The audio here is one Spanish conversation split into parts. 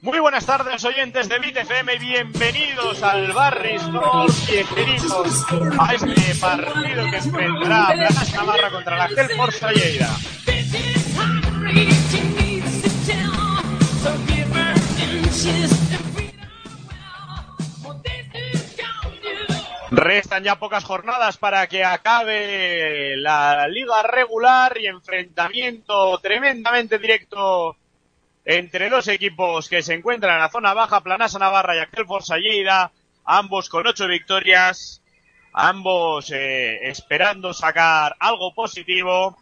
Muy buenas tardes, oyentes de BitFM, y bienvenidos al Barris North. Bienvenidos a este partido que enfrentará a Navarra contra la Tel Forza. Restan ya pocas jornadas para que acabe la liga regular y enfrentamiento tremendamente directo entre los equipos que se encuentran en la zona baja, Planasa Navarra y Aquel Forza Lleida, ambos con ocho victorias, ambos eh, esperando sacar algo positivo.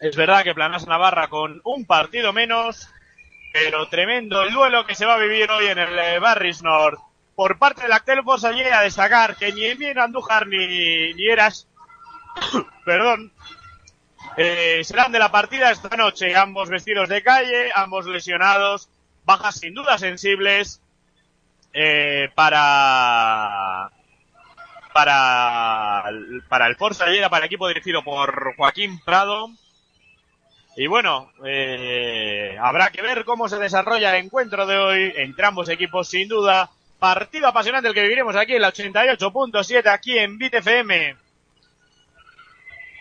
Es verdad que Planasa Navarra con un partido menos, pero tremendo el duelo que se va a vivir hoy en el eh, Barris North por parte del Actel Forza a destacar que ni bien Andújar ni, ni Eras, perdón, eh, serán de la partida esta noche, ambos vestidos de calle, ambos lesionados, bajas sin duda sensibles eh, para para para el Forza Lleida, para el equipo dirigido por Joaquín Prado. Y bueno, eh, habrá que ver cómo se desarrolla el encuentro de hoy entre ambos equipos, sin duda. Partido apasionante el que viviremos aquí en la 88.7, aquí en BitFM.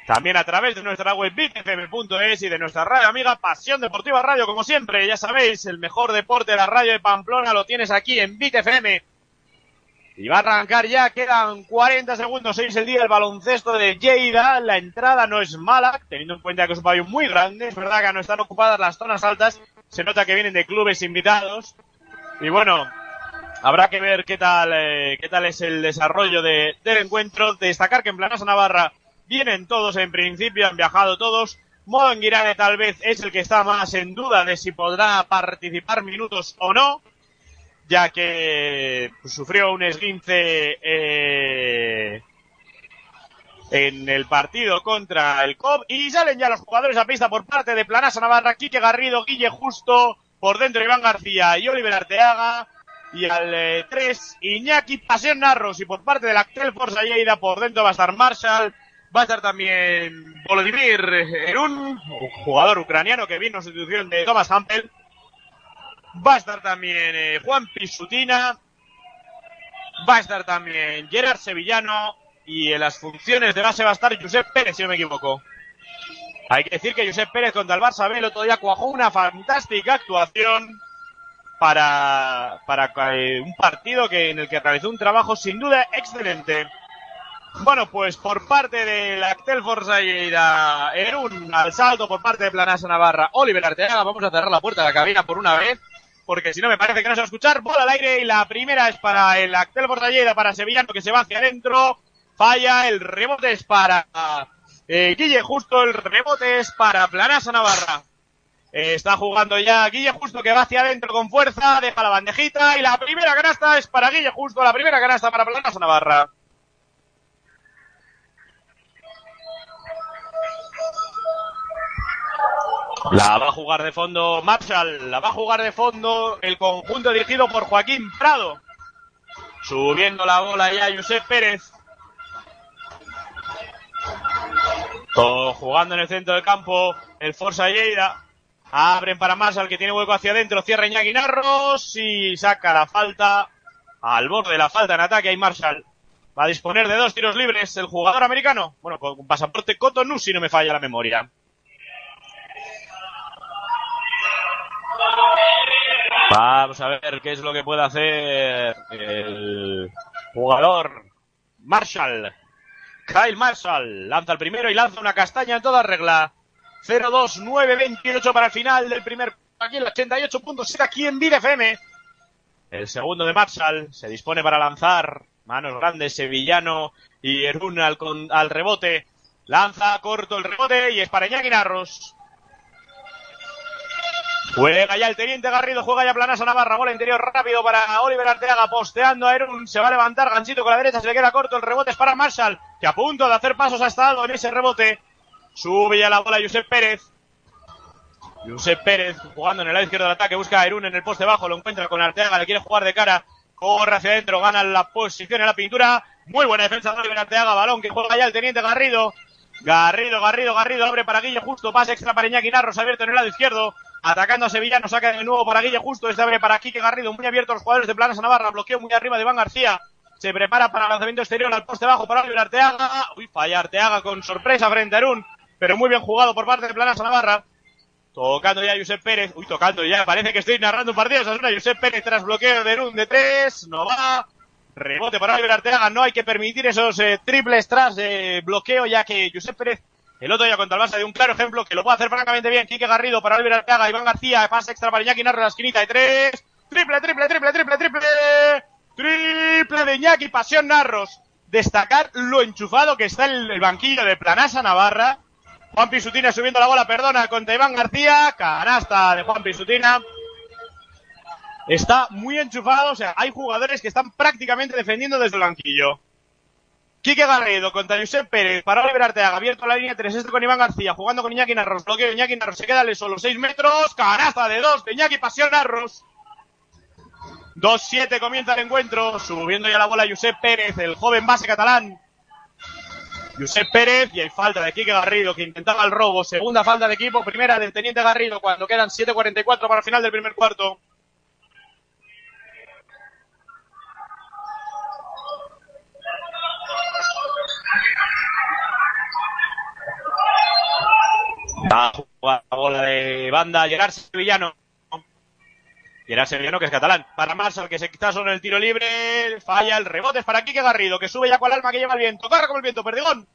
También a través de nuestra web bitfm.es y de nuestra radio amiga Pasión Deportiva Radio, como siempre, ya sabéis, el mejor deporte de la radio de Pamplona lo tienes aquí en BitFM. Y va a arrancar ya, quedan 40 segundos, 6 el día del baloncesto de Lleida. La entrada no es mala, teniendo en cuenta que es un pabellón muy grande. Es verdad que no están ocupadas las zonas altas, se nota que vienen de clubes invitados. Y bueno, habrá que ver qué tal, eh, qué tal es el desarrollo de, del encuentro. Destacar que en Planasa Navarra vienen todos en principio, han viajado todos. Modo tal vez es el que está más en duda de si podrá participar minutos o no ya que sufrió un esguince eh, en el partido contra el COP y salen ya los jugadores a pista por parte de Planasa Navarra, Quique Garrido, Guille Justo, por dentro Iván García y Oliver Arteaga y al 3 Iñaki Pasión Narros y por parte del Actel Forza Lleida por dentro va a estar Marshall, va a estar también Volodymyr Erun, jugador ucraniano que vino en sustitución de Thomas Hampel Va a estar también eh, Juan Pisutina. Va a estar también Gerard Sevillano. Y en las funciones de base va a estar Josep Pérez, si no me equivoco. Hay que decir que Josep Pérez contra el Barça B el otro día cuajó una fantástica actuación para, para eh, un partido que, en el que realizó un trabajo sin duda excelente. Bueno, pues por parte del Actel Forza y Erun al salto por parte de Planasa Navarra, Oliver Arteaga, vamos a cerrar la puerta de la cabina por una vez porque si no me parece que no se va a escuchar. Bola al aire y la primera es para el Actel Bortalleda, para Sevillano que se va hacia adentro. Falla, el rebote es para eh, Guille Justo, el rebote es para Planasa Navarra. Eh, está jugando ya Guille Justo que va hacia adentro con fuerza, deja la bandejita y la primera canasta es para Guille Justo, la primera canasta para Planasa Navarra. La va a jugar de fondo Marshall, la va a jugar de fondo el conjunto dirigido por Joaquín Prado. Subiendo la bola ya Josep Pérez. Todo jugando en el centro del campo el Forza Lleida. Abren para Marshall que tiene hueco hacia adentro. Cierra Iñaki Narros y saca la falta. Al borde de la falta en ataque hay Marshall. Va a disponer de dos tiros libres el jugador americano. Bueno, con pasaporte Cotonou si no me falla la memoria. Vamos a ver qué es lo que puede hacer el jugador Marshall. Kyle Marshall lanza el primero y lanza una castaña en toda regla. 0-2-9-28 para el final del primer aquí el 88.7 aquí en FM. El segundo de Marshall se dispone para lanzar. Manos grandes, Sevillano y Erun al, al rebote. Lanza corto el rebote y es para Iñaki. Juega ya el teniente Garrido, juega ya Planasa Navarra, bola interior rápido para Oliver Arteaga, posteando a Erun, se va a levantar, ganchito con la derecha, se le queda corto, el rebote es para Marshall, que a punto de hacer pasos ha estado en ese rebote. Sube ya la bola Josep Pérez. Josep Pérez jugando en el lado izquierdo del ataque, busca a Erun en el poste bajo, lo encuentra con Arteaga, le quiere jugar de cara, corre hacia adentro, gana la posición en la pintura. Muy buena defensa de Oliver Arteaga, balón que juega ya el teniente Garrido. Garrido, Garrido, Garrido, abre para Guille Justo, pase extra para Iñaki Narros, abierto en el lado izquierdo, atacando a Sevillano, saca de nuevo para Guille Justo, este abre para Quique Garrido, muy abierto los jugadores de Planas a Navarra, bloqueo muy arriba de Iván García, se prepara para lanzamiento exterior al poste bajo para Oliver Arteaga, uy, falla Arteaga con sorpresa frente a Arun, pero muy bien jugado por parte de Planas Navarra, tocando ya Josep Pérez, uy, tocando ya, parece que estoy narrando un partido, esa zona, Josep Pérez tras bloqueo de Arun de tres, no va, rebote para Oliver Arteaga, no hay que permitir esos eh, triples tras bloqueo ya que Josep Pérez el otro día contra el Barça de un claro ejemplo que lo puede hacer francamente bien. Quique Garrido para Oliver Arteaga, Iván García, pase extra para Iñaki Narro la esquinita de tres. Triple, triple, triple, triple, triple. Triple de Iñaki, Pasión Narros. Destacar lo enchufado que está el, el banquillo de Planasa Navarra. Juan Pisutina subiendo la bola, perdona, contra Iván García. Canasta de Juan Pisutina. Está muy enchufado, o sea, hay jugadores que están prácticamente defendiendo desde el banquillo. Quique Garrido contra Josep Pérez para Oliver Arteaga, abierto la línea 3, este con Iván García, jugando con Iñaki Narros, bloqueo Iñaki Narros, se queda solo 6 metros, canasta de 2 de Iñaki Pasión Narros. 2-7 comienza el encuentro, subiendo ya la bola Josep Pérez, el joven base catalán. Josep Pérez y hay falta de Quique Garrido que intentaba el robo, segunda falta de equipo, primera del Teniente Garrido cuando quedan 7.44 para el final del primer cuarto. Va a jugar la bola de banda Gerard Sevillano. Gerard Sevillano que es catalán. Para Marshall que se quita sobre el tiro libre. Falla el rebote es para Quique Garrido que sube ya con el alma que lleva el viento. Corre como el viento, perdigón.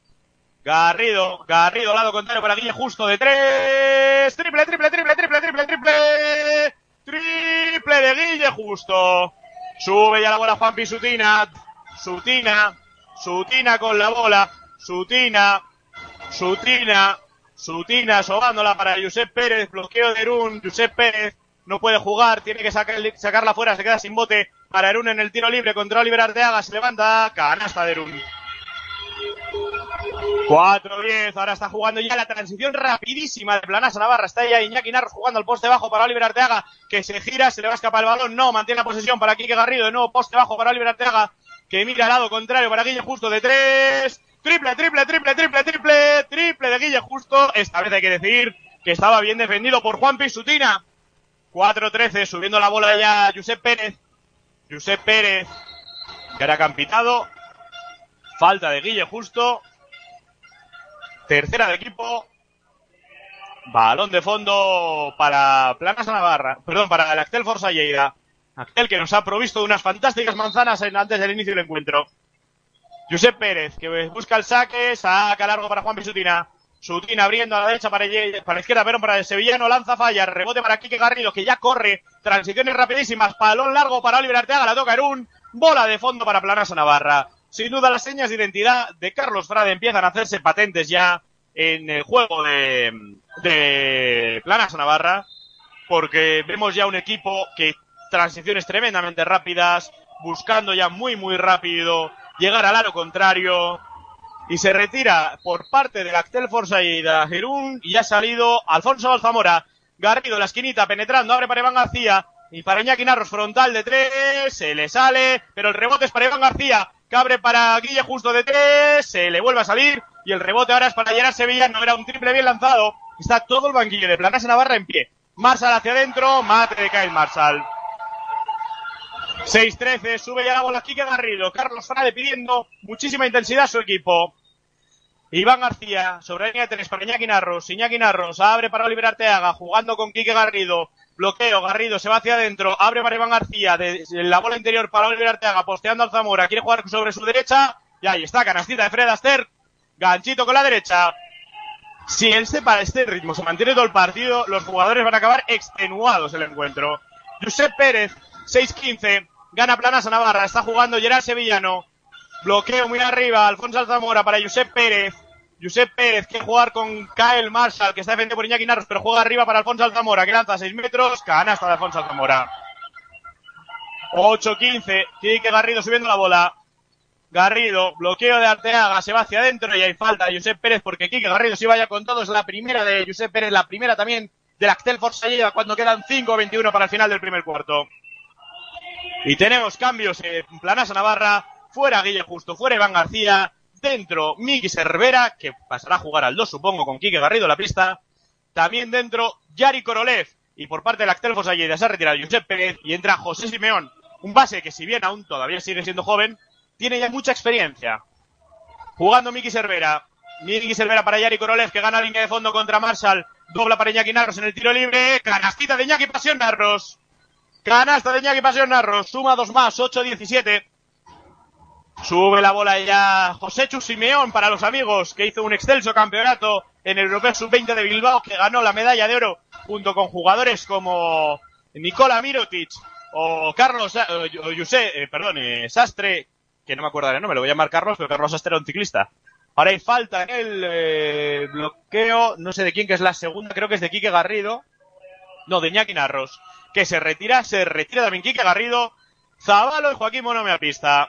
Garrido, Garrido, lado contrario para Guille Justo de tres. Triple, triple, triple, triple, triple, triple. Triple de Guille Justo. Sube ya la bola Juan Pisutina. Sutina. Sutina con la bola. Sutina. Sutina. Sutina sobándola para Josep Pérez, bloqueo de Erún, Josep Pérez no puede jugar, tiene que sacar, sacarla fuera, se queda sin bote para Erún en el tiro libre contra Oliver Arteaga, se levanta, canasta de Erún. 4-10, ahora está jugando ya la transición rapidísima de Planasa Navarra, está ya Iñaki Narros jugando al poste bajo para Oliver Arteaga, que se gira, se le va a escapar el balón, no, mantiene la posesión para Quique Garrido, de nuevo poste bajo para Oliver Arteaga, que mira al lado contrario para Guille Justo de tres, Triple, triple, triple, triple, triple, triple de Guille Justo. Esta vez hay que decir que estaba bien defendido por Juan Pisutina. 4-13, subiendo la bola ya Josep Pérez. Josep Pérez, que era campitado. Falta de Guille Justo. Tercera de equipo. Balón de fondo para Planas Navarra. Perdón, para el Actel Forza Lleida. Actel que nos ha provisto de unas fantásticas manzanas antes del inicio del encuentro. Josep Pérez, que busca el saque, saca largo para Juan Pisutina. Sutina abriendo a la derecha para, la izquierda, pero para el sevillano, lanza falla, rebote para Quique Garrido, que ya corre, transiciones rapidísimas, balón largo para Oliver Arteaga, la toca Erún, bola de fondo para Planasa Navarra. Sin duda las señas de identidad de Carlos Frade empiezan a hacerse patentes ya en el juego de, de Planasa Navarra, porque vemos ya un equipo que transiciones tremendamente rápidas, buscando ya muy muy rápido llegar al aro contrario y se retira por parte del Actel Forza y de Jerún y ha salido Alfonso Alzamora. Garrido la esquinita penetrando, abre para Iván García y para Iñaki Narros frontal de tres, se le sale, pero el rebote es para Iván García, que abre para Guille Justo de tres, se le vuelve a salir y el rebote ahora es para Gerard Sevillano, era un triple bien lanzado, está todo el banquillo de Planasa Navarra en pie. Marshall hacia adentro, mate de Kyle Marshall. 6-13, sube ya la bola Quique Garrido. Carlos Frade pidiendo muchísima intensidad a su equipo. Iván García, sobre la línea 3 para Iñaki Narros. Iñaki Narros abre para Oliver Arteaga, jugando con Quique Garrido. Bloqueo, Garrido se va hacia adentro, abre para Iván García, de, la bola interior para Oliver Arteaga, posteando al Zamora, quiere jugar sobre su derecha, y ahí está, canastita de Fred Aster, ganchito con la derecha. Si él se para este ritmo, se mantiene todo el partido, los jugadores van a acabar extenuados el encuentro. Josep Pérez, 6-15, gana Planas a Navarra, está jugando Gerard Sevillano, bloqueo muy arriba, Alfonso Alzamora para Josep Pérez, Josep Pérez quiere jugar con Kyle Marshall, que está defendiendo por Iñaki Narros, pero juega arriba para Alfonso Alzamora, que lanza 6 metros, canasta de Alfonso Alzamora. 8-15, Quique Garrido subiendo la bola. Garrido, bloqueo de Arteaga, se va hacia adentro y hay falta de Josep Pérez porque Quique Garrido se vaya con todo. Es la primera de Josep Pérez, la primera también del Actel Forza lleva cuando quedan 5-21 para el final del primer cuarto. Y tenemos cambios en Planasa Navarra, fuera Guille Justo, fuera Iván García, Dentro, Miki Cervera, que pasará a jugar al 2, supongo, con Quique Garrido la pista. También dentro, Yari Korolev. Y por parte del Actel Fosalleda se ha retirado Josep Pérez y entra José Simeón. Un base que si bien aún todavía sigue siendo joven, tiene ya mucha experiencia. Jugando Miki Cervera. Miki Cervera para Yari Korolev, que gana línea de fondo contra Marshall. Dobla para Iñaki Narros en el tiro libre. Canastita de Iñaki Pasión Narros. Canasta de Iñaki Pasión Narros. Suma dos más, 8-17. Sube la bola ya José Simeón para los amigos, que hizo un excelso campeonato en el Europeo Sub-20 de Bilbao, que ganó la medalla de oro junto con jugadores como Nicola Mirotic o Carlos, o José, eh, perdón, eh, Sastre, que no me acuerdo no me lo voy a llamar Carlos, pero Carlos Sastre era un ciclista. Ahora hay falta en el eh, bloqueo, no sé de quién, que es la segunda, creo que es de Quique Garrido. No, de Iñaki Narros, que se retira, se retira también Quique Garrido. Zabalo y Joaquín Monome a pista.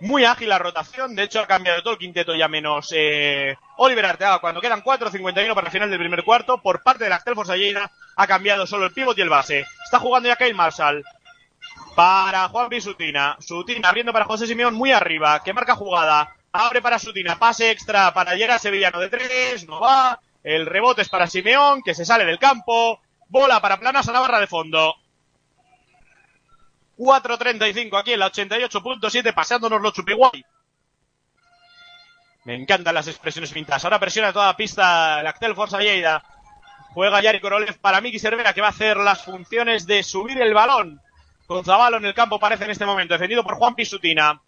Muy ágil la rotación, de hecho ha cambiado todo el quinteto ya menos eh, Oliver Arteaga cuando quedan 4.51 para el final del primer cuarto. Por parte de la Actel Lleida ha cambiado solo el pívot y el base. Está jugando ya Kyle Marshall. Para Juan Sutina. Sutina abriendo para José Simeón muy arriba, que marca jugada. Abre para Sutina, pase extra para Yera Sevillano de tres, no va. El rebote es para Simeón, que se sale del campo. Bola para Planas a Navarra de fondo. 4.35 aquí en la 88.7, paseándonos los chupiguay. Me encantan las expresiones pintadas. Ahora presiona toda la pista el Actel Forza Lleida. Juega Yari Korolev para Miki Cervera, que va a hacer las funciones de subir el balón. Con Zabalo en el campo parece en este momento, defendido por Juan Pisutina.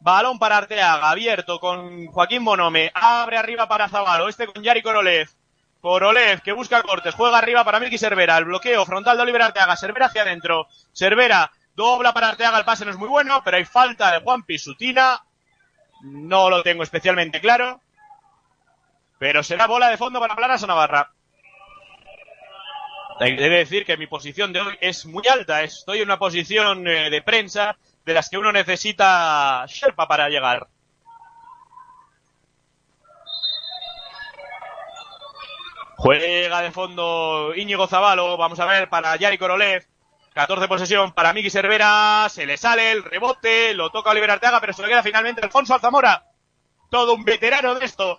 Balón para Arteaga, abierto con Joaquín Bonome. Abre arriba para Zabalo, este con Yari Korolev. Korolev que busca cortes, juega arriba para Miki Cervera. El bloqueo frontal de Oliver Arteaga. Cervera hacia adentro. Cervera Dobla para Arteaga, el pase no es muy bueno, pero hay falta de Juan Pisutina. No lo tengo especialmente claro. Pero será bola de fondo para Planas a Navarra. Debe decir que mi posición de hoy es muy alta. Estoy en una posición eh, de prensa de las que uno necesita Sherpa para llegar. Juega de fondo Íñigo Zavalo. Vamos a ver para Yari Korolev. 14 posesión para Miki Cervera, se le sale el rebote, lo toca Oliver Arteaga, pero se le queda finalmente Alfonso Alzamora. Todo un veterano de esto.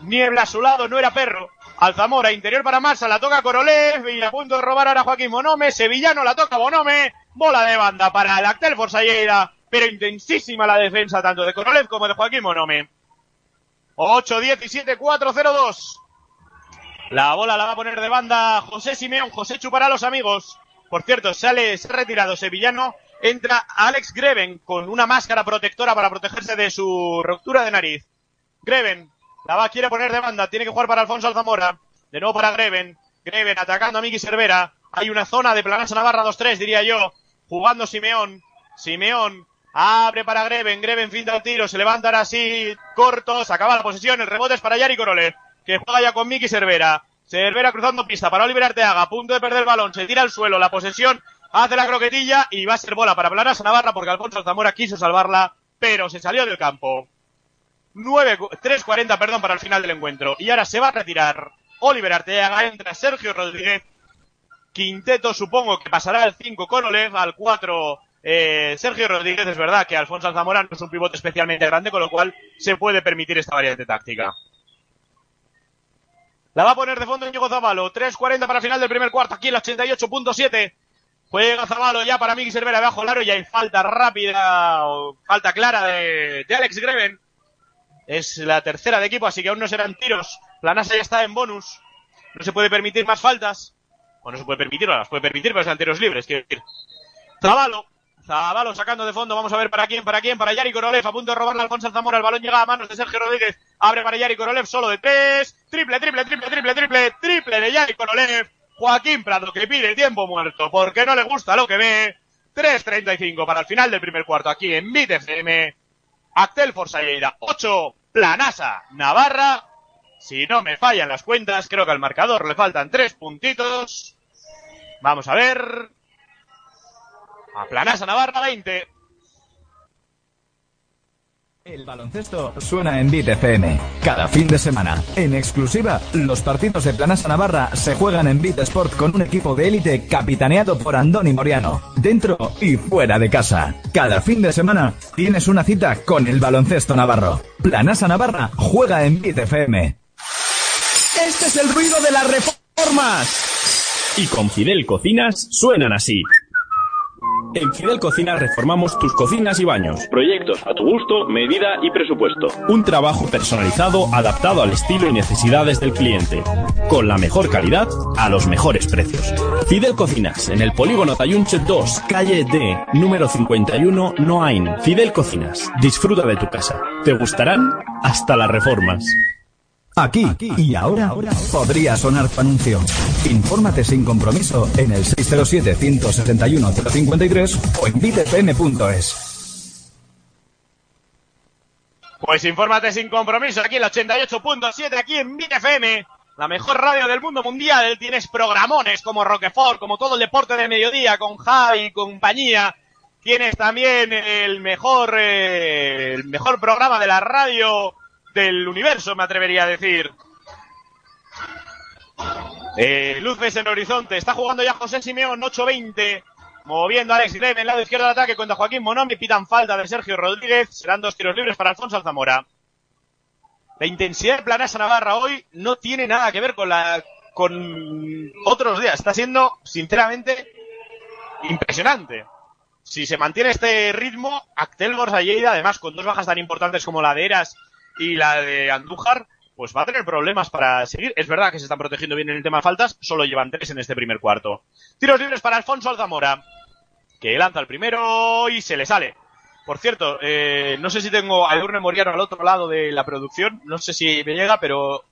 Niebla a su lado, no era perro. Alzamora, interior para Massa, la toca Corolev y a punto de robar ahora Joaquín Bonome. Sevillano la toca Bonome. Bola de banda para el Actel Forsalleira, pero intensísima la defensa tanto de Corolev como de Joaquín Bonome. 8-17, 4-0-2. La bola la va a poner de banda José Simeón, José Chupará los amigos. Por cierto, sale, se ha retirado Sevillano, entra Alex Greven con una máscara protectora para protegerse de su ruptura de nariz. Greven, la va, quiere poner de banda, tiene que jugar para Alfonso Alzamora. De nuevo para Greven. Greven atacando a Miki Cervera. Hay una zona de Planasa Navarra 2-3, diría yo. Jugando Simeón. Simeón abre para Greven. Greven finta el tiro. Se levanta ahora así. Corto. Se acaba la posición. El rebote es para Yari Corolev. Que juega ya con Miki Cervera. Cervera cruzando pista para Oliver Arteaga, punto de perder el balón, se tira al suelo, la posesión, hace la croquetilla y va a ser bola para Planas Navarra porque Alfonso Zamora quiso salvarla, pero se salió del campo. 9, 3.40, perdón, para el final del encuentro. Y ahora se va a retirar Oliver Arteaga, entra Sergio Rodríguez. Quinteto supongo que pasará al 5 con Olev, al 4 eh, Sergio Rodríguez. Es verdad que Alfonso Zamora no es un pivote especialmente grande, con lo cual se puede permitir esta variante táctica. La va a poner de fondo Íñigo Zavalo. 3.40 para final del primer cuarto. Aquí el 88.7. Juega Zavalo ya para Miki Cervera abajo Laro y hay falta rápida o falta clara de, Alex Greven. Es la tercera de equipo, así que aún no serán tiros. Planasa ya está en bonus. No se puede permitir más faltas. O no se puede permitir, o las puede permitir, pero serán tiros libres, quiero decir. Zavalo Zabalo sacando de fondo, vamos a ver para quién, para quién, para Yari Korolev, a punto de robarle a Alfonso Zamora, el balón llega a manos de Sergio Rodríguez, abre para Yari Korolev, solo de tres, triple, triple, triple, triple, triple, triple de Yari Korolev, Joaquín Prado que pide tiempo muerto, porque no le gusta lo que ve, 3.35 para el final del primer cuarto aquí en BitFM, Actel Forsalleira, 8, Planasa, Navarra, si no me fallan las cuentas, creo que al marcador le faltan tres puntitos, vamos a ver, a Planasa Navarra 20. El baloncesto suena en Beat FM. Cada fin de semana, en exclusiva, los partidos de Planasa Navarra se juegan en Beat Sport con un equipo de élite capitaneado por Andoni Moriano, dentro y fuera de casa. Cada fin de semana tienes una cita con el baloncesto navarro. Planasa Navarra juega en Beat FM. Este es el ruido de las reformas. Y con Fidel Cocinas suenan así. En Fidel Cocinas reformamos tus cocinas y baños. Proyectos a tu gusto, medida y presupuesto. Un trabajo personalizado adaptado al estilo y necesidades del cliente. Con la mejor calidad a los mejores precios. Fidel Cocinas, en el Polígono Tayunche 2, calle D, número 51, Noain. Fidel Cocinas, disfruta de tu casa. Te gustarán hasta las reformas. Aquí y ahora podría sonar tu anuncio. Infórmate sin compromiso en el 607-161-053 o en bitfm.es. Pues infórmate sin compromiso aquí en el 88.7, aquí en BitFM, la mejor radio del mundo mundial. Tienes programones como Roquefort, como todo el deporte de mediodía, con Javi y compañía. Tienes también el mejor, eh, el mejor programa de la radio del universo, me atrevería a decir. Eh, luces en horizonte. Está jugando ya José Simeón, 8-20. Moviendo a Alex Greve en lado izquierdo del ataque contra Joaquín Monomi. Pitan falta de Sergio Rodríguez. Serán dos tiros libres para Alfonso Alzamora. La intensidad de Planasa Navarra hoy no tiene nada que ver con la con otros días. Está siendo, sinceramente, impresionante. Si se mantiene este ritmo, Actel Lleida, además con dos bajas tan importantes como la de Eras y la de Andújar, pues va a tener problemas para seguir. Es verdad que se están protegiendo bien en el tema de faltas, solo llevan tres en este primer cuarto. Tiros libres para Alfonso Alzamora, que lanza el primero y se le sale. Por cierto, eh, no sé si tengo a Edurne Moriano al otro lado de la producción, no sé si me llega, pero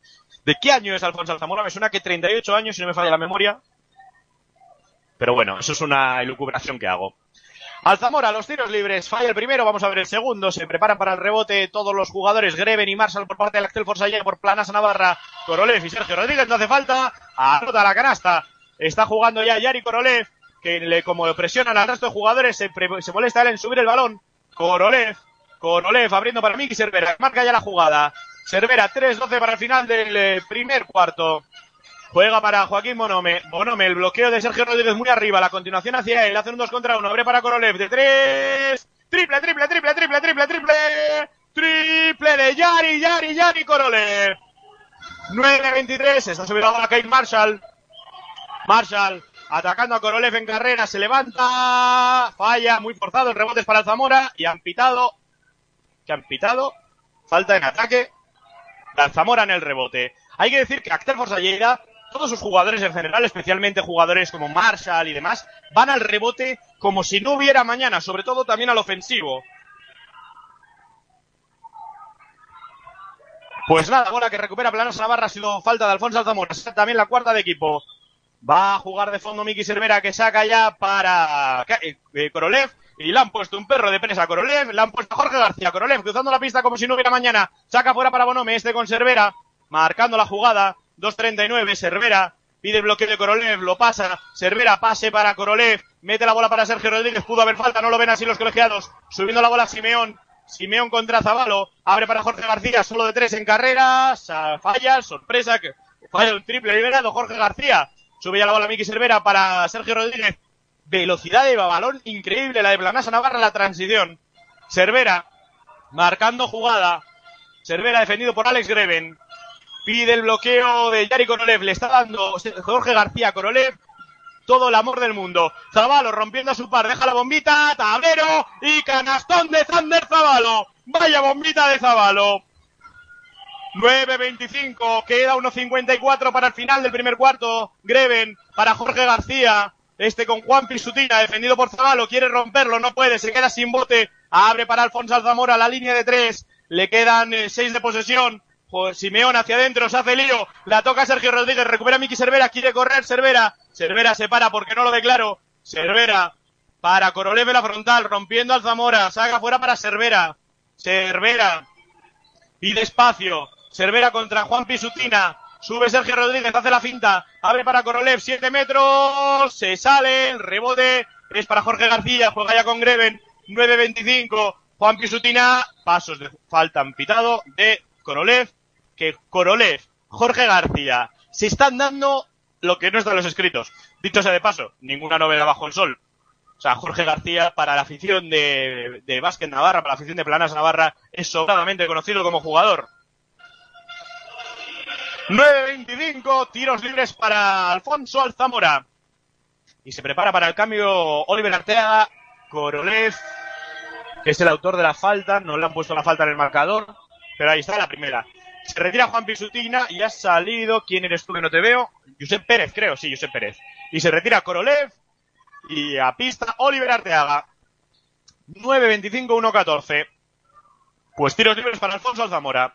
¿de qué año es Alfonso Alzamora? Me suena que 38 años, si no me falla la memoria. Pero bueno, eso es una elucubración que hago. Alzamora, los tiros libres, falla el primero, vamos a ver el segundo, se preparan para el rebote todos los jugadores, Greven y Marshall por parte del Axel Forsaya por Planas Navarra, Korolev y Sergio Rodríguez, no hace falta, anota la canasta, está jugando ya Yari Korolev, que le, como presionan al resto de jugadores, se, se molesta él en subir el balón, Korolev, Korolev abriendo para Miki Cervera, marca ya la jugada, Cervera 3-12 para el final del eh, primer cuarto, Juega para Joaquín Bonome. Bonome, el bloqueo de Sergio Rodríguez muy arriba. La continuación hacia él. Hace un 2 contra 1. Abre para Korolev. De 3. Triple, triple, triple, triple, triple, triple. Triple de Yari, Yari, Yari Korolev. 9-23. Está subiendo ahora Kate Marshall. Marshall atacando a Korolev en carrera. Se levanta. Falla. Muy forzado. El rebote es para Zamora. Y han pitado. Que han pitado. Falta en ataque. La Zamora en el rebote. Hay que decir que Actel Forsallera todos sus jugadores en general, especialmente jugadores como Marshall y demás, van al rebote como si no hubiera mañana, sobre todo también al ofensivo. Pues nada, bola que recupera Planos Navarra ha sido falta de Alfonso Alzamora, también la cuarta de equipo. Va a jugar de fondo Miki Cervera que saca ya para eh, eh, Korolev y le han puesto un perro de presa a Korolev, le han puesto a Jorge García, Korolev cruzando la pista como si no hubiera mañana, saca fuera para Bonome, este con Cervera, marcando la jugada, 2.39, Cervera, pide bloqueo de Korolev, lo pasa, Cervera, pase para Korolev, mete la bola para Sergio Rodríguez, pudo haber falta, no lo ven así los colegiados, subiendo la bola Simeón, Simeón contra Zavalo, abre para Jorge García, solo de tres en carreras, falla, sorpresa, que falla el triple liberado Jorge García, sube ya la bola Miki Cervera para Sergio Rodríguez, velocidad de balón increíble la de Planasa Navarra la transición, Cervera, marcando jugada, Cervera defendido por Alex Greven, Pide el bloqueo de Yari Korolev. Le está dando Jorge García Korolev todo el amor del mundo. Zavalo rompiendo a su par. Deja la bombita. Tablero y canastón de Zander Zavalo. Vaya bombita de Zavalo. 9.25. Queda 1.54 para el final del primer cuarto. Greven para Jorge García. Este con Juan Pisutina, defendido por Zavalo, quiere romperlo, no puede, se queda sin bote. Abre para Alfonso Alzamora la línea de tres. Le quedan eh, seis de posesión. Simeón hacia adentro, se hace lío, la toca Sergio Rodríguez, recupera Miki Cervera, quiere correr Cervera, Cervera se para porque no lo declaro, Cervera para Korolev la frontal, rompiendo al Zamora, saca fuera para Cervera, Cervera, pide espacio, Cervera contra Juan Pisutina, sube Sergio Rodríguez, hace la finta, abre para Korolev, 7 metros, se sale, el rebote es para Jorge García, juega ya con Greven, 9-25, Juan Pisutina pasos de falta pitado de Korolev, que Korolev, Jorge García, se están dando lo que no está en los escritos. Dicho sea de paso, ninguna novela bajo el sol. O sea, Jorge García, para la afición de, de Básquet Navarra, para la afición de Planas Navarra, es sobradamente conocido como jugador. 9.25, tiros libres para Alfonso Alzamora. Y se prepara para el cambio Oliver Arteaga, Korolev, que es el autor de la falta, no le han puesto la falta en el marcador, pero ahí está la primera. Se retira Juan Pisutina y ha salido, ¿quién eres tú que no te veo? Josep Pérez, creo, sí, Josep Pérez. Y se retira Korolev y a pista Oliver Arteaga. 9-25, 1-14. Pues tiros libres para Alfonso Alzamora.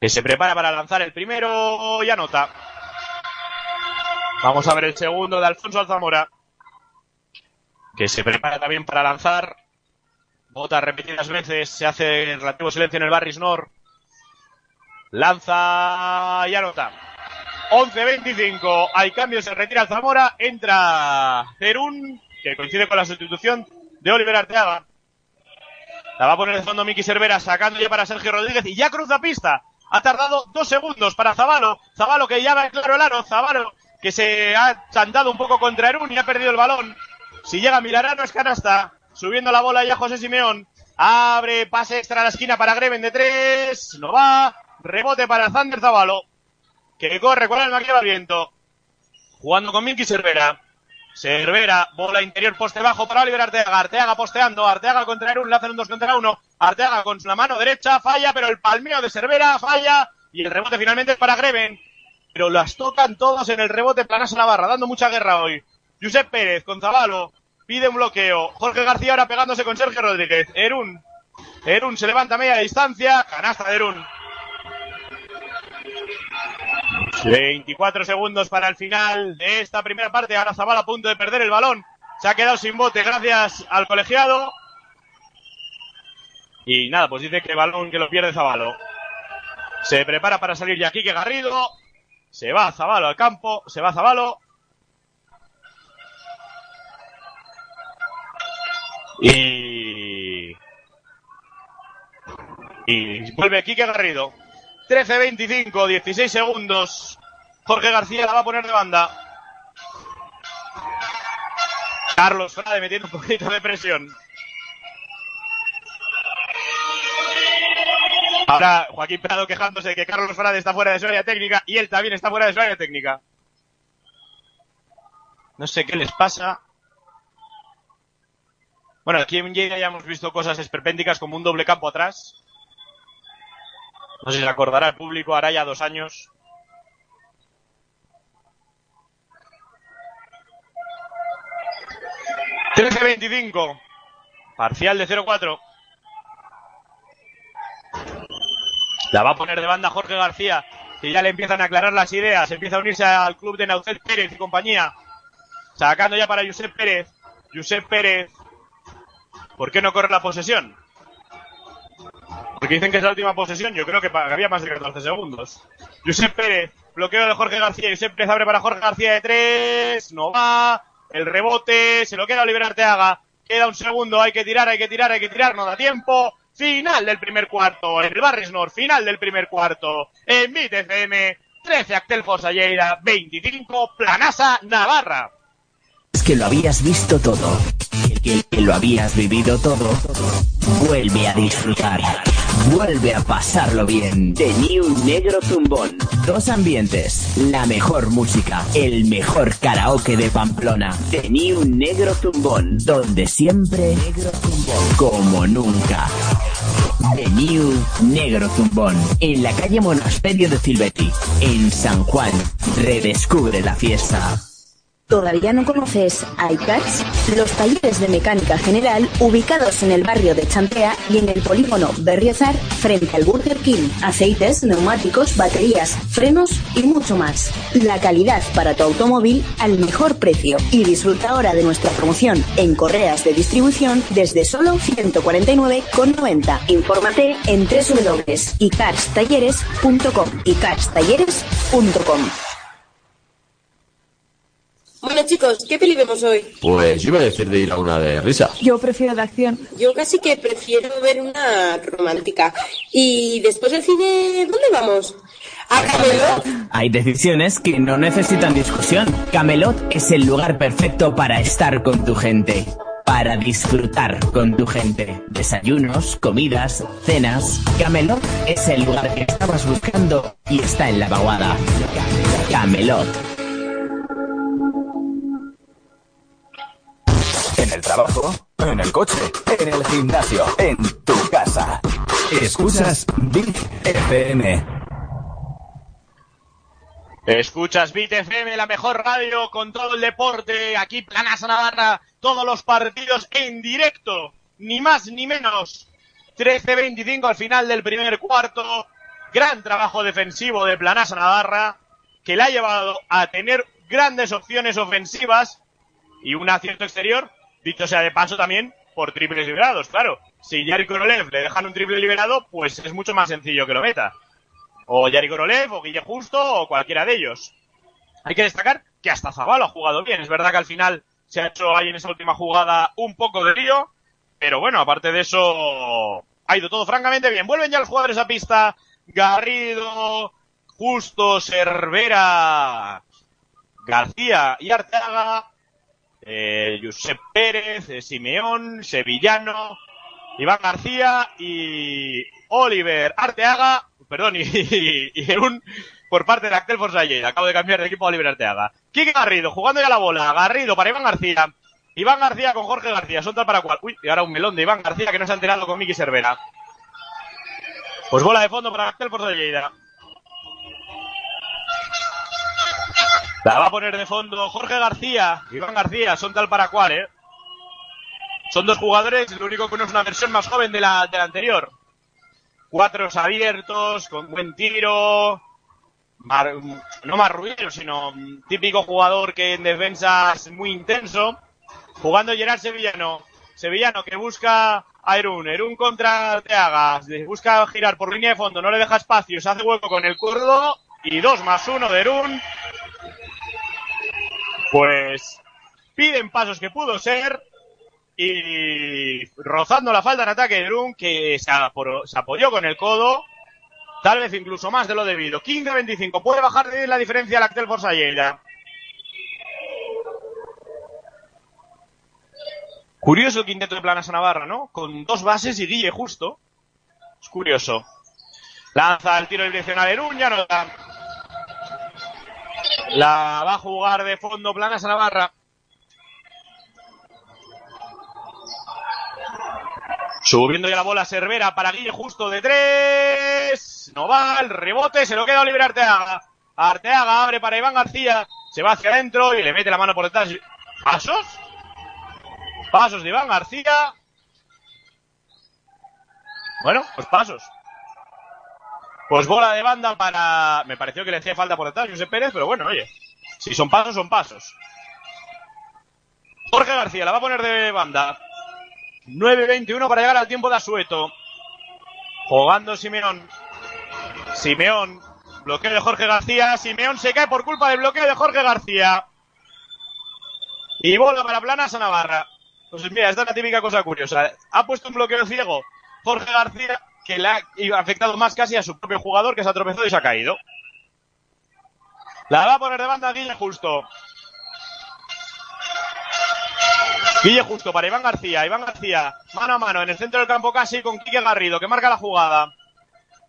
Que se prepara para lanzar el primero y anota. Vamos a ver el segundo de Alfonso Alzamora. Que se prepara también para lanzar. Bota repetidas veces. Se hace relativo silencio en el Barris Nord. Lanza y anota. 11-25. Hay cambio, se retira Zamora. Entra Cerún, que coincide con la sustitución de Oliver Arteaga. La va a poner de fondo Miki Cervera, sacando ya para Sergio Rodríguez y ya cruza pista. Ha tardado dos segundos para Zabalo. Zabalo que ya va claro el aro. Zabalo que se ha chantado un poco contra Erún y ha perdido el balón. Si llega Milarano es canasta. Subiendo la bola ya José Simeón. Abre pase extra a la esquina para Greven de tres. No va. Rebote para Zander Zabalo. Que corre con el maquilla viento. Jugando con Milky Cervera. Cervera, bola interior, poste bajo para Oliver Arteaga. Arteaga posteando. Arteaga contra. Le hacen un 2 contra 1. Arteaga con la mano derecha. Falla, pero el palmeo de Cervera falla. Y el rebote finalmente es para Greven. Pero las tocan todos en el rebote Planasa Navarra. Dando mucha guerra hoy. Josep Pérez con Zabalo. Pide un bloqueo. Jorge García ahora pegándose con Sergio Rodríguez. Erún. Erún se levanta a media distancia. Canasta de Erún. 24 segundos para el final de esta primera parte. Ahora Zabala a punto de perder el balón. Se ha quedado sin bote gracias al colegiado. Y nada, pues dice que balón que lo pierde Zabalo. Se prepara para salir ya Quique Garrido. Se va Zabalo al campo. Se va Zabalo. Y... Y vuelve Quique Garrido. 13-25, 16 segundos. Jorge García la va a poner de banda. Carlos Frade metiendo un poquito de presión. Ahora Joaquín Prado quejándose de que Carlos Frade está fuera de su área técnica y él también está fuera de su área técnica. No sé qué les pasa. Bueno, aquí en Lleida ya hemos visto cosas esperpénticas como un doble campo atrás. No sé si se acordará el público, hará ya dos años. Trece veinticinco. Parcial de 0-4. La va a poner de banda Jorge García, que ya le empiezan a aclarar las ideas. Empieza a unirse al club de Naucet Pérez y compañía. Sacando ya para Josep Pérez. Josep Pérez. ¿Por qué no corre la posesión? Porque dicen que es la última posesión, yo creo que había más de 14 segundos. Josep Pérez, bloqueo de Jorge García, Josep Pérez abre para Jorge García de tres, no va, el rebote, se lo queda Oliver Arteaga, queda un segundo, hay que tirar, hay que tirar, hay que tirar, no da tiempo, final del primer cuarto, el Barris Nord, final del primer cuarto, en Bit FM, 13 Actel Forza Lleida, 25 Planasa Navarra. Es que lo habías visto todo, que lo habías vivido todo, vuelve a disfrutar. Vuelve a pasarlo bien. The New Negro Zumbón. Dos ambientes. La mejor música. El mejor karaoke de Pamplona. The New Negro Zumbón. Donde siempre. Negro Zumbón. Como nunca. The New Negro Zumbón. En la calle Monasterio de Silvetti. En San Juan. Redescubre la fiesta. ¿Todavía no conoces iCats? Los talleres de mecánica general ubicados en el barrio de Chantea y en el polígono Berriozar frente al Burger King. Aceites, neumáticos, baterías, frenos y mucho más. La calidad para tu automóvil al mejor precio. Y disfruta ahora de nuestra promoción en correas de distribución desde solo 149,90. Infórmate en www.icatstalleres.com. icatstalleres.com Bueno, chicos, ¿qué peli vemos hoy? Pues yo iba a decir de ir a una de risa. Yo prefiero de acción. Yo casi que prefiero ver una romántica. Y después del cine, ¿dónde vamos? ¿A Camelot? Hay decisiones que no necesitan discusión. Camelot es el lugar perfecto para estar con tu gente. Para disfrutar con tu gente. Desayunos, comidas, cenas. Camelot es el lugar que estabas buscando y está en la vaguada. Camelot. En el trabajo, en el coche, en el gimnasio, en tu casa. Escuchas Big FM. Escuchas Bit FM, la mejor radio con todo el deporte. Aquí Planas Navarra, todos los partidos en directo. Ni más ni menos. 13-25 al final del primer cuarto. Gran trabajo defensivo de Planasa Navarra, que le ha llevado a tener grandes opciones ofensivas y un acierto exterior, dicho sea de paso también, por triples liberados. Claro, si Yari Korolev le dejan un triple liberado, pues es mucho más sencillo que lo meta. O Yari Korolev, o Guille Justo, o cualquiera de ellos. Hay que destacar que hasta Zabalo ha jugado bien. Es verdad que al final se ha hecho ahí en esa última jugada un poco de lío, pero bueno, aparte de eso, ha ido todo francamente bien. Vuelven ya los jugadores a pista. Garrido, Justo, Cervera, García y Arteaga, eh, Josep Pérez, eh, Simeón, Sevillano, Iván García y Oliver Arteaga, perdón, y, y, un por parte de Actel Forsalle. Acabo de cambiar de equipo a Oliver Arteaga. Quique Garrido, jugando ya la bola. Garrido para Iván García. Iván García con Jorge García. Son tal para cual. Uy, y ahora un melón de Iván García que no se ha enterado con Miki Cervera. Pues bola de fondo para Actel Forsalle. La va a poner de fondo Jorge García, Iván García, son tal para cual, ¿eh? Son dos jugadores, lo único que uno es una versión más joven de la, de la anterior. Cuatro abiertos, con buen tiro. Mar, no más ruido, sino típico jugador que en defensa es muy intenso. Jugando Gerard Sevillano. Sevillano que busca a Erún. Erún contra Teaga. Busca girar por línea de fondo, no le deja espacio, se hace hueco con el curdo. Y dos más uno de Erún pues piden pasos que pudo ser y rozando la falta en ataque de Drum que se, apoyó con el codo, tal vez incluso más de lo debido. 15-25, puede bajar de la diferencia la Actel Forsalleira. Curioso el quinteto de Planas a Navarra, ¿no? Con dos bases y Guille justo. Es curioso. Lanza el tiro direccional Erún, ya no da. La va a jugar de fondo Planas a Navarra. Subiendo ya la bola Cervera para Guille justo de tres. No va, el rebote se lo queda Oliver Arteaga. Arteaga abre para Iván García. Se va hacia adentro y le mete la mano por detrás. ¿Pasos? Pasos de Iván García. Bueno, pues pasos. Pues bola de banda para. Me pareció que le hacía falta por detrás José Pérez, pero bueno, oye. Si son pasos, son pasos. Jorge García la va a poner de banda. 9-21 para llegar al tiempo de Asueto. Jugando Simeón. Simeón. Bloqueo de Jorge García. Simeón se cae por culpa del bloqueo de Jorge García. Y bola para Planas a Navarra. Pues mira, esta es la típica cosa curiosa. Ha puesto un bloqueo ciego Jorge García que le ha afectado más casi a su propio jugador que se ha tropezado y se ha caído. La va a poner de banda Guille Justo. Guille Justo para Iván García. Iván García, mano a mano, en el centro del campo casi con Quique Garrido, que marca la jugada.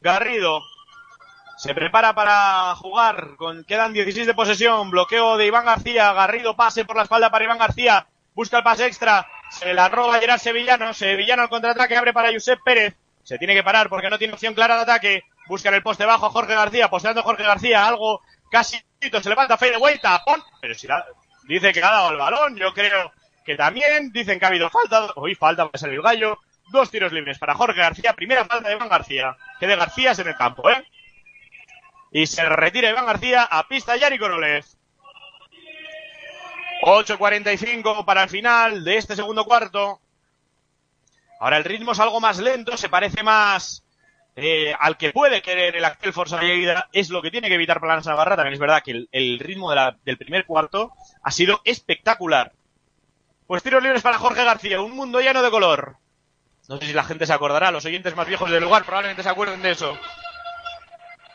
Garrido se prepara para jugar. Con, quedan 16 de posesión. Bloqueo de Iván García. Garrido pase por la espalda para Iván García. Busca el pase extra. Se la roba Gerard Sevillano. Sevillano al contraataque. Abre para Josep Pérez. Se tiene que parar porque no tiene opción clara de ataque. Busca en el poste bajo a Jorge García. Posteando Jorge García. Algo casi. Se levanta Fade tapón. Pero si dice que ha dado el balón. Yo creo que también. Dicen que ha habido falta. Hoy falta para salir el gallo. Dos tiros libres para Jorge García. Primera falta de Iván García. Que de García es en el campo, ¿eh? Y se retira Iván García a pista Yari Korolev. 8.45 para el final de este segundo cuarto. Ahora el ritmo es algo más lento, se parece más eh, al que puede querer el Axel Forza Lleida es lo que tiene que evitar Planas Navarra. También es verdad que el, ritmo del primer cuarto ha sido espectacular. Pues tiros libres para Jorge García, un mundo lleno de color. No sé si la gente se acordará, los oyentes más viejos del lugar probablemente se acuerden de eso.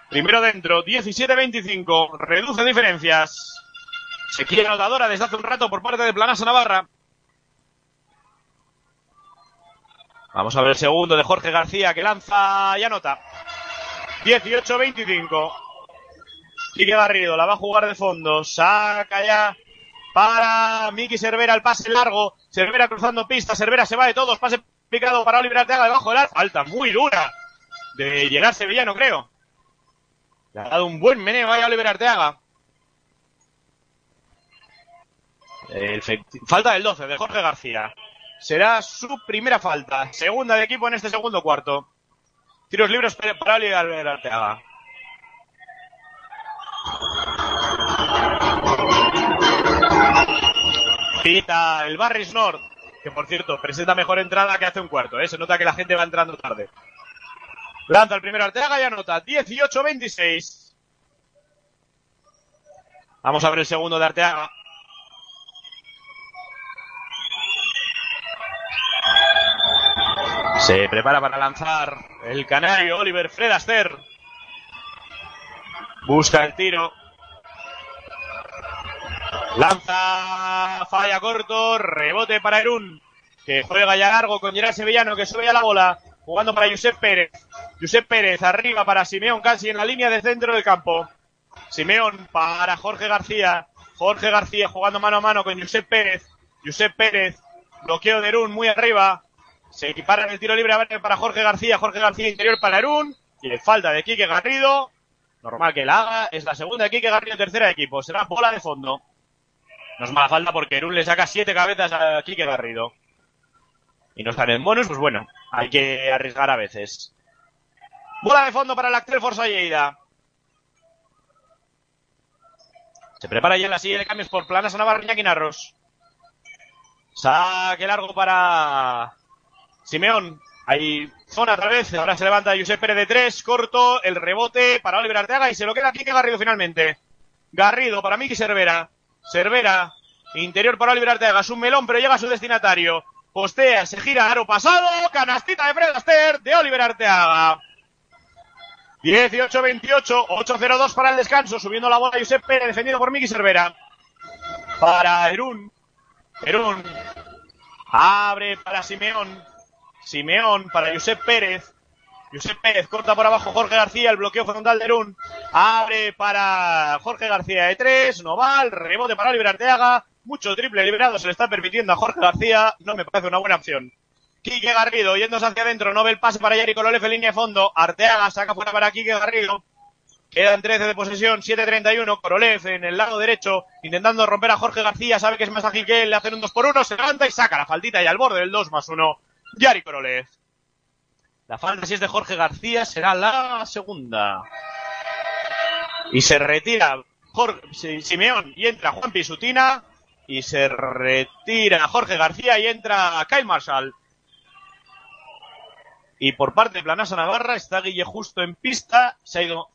Primero dentro, 17-25, reduce diferencias. Se quiere anotadora desde hace un rato por parte de Planasa Navarra. Vamos a ver el segundo de Jorge García que lanza y anota. 18-25. Quique Garrido la va a jugar de fondo. Saca ya para Miki Cervera el pase largo. Cervera cruzando pista. Cervera se va de todos. Pase picado para Oliver Arteaga debajo del arco. Falta muy dura de llegar Sevillano, creo. Le ha dado un buen meneo ahí a Oliver Arteaga. Falta del 12 de Jorge García. Será su primera falta. Segunda de equipo en este segundo cuarto. Tiros libres para Oliver Arteaga. Pita el Barris North, que por cierto presenta mejor entrada que hace un cuarto, ¿eh? se nota que la gente va entrando tarde. Lanza el primero Arteaga y anota 18-26. Vamos a ver el segundo de Arteaga. Se prepara para lanzar el canario Oliver Fred Aster. Busca el tiro. Lanza, falla corto, rebote para Erún, que juega ya largo con Gerard Sevillano, que sube ya la bola, jugando para Josep Pérez. Josep Pérez arriba para Simeón, casi en la línea de centro del campo. Simeón para Jorge García. Jorge García jugando mano a mano con Josep Pérez. Josep Pérez, bloqueo de Erún muy arriba. Se equipara en el tiro libre para Jorge García. Jorge García interior para Erún. Y le falta de Quique Garrido. Normal que la haga. Es la segunda de Quique Garrido, tercera de equipo. Será bola de fondo. No es mala falta porque Erún le saca siete cabezas a Quique Garrido. Y no están en bonus, pues bueno, hay que arriesgar a veces. Bola de fondo para el Actel Forza Lleida. Se prepara ya la silla de cambios por Planas a Navarra Iñaki Narros. Saque largo para Simeón. Hay zona otra vez. Ahora se levanta Josep Pérez de tres. Corto. El rebote para Oliver Arteaga y se lo queda Quique Garrido finalmente. Garrido para Miki Cervera. Cervera. Interior para Oliver Arteaga. Es un melón, pero llega a su destinatario. Postea, se gira aro pasado. Canastita de Fred Aster de Oliver Arteaga. 18-28. 8-0-2 para el descanso. Subiendo la bola Josep Pérez, defendido por Miki Cervera. Para Erún. Erún. Abre para Simeón. Simeón para Josep Pérez. Josep Pérez corta por abajo Jorge García, el bloqueo frontal de Erún. Abre para Jorge García de tres, no va, el rebote para Oliver Arteaga. Mucho triple liberado se le está permitiendo a Jorge García, no me parece una buena opción. Quique Garrido yéndose hacia adentro, no ve el pase para Yari Kololev en línea de fondo. Arteaga saca fuera para Quique Garrido. Quedan 13 de posesión, 7-31. Korolev en el lado derecho, intentando romper a Jorge García. Sabe que es más ágil que él, le hacen un 2 por 1 se levanta y saca la faldita y al borde del 2 más 1. Yari Korolev. La falta, si es de Jorge García, será la segunda. Y se retira Jorge, Simeón y entra Juan Pisutina. Y se retira Jorge García y entra Kyle Marshall. Y por parte de Planasa Navarra está Guille Justo en pista. Se ha ido.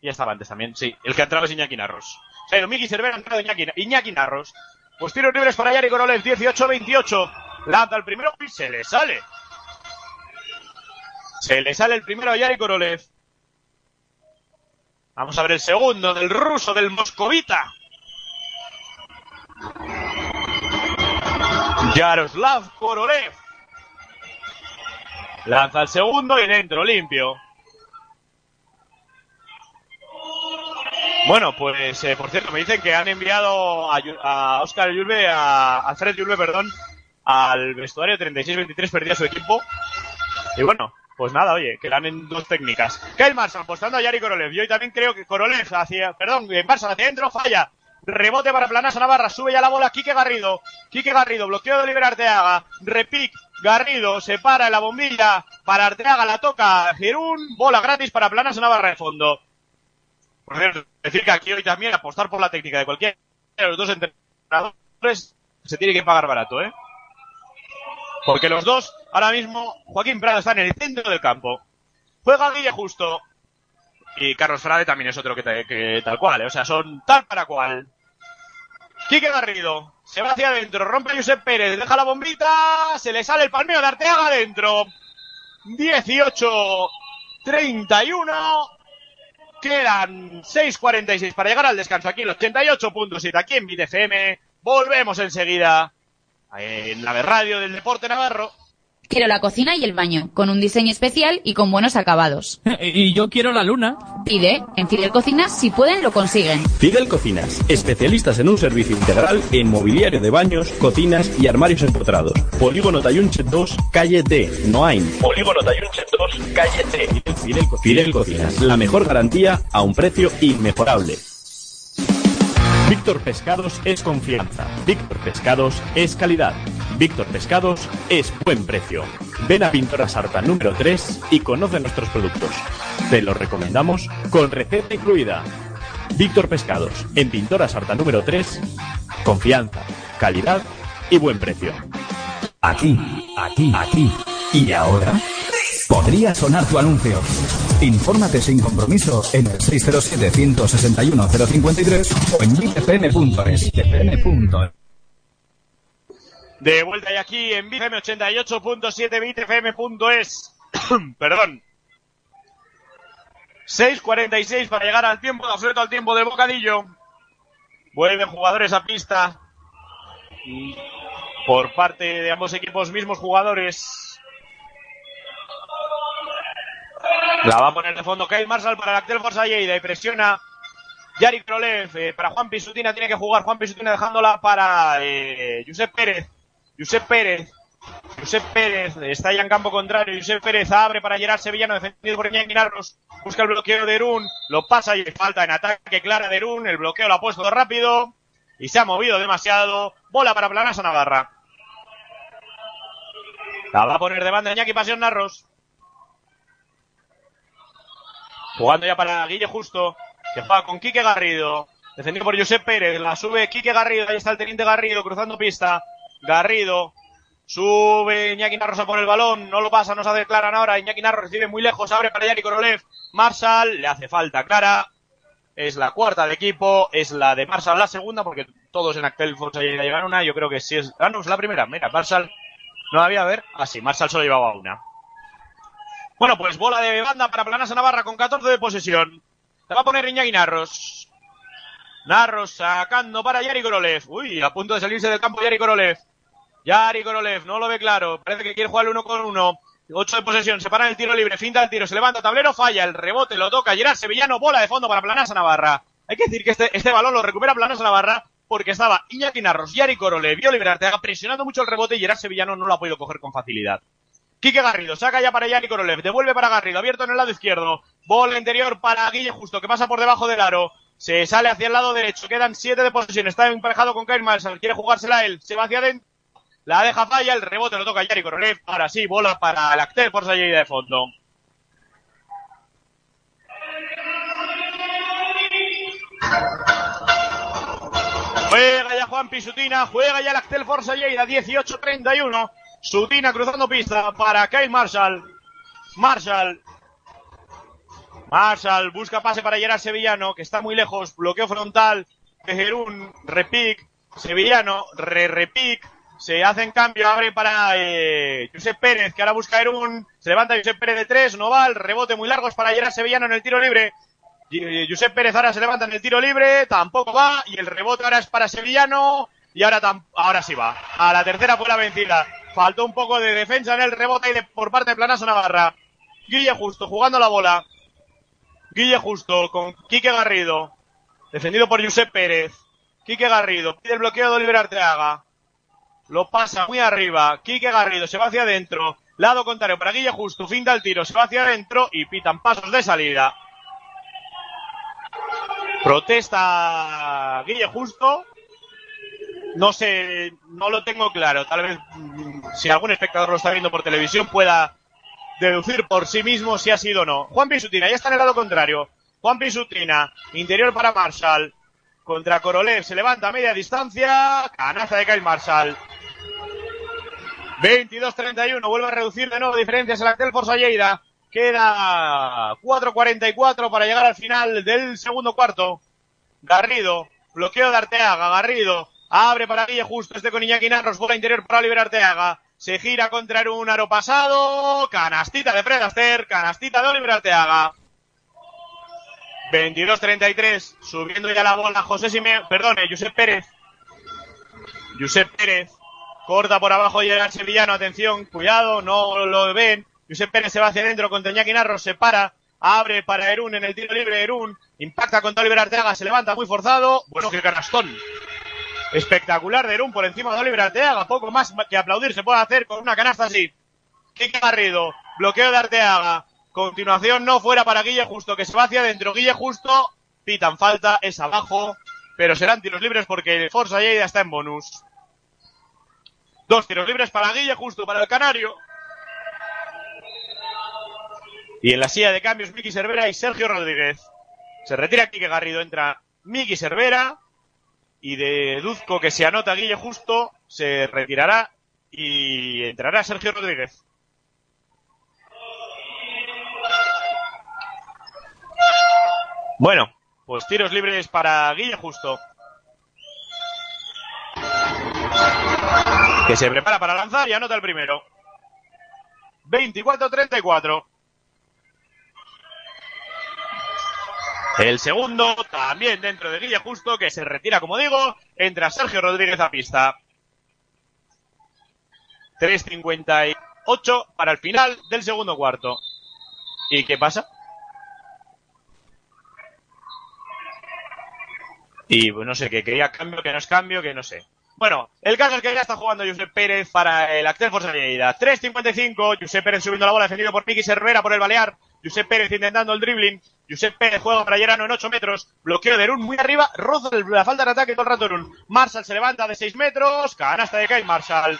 Ya estaba antes también, sí. El que ha entrado es Iñaki Narros. Se ha ido Miki Cervera, ha entrado Iñaki, Iñaki Narros. Pues tiros libres para Yari Korolev, 18-28. Lanza el primero y se le sale. Se le sale el primero a Yari Korolev. Vamos a ver el segundo del ruso, del moscovita. Yaroslav Korolev. Lanza el segundo y dentro, limpio. Bueno, pues eh, por cierto, me dicen que han enviado a, Oscar Yulbe, a, a Fred Yulbe, perdón, al vestuario 36-23, perdía su equipo. Y bueno, pues nada, oye, que en dos técnicas. Kyle Marshall apostando a Yari Korolev. Yo también creo que Korolev hacia, perdón, Marshall hacia adentro, falla. Rebote para Planasa Navarra, sube ya la bola Quique Garrido. Quique Garrido, bloqueo de Oliver Arteaga. Repic, Garrido, se para en la bombilla para Arteaga, la toca Gerún. Bola gratis para Planasa Navarra de fondo. Por cierto, decir que aquí hoy también apostar por la técnica de cualquiera de los dos entrenadores se tiene que pagar barato, ¿eh? Porque los dos, ahora mismo, Joaquín Prado está en el centro del campo. Juega Guille Justo. Y Carlos Frade también es otro que, tal cual, ¿eh? o sea, son tal para cual. Quique Garrido. Se va hacia adentro, rompe a Josep Pérez, deja la bombita, se le sale el palmeo de Arteaga adentro. 18, 31. Quedan 6.46 para llegar al descanso aquí en los 88.7 aquí en BTFM. Volvemos enseguida en la radio del Deporte Navarro. Quiero la cocina y el baño, con un diseño especial y con buenos acabados. y yo quiero la luna. Pide, en Fidel Cocinas, si pueden, lo consiguen. Fidel Cocinas, especialistas en un servicio integral en mobiliario de baños, cocinas y armarios empotrados. Polígono Tayunchet 2, calle D, Noain. Polígono Tayunchet 2, calle D. Fidel, Fidel Cocinas, la mejor garantía a un precio inmejorable. Víctor Pescados es confianza. Víctor Pescados es calidad. Víctor Pescados es buen precio. Ven a Pintora Sarta número 3 y conoce nuestros productos. Te los recomendamos con receta incluida. Víctor Pescados, en Pintora Sarta número 3, confianza, calidad y buen precio. Aquí, aquí, aquí. ¿Y ahora? Podría sonar tu anuncio. Infórmate sin compromiso en el 607-161-053 o en bitfm.es. De vuelta y aquí en BitFM 88.7 bitfm.es. Perdón. 6.46 para llegar al tiempo, absoluto al tiempo del bocadillo. Vuelven jugadores a pista. Por parte de ambos equipos, mismos jugadores. La va a poner de fondo Kyle Marshall para el Actel Forza Lleida y presiona Yari Krolev. Eh, para Juan Pisutina tiene que jugar Juan Pisutina dejándola para eh, Josep Pérez. Josep Pérez. Josep Pérez está ya en campo contrario. Josep Pérez abre para Gerard Sevillano, defendido por Iñaki Narros. Busca el bloqueo de Erún. Lo pasa y falta en ataque clara de Erún. El bloqueo lo ha puesto rápido. Y se ha movido demasiado. Bola para Planasa Navarra. La va a poner de banda Iñaki Pasión Narros. Jugando ya para Guille Justo. Que juega con Quique Garrido. Defendido por Josep Pérez. La sube Quique Garrido. Ahí está el teniente Garrido cruzando pista. Garrido. Sube Iñaki Narros a por el balón. No lo pasa, no se hace Clara ahora. Iñaki Narros recibe muy lejos. Abre para Yari Korolev. Marshall. Le hace falta Clara. Es la cuarta del equipo. Es la de Marshall la segunda. Porque todos en Actel Forza llegan una. Yo creo que sí es. Ah, no, es la primera. Mira, Marshall. No había, a ver. Ah, sí, Marshall solo llevaba una. Bueno, pues bola de banda para Planasa Navarra con 14 de posesión. Se va a poner Iñaki Narros. Narros sacando para Yari Korolev. Uy, a punto de salirse del campo Yari Korolev. Yari Korolev, no lo ve claro. Parece que quiere jugar uno con uno. 8 de posesión, se para el tiro libre, finta el tiro, se levanta tablero, falla, el rebote lo toca Gerard Sevillano, bola de fondo para Planasa Navarra. Hay que decir que este, este balón lo recupera Planasa Navarra porque estaba Iñaki Narros, Yari Korolev y Oliver Arteaga presionando mucho el rebote y Gerard Sevillano no lo ha podido coger con facilidad. Quique Garrido, saca ya para Yari Korolev, devuelve para Garrido, abierto en el lado izquierdo. Bola interior para Guille Justo, que pasa por debajo del aro. Se sale hacia el lado derecho, quedan 7 de posesión, está emparejado con Kyle Marshall, quiere jugársela él, se va hacia adentro. La deja falla, el rebote lo toca Yari Korolev. Ahora sí, bola para el Actel por salida de fondo. Juega ya Juan Pisutina, juega ya el Actel Forza Lleida, 18-31. Sutina cruzando pista para Kyle Marshall. Marshall. Marshall busca pase para Gerard Sevillano, que está muy lejos. Bloqueo frontal de Gerún. Repic. Sevillano. Re-repic. Se hace en cambio, abre para eh, Josep Pérez, que ahora busca Erún. Se levanta Josep Pérez de tres, no va. El rebote muy largo es para Gerard Sevillano en el tiro libre. Josep Pérez ahora se levanta en el tiro libre, tampoco va. Y el rebote ahora es para Sevillano. Y ahora, ahora sí va. A la tercera fue la vencida. Faltó un poco de defensa en el rebote y por parte de Planaso Navarra. Guille Justo jugando la bola. Guille Justo con Quique Garrido. Defendido por Josep Pérez. Quique Garrido pide el bloqueo de Oliver Arteaga. Lo pasa muy arriba. Quique Garrido se va hacia adentro. Lado contrario para Guille Justo. Fin del tiro. Se va hacia adentro y pitan pasos de salida. Protesta Guille Justo. No sé, no lo tengo claro. Tal vez si algún espectador lo está viendo por televisión pueda deducir por sí mismo si ha sido o no. Juan Pisutina ya está en el lado contrario. Juan Pisutina, interior para Marshall. Contra Korolev, se levanta a media distancia. Canasta de Kyle Marshall. 22-31, vuelve a reducir de nuevo diferencias el Actel Forza Lleida. Queda 4.44 para llegar al final del segundo cuarto. Garrido, bloqueo de Arteaga, Garrido, abre para Guille Justo, este con Iñaki Narros, bola interior para Oliver Arteaga. Se gira contra un aro pasado, canastita de Fred Astaire, canastita de Oliver Arteaga. 22-33, subiendo ya la bola José Simeone, perdone, Josep Pérez. Josep Pérez, corta por abajo y el sevillano, atención, cuidado, no lo ven. Josep Pérez se va hacia adentro contra Iñaki Narro, se para, abre para Erún en el tiro libre, Erún impacta contra Oliver Arteaga, se levanta muy forzado, bueno, qué canastón. Espectacular de Erún por encima de Oliver Arteaga, poco más que aplaudir se puede hacer con una canasta así. Kike Garrido, bloqueo de Arteaga, continuación no fuera para Guille Justo, que se va hacia adentro, Guille Justo, pitan falta, es abajo, pero serán tiros libres porque Forza Lleida está en bonus. Dos tiros libres para Guille Justo, para el Canario. Y en la silla de cambios, Miki Cervera y Sergio Rodríguez. Se retira Quique Garrido, entra Miki Cervera. Y deduzco que se anota Guille Justo, se retirará y entrará Sergio Rodríguez. Bueno, pues tiros libres para Guille Justo. Que se prepara para lanzar y anota el primero. 24-34. El segundo, también dentro de Guille Justo, que se retira, como digo, entra Sergio Rodríguez a pista. 3.58 para el final del segundo cuarto. ¿Y qué pasa? Y pues, no sé, que quería cambio, que no es cambio, que no sé. Bueno, el caso es que ya está jugando Josep Pérez para el Actel Forza Lleida. 3.55, Josep Pérez subiendo la bola, defendido por Miki Cervera por el Balear. Josep Pérez intentando el dribbling. Josep Pérez juega para Llerano en 8 metros. Bloqueo de Erun muy arriba. Roza la falta de ataque todo el rato Erun. Marshall se levanta de 6 metros. Canasta de Kai Marshall.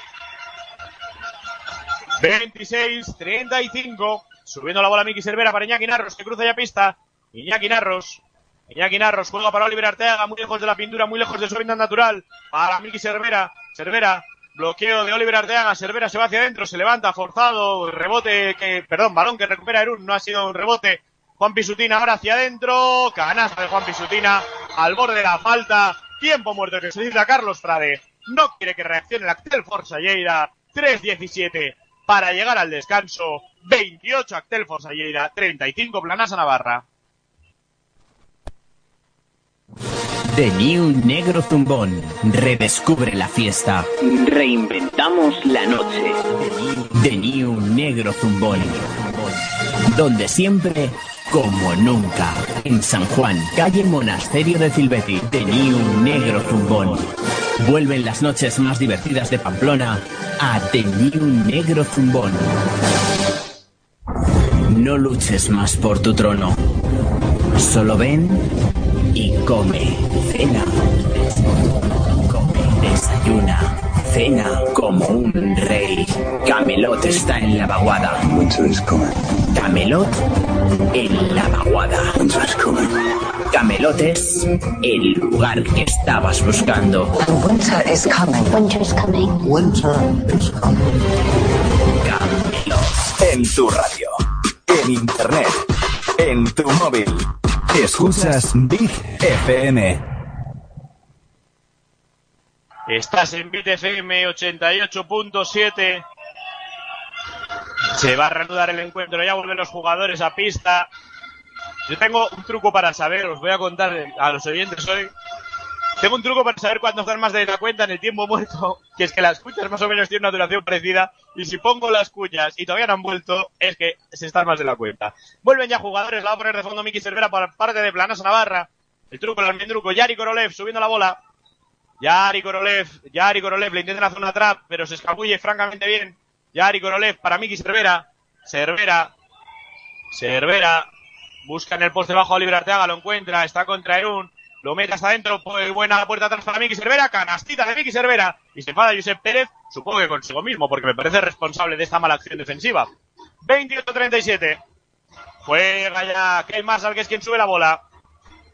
26-35. Subiendo la bola Miki Cervera para Iñaki Narros que cruza ya pista. Iñaki Narros. Iñaki Narros juega para Oliver Arteaga, muy lejos de la pintura, muy lejos de su vida natural. Para Miki Cervera. Cervera. Bloqueo de Oliver Arteaga. Cervera se va hacia adentro, se levanta, forzado. Rebote que, perdón, balón que recupera Erun. No ha sido un rebote. Juan Pisutina ahora hacia adentro. Canasta de Juan Pisutina. Al borde de la falta. Tiempo muerto que se dice a Carlos Frade. No quiere que reaccione el Actel Forza Lleida. 3-17 para llegar al descanso. 28 Actel Forza Lleida. 35 Planasa Navarra. The New Negro Zumbón. Redescubre la fiesta. Reinventamos la noche. The New Negro Zumbón. Donde siempre, como nunca. En San Juan, calle Monasterio de Filbeti. The New Negro Zumbón. Vuelven las noches más divertidas de Pamplona a The New Negro Zumbón. No luches más por tu trono. Solo ven y come. Cena. Come, desayuna. Cena como un rey. Camelot está en la vaguada. Camelot en la vaguada. Camelot es el lugar que estabas buscando. Winter is coming. Winter is coming. Winter is coming. Camelot. En tu radio, en internet, en tu móvil. Escuchas Big FM. Estás en Bit FM 88.7. Se va a reanudar el encuentro, ya vuelven los jugadores a pista. Yo tengo un truco para saber, os voy a contar a los oyentes hoy. Tengo un truco para saber cuándo están más de la cuenta en el tiempo muerto, que es que las cuñas más o menos tienen una duración parecida, y si pongo las cuñas y todavía no han vuelto, es que se están más de la cuenta. Vuelven ya jugadores, la va a poner de fondo Miki Cervera por parte de Planasa Navarra. El truco, el almendruco, Yari Korolev subiendo la bola. Yari Korolev, Yari Korolev, le intentan hacer una trap, pero se escabulle francamente bien. Yari Korolev para Miki Cervera. Cervera. Cervera. Busca en el poste bajo a Oliver Arteaga, lo encuentra, está contra Erun. Lo mete hasta adentro, pues, buena puerta atrás para Miki Cervera, canastita de Miki Cervera. Y se enfada Josep Pérez, supongo que consigo mismo, porque me parece responsable de esta mala acción defensiva. 28-37. Juega ya Kyle Marshall, que es quien sube la bola.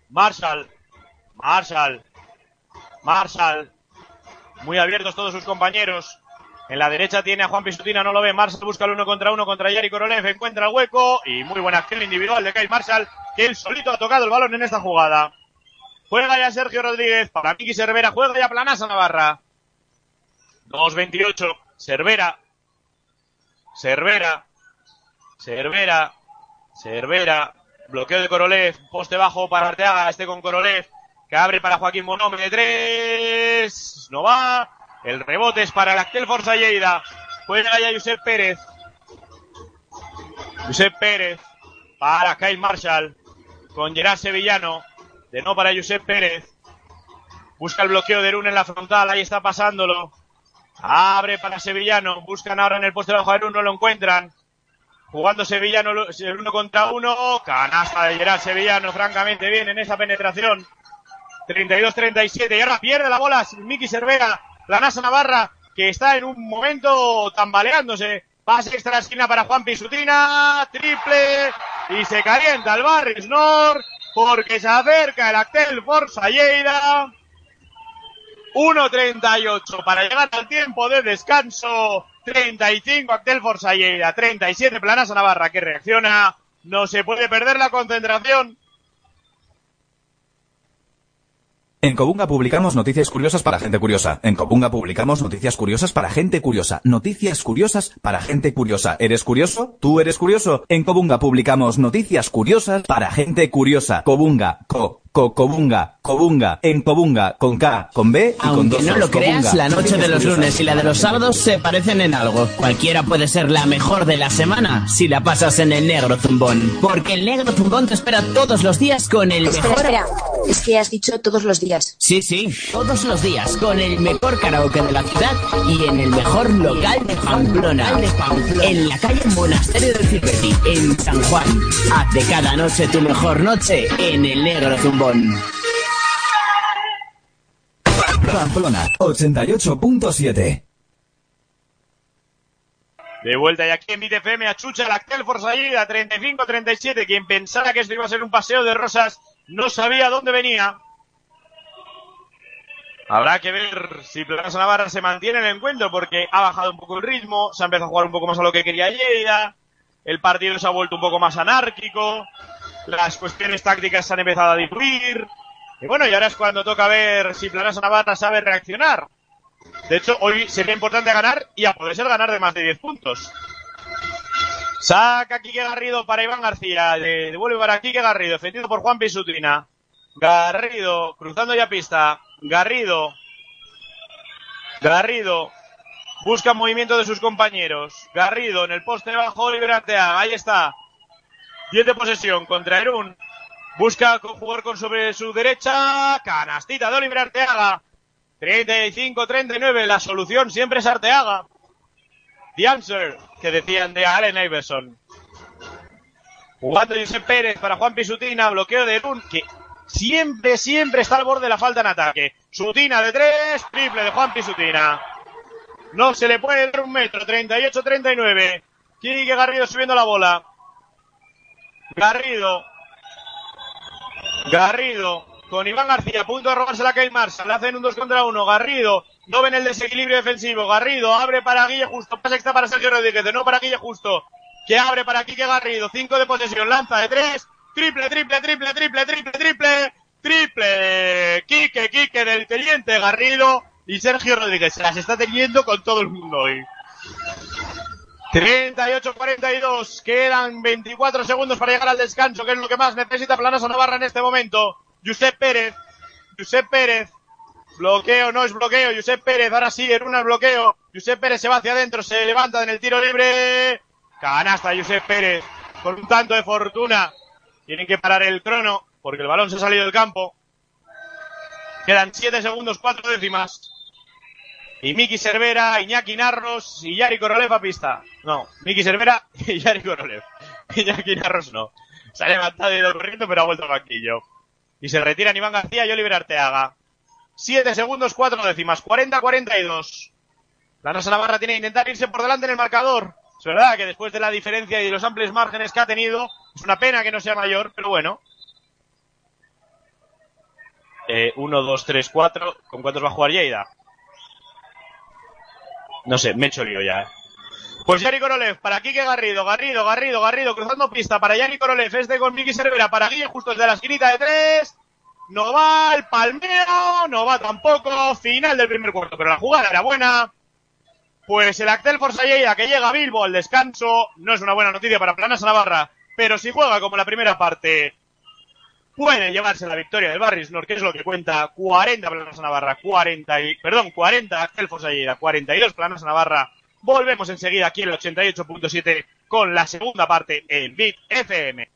Marshall. Marshall. Marshall. Muy abiertos todos sus compañeros. En la derecha tiene a Juan Pisutina, no lo ve. Marshall busca el uno contra uno contra Yari Korolev. Encuentra el hueco y muy buena acción individual de Kyle Marshall, que él solito ha tocado el balón en esta jugada. Juega ya Sergio Rodríguez para Miki Cervera. Juega ya Planasa Navarra. 2-28. Cervera. Cervera. Cervera. Cervera. Bloqueo de Korolev. Poste bajo para Arteaga. Este con Korolev. Que abre para Joaquín Monome de tres. No va. El rebote es para el Actel Forza Lleida. Juega ya Josep Pérez. Josep Pérez. Para Kyle Marshall. Con Gerard Sevillano. De no para Josep Pérez. Busca el bloqueo de Erun en la frontal. Ahí está pasándolo. Abre para Sevillano. Buscan ahora en el poste de Erun. No lo encuentran. Jugando Sevillano el uno contra uno. Canasta de Gerard Sevillano. Francamente bien en esa penetración. 32-37. Y ahora pierde la bola Miki Cervera. La NASA Navarra. Que está en un momento tambaleándose. Pase extra esquina para Juan Pisutina. Triple. Y se calienta el Barris. Porque se acerca el Actel Forza Lleida. 1.38 para llegar al tiempo de descanso. 35 Actel Forza Lleida. 37 Planasa Navarra que reacciona. No se puede perder la concentración. En Cobunga publicamos noticias curiosas para gente curiosa. En Cobunga publicamos noticias curiosas para gente curiosa. Noticias curiosas para gente curiosa. ¿Eres curioso? ¿Tú eres curioso? En Cobunga publicamos noticias curiosas para gente curiosa. Cobunga, co, co, Cobunga, Cobunga, en Cobunga, con K, con B y con Aunque dos no lo creas, Cobunga. la noche de los lunes y la de los sábados se parecen en algo. Cualquiera puede ser la mejor de la semana si la pasas en el negro zumbón. Porque el negro zumbón te espera todos los días con el Espera, mejor... espera. Es que has dicho todos los días. Sí, sí, todos los días con el mejor karaoke de la ciudad y en el mejor local de Pamplona. En la calle Monasterio del Cirpeti, en San Juan. Haz de cada noche tu mejor noche en el negro zumbón. Pamplona, 88.7. De vuelta y aquí en BTFM a Chucha Lactel Forza Lleida 35-37. Quien pensara que esto iba a ser un paseo de rosas no sabía dónde venía. Habrá que ver si Plaza Navarra se mantiene en el encuentro porque ha bajado un poco el ritmo, se ha empezado a jugar un poco más a lo que quería Lleida, el partido se ha vuelto un poco más anárquico, las cuestiones tácticas se han empezado a diluir. Y bueno, y ahora es cuando toca ver si Plaza Navarra sabe reaccionar. De hecho, hoy sería importante ganar y a poder ser ganar de más de 10 puntos. Saca Quique Garrido para Iván García. Devuelve para Quique Garrido, defendido por Juan Pisutrina. Garrido, cruzando ya pista. Garrido. Garrido. Busca movimiento de sus compañeros. Garrido en el poste bajo, Oliver. Ahí está. 10 de posesión contra Erún. Busca jugar con sobre su derecha. Canastita de Oliver Arteaga. 35-39. La solución siempre es Arteaga. The answer, que decían de Allen Iverson. Jugando Josep Pérez para Juan Pisutina, bloqueo de Erún, que siempre, siempre está al borde de la falta en ataque. Sutina de tres, triple de Juan Pisutina. No se le puede dar un metro, 38-39. Quique Garrido subiendo la bola. Garrido. Garrido. Con Iván García, a punto de robarse la Kyle Marshall. Le hacen un 2 contra 1. Garrido. No ven el desequilibrio defensivo. Garrido abre para Guille Justo. Pasa extra para Sergio Rodríguez. De no para Guille Justo. Que abre para Quique Garrido. 5 de posesión. Lanza de 3. Triple, triple, triple, triple, triple, triple. Triple. Quique, Quique del teniente Garrido. Y Sergio Rodríguez. Se las está teniendo con todo el mundo hoy. 38-42. Quedan 24 segundos para llegar al descanso, que es lo que más necesita Planosa Navarra en este momento. Josep Pérez. Josep Pérez. Bloqueo, no es bloqueo. Josep Pérez, ahora sí, Eruna el bloqueo. Josep Pérez se va hacia adentro, se levanta en el tiro libre. Canasta Josep Pérez. Con un tanto de fortuna. Tienen que parar el crono, porque el balón se ha salido del campo. Quedan 7 segundos, 4 décimas. Y Miki Cervera, Iñaki Narros y Yari Korolev a pista. No, Miki Cervera y Yari Korolev. Iñaki Narros no. Se ha levantado y ido corriendo, pero ha vuelto al banquillo. Y se retiran Iván García y Oliver Arteaga. 7 segundos, 4 décimas. 40-42. La Nosa Navarra tiene que intentar irse por delante en el marcador. Es verdad que después de la diferencia y de los amplios márgenes que ha tenido, es una pena que no sea mayor, pero bueno. 1, 2, 3, 4. ¿Con cuántos va a jugar Lleida? No sé, me he hecho lío ya. Pues Yanni Korolev, para Kike Garrido, Garrido, Garrido, Garrido, cruzando pista para Yanni Korolev, este con Miki Cervera, para Guille, justo desde la esquinita de tres. No va el palmeo, no va tampoco, final del primer cuarto, pero la jugada era buena. Pues el Actel Forsayeda que llega a Bilbo al descanso, no es una buena noticia para Planas Navarra, pero si juega como la primera parte, puede llevarse la victoria del Barris Nord, que es lo que cuenta 40 Planas Navarra, 40 y, perdón, 40 Actel Forsayeda, 42 Planas Navarra. Volvemos enseguida aquí en el 88.7 con la segunda parte en Bit FM.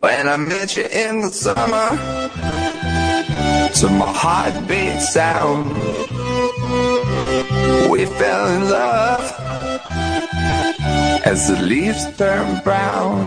When I met you in the summer, to my heartbeat sound, we fell in love as the leaves turn brown,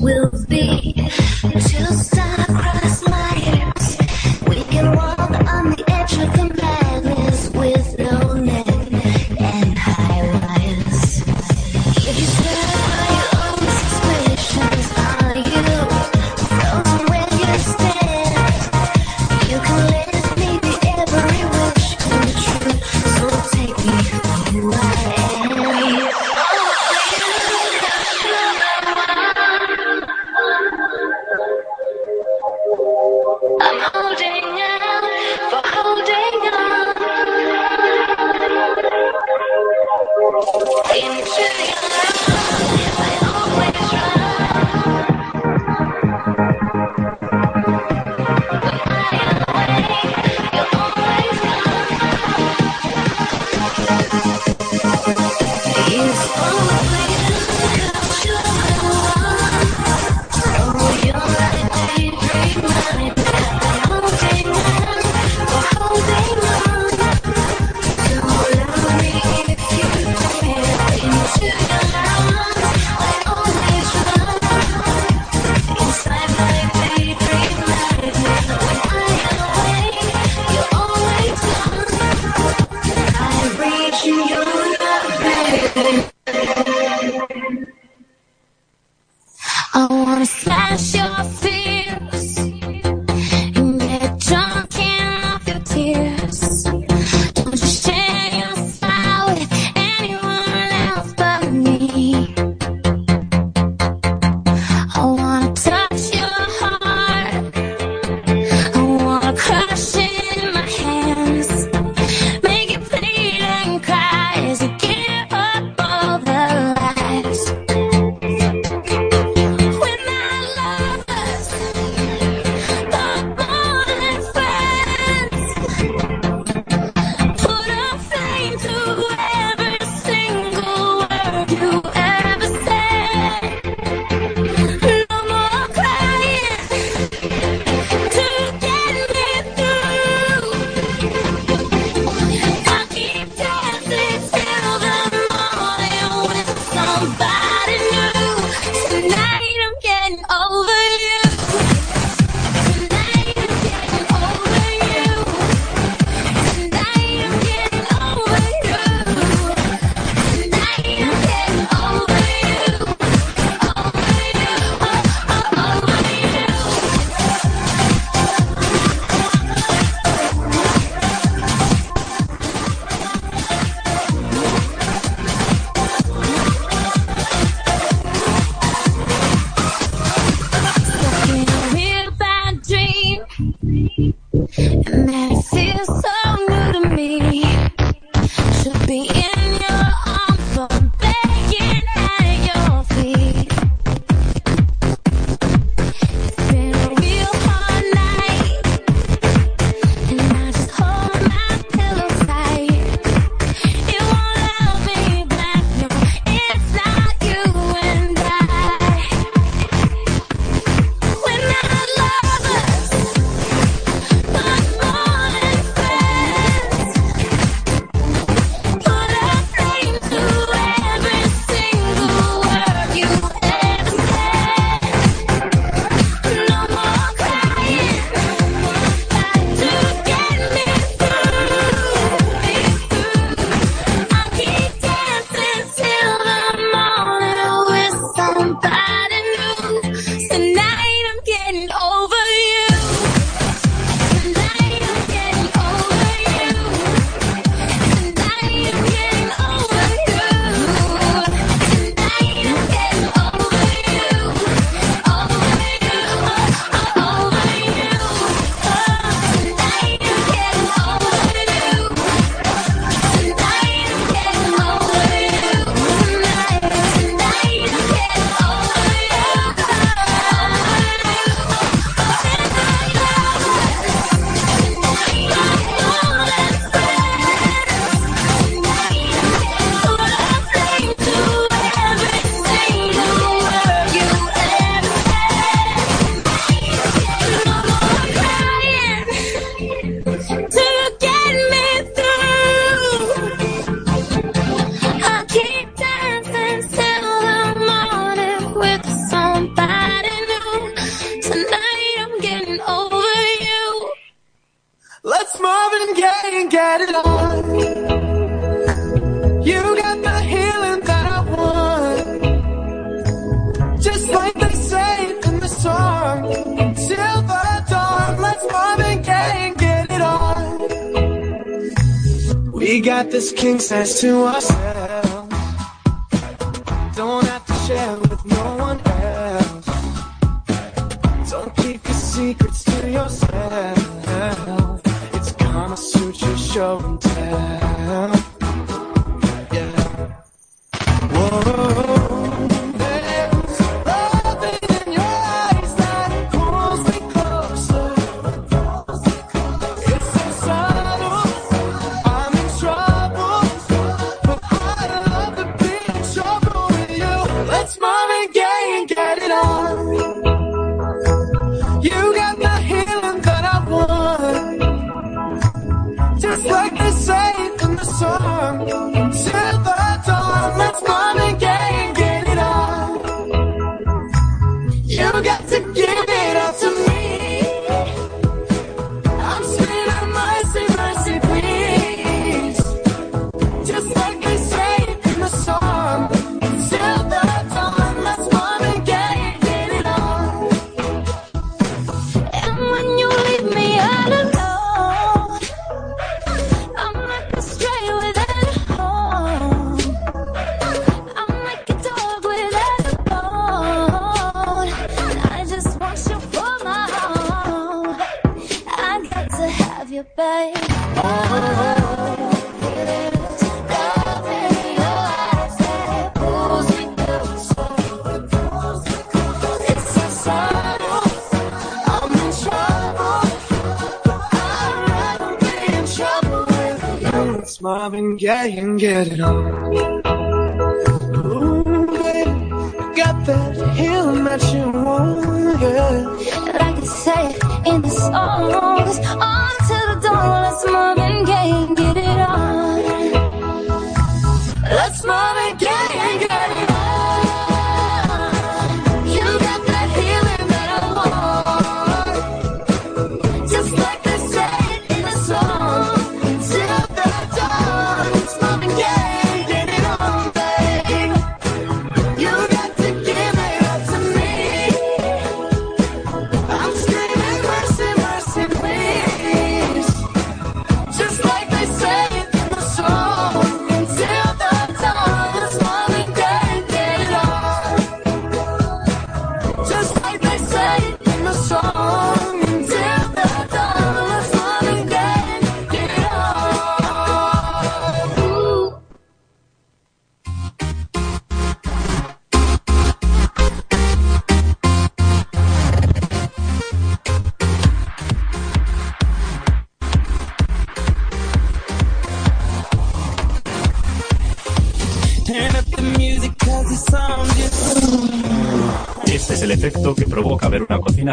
will be.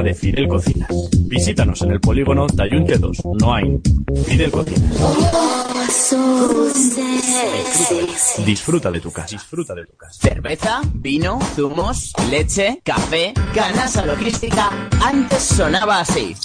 De Fidel Cocinas. Visítanos en el polígono Tayunque 2, Noain. Fidel Cocinas. Disfruta de tu casa. Disfruta de tu casa. Cerveza, vino, zumos, leche, café, Ganasa Logística. Antes sonaba así.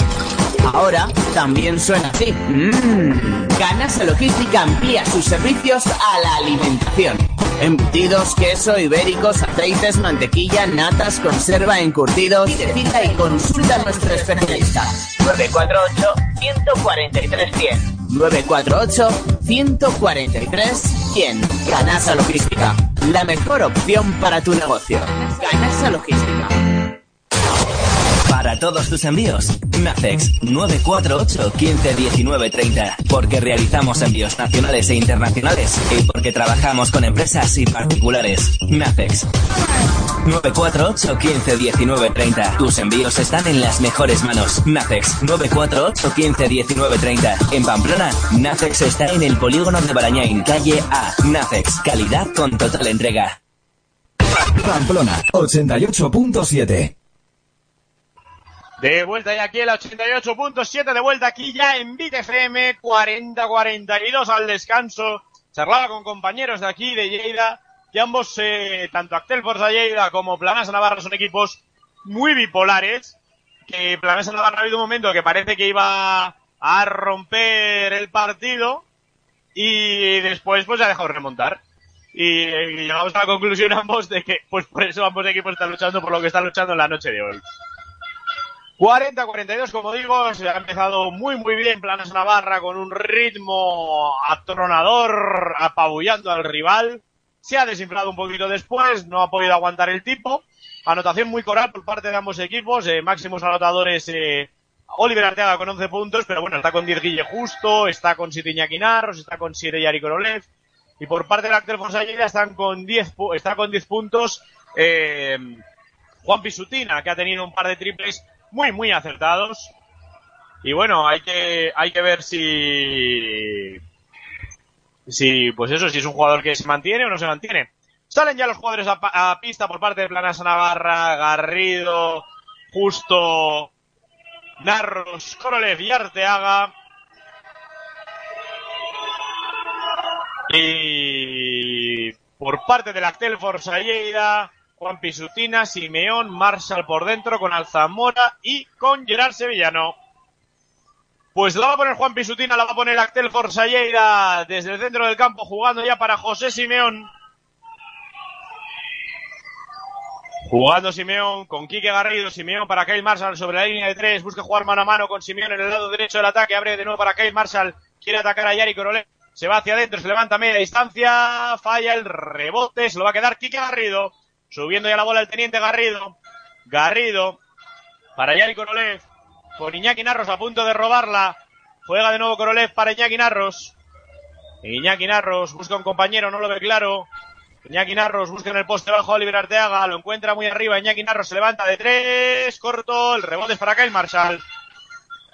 Ahora también suena así. Mmm. Ganasa Logística amplía sus servicios a la alimentación. Embutidos, queso, ibéricos, aceites, mantequilla, natas, conserva, encurtidos. Pide cita y consulta a nuestro especialista. 948-143-100. 948-143-100. Ganasa Logística. La mejor opción para tu negocio. Ganasa Logística. Para todos tus envíos, Nacex 948 15 19 30. Porque realizamos envíos nacionales e internacionales y porque trabajamos con empresas y particulares. Nacex 948 15 19 30. Tus envíos están en las mejores manos. Nacex 948 15 19 30. En Pamplona, Nacex está en el polígono de Barañain, calle A. Nacex, calidad con total entrega. Pamplona 88.7. De vuelta ya aquí en la 88.7, de vuelta aquí ya en Bit FM 40-42 al descanso. Charlaba con compañeros de aquí, de Lleida, que ambos, eh, tanto Actel Forza Lleida como Planasa Navarra son equipos muy bipolares. Que Planasa Navarra ha habido un momento que parece que iba a romper el partido y después pues ha dejado remontar. Y, eh, llegamos a la conclusión ambos de que pues por eso ambos equipos están luchando por lo que están luchando en la noche de hoy. 40-42, como digo, se ha empezado muy muy bien Planas Navarra con un ritmo atronador, apabullando al rival. Se ha desinflado un poquito después, no ha podido aguantar el tipo. Anotación muy coral por parte de ambos equipos, eh, máximos anotadores eh, Oliver Arteaga con 11 puntos, pero bueno, está con 10 Guille Justo, está con 7 Iñaki está con 7 Yari Korolev. Y por parte del Actel Fonsañera están con 10, pu- está con 10 puntos eh, Juan Pisutina, que ha tenido un par de triples muy, muy acertados. Y bueno, hay que, hay que ver si, si, pues eso, si es un jugador que se mantiene o no se mantiene. Salen ya los jugadores a, a pista por parte de Planasa Navarra, Garrido, Justo, Narros, Korolev y Arteaga. Y por parte del Actel Lleida, Juan Pisutina, Simeón, Marshall por dentro con Alzamora y con Gerard Sevillano. Pues la va a poner Juan Pisutina, la va a poner Actel Lleida desde el centro del campo jugando ya para José Simeón. Jugando Simeón con Quique Garrido, Simeón para Kyle Marshall sobre la línea de tres, busca jugar mano a mano con Simeón en el lado derecho del ataque, abre de nuevo para Kyle Marshall, quiere atacar a Yari Korolev, se va hacia adentro, se levanta a media distancia, falla el rebote, se lo va a quedar Quique Garrido, subiendo ya la bola el teniente Garrido, Garrido para Yari Korolev, con Iñaki Narros a punto de robarla, juega de nuevo Korolev para Iñaki Narros, Iñaki Narros busca un compañero, no lo ve claro, Iñaki Narros busca en el poste bajo a Oliver Arteaga, lo encuentra muy arriba, Iñaki Narros se levanta de tres, corto, el rebote es para Kyle Marshall.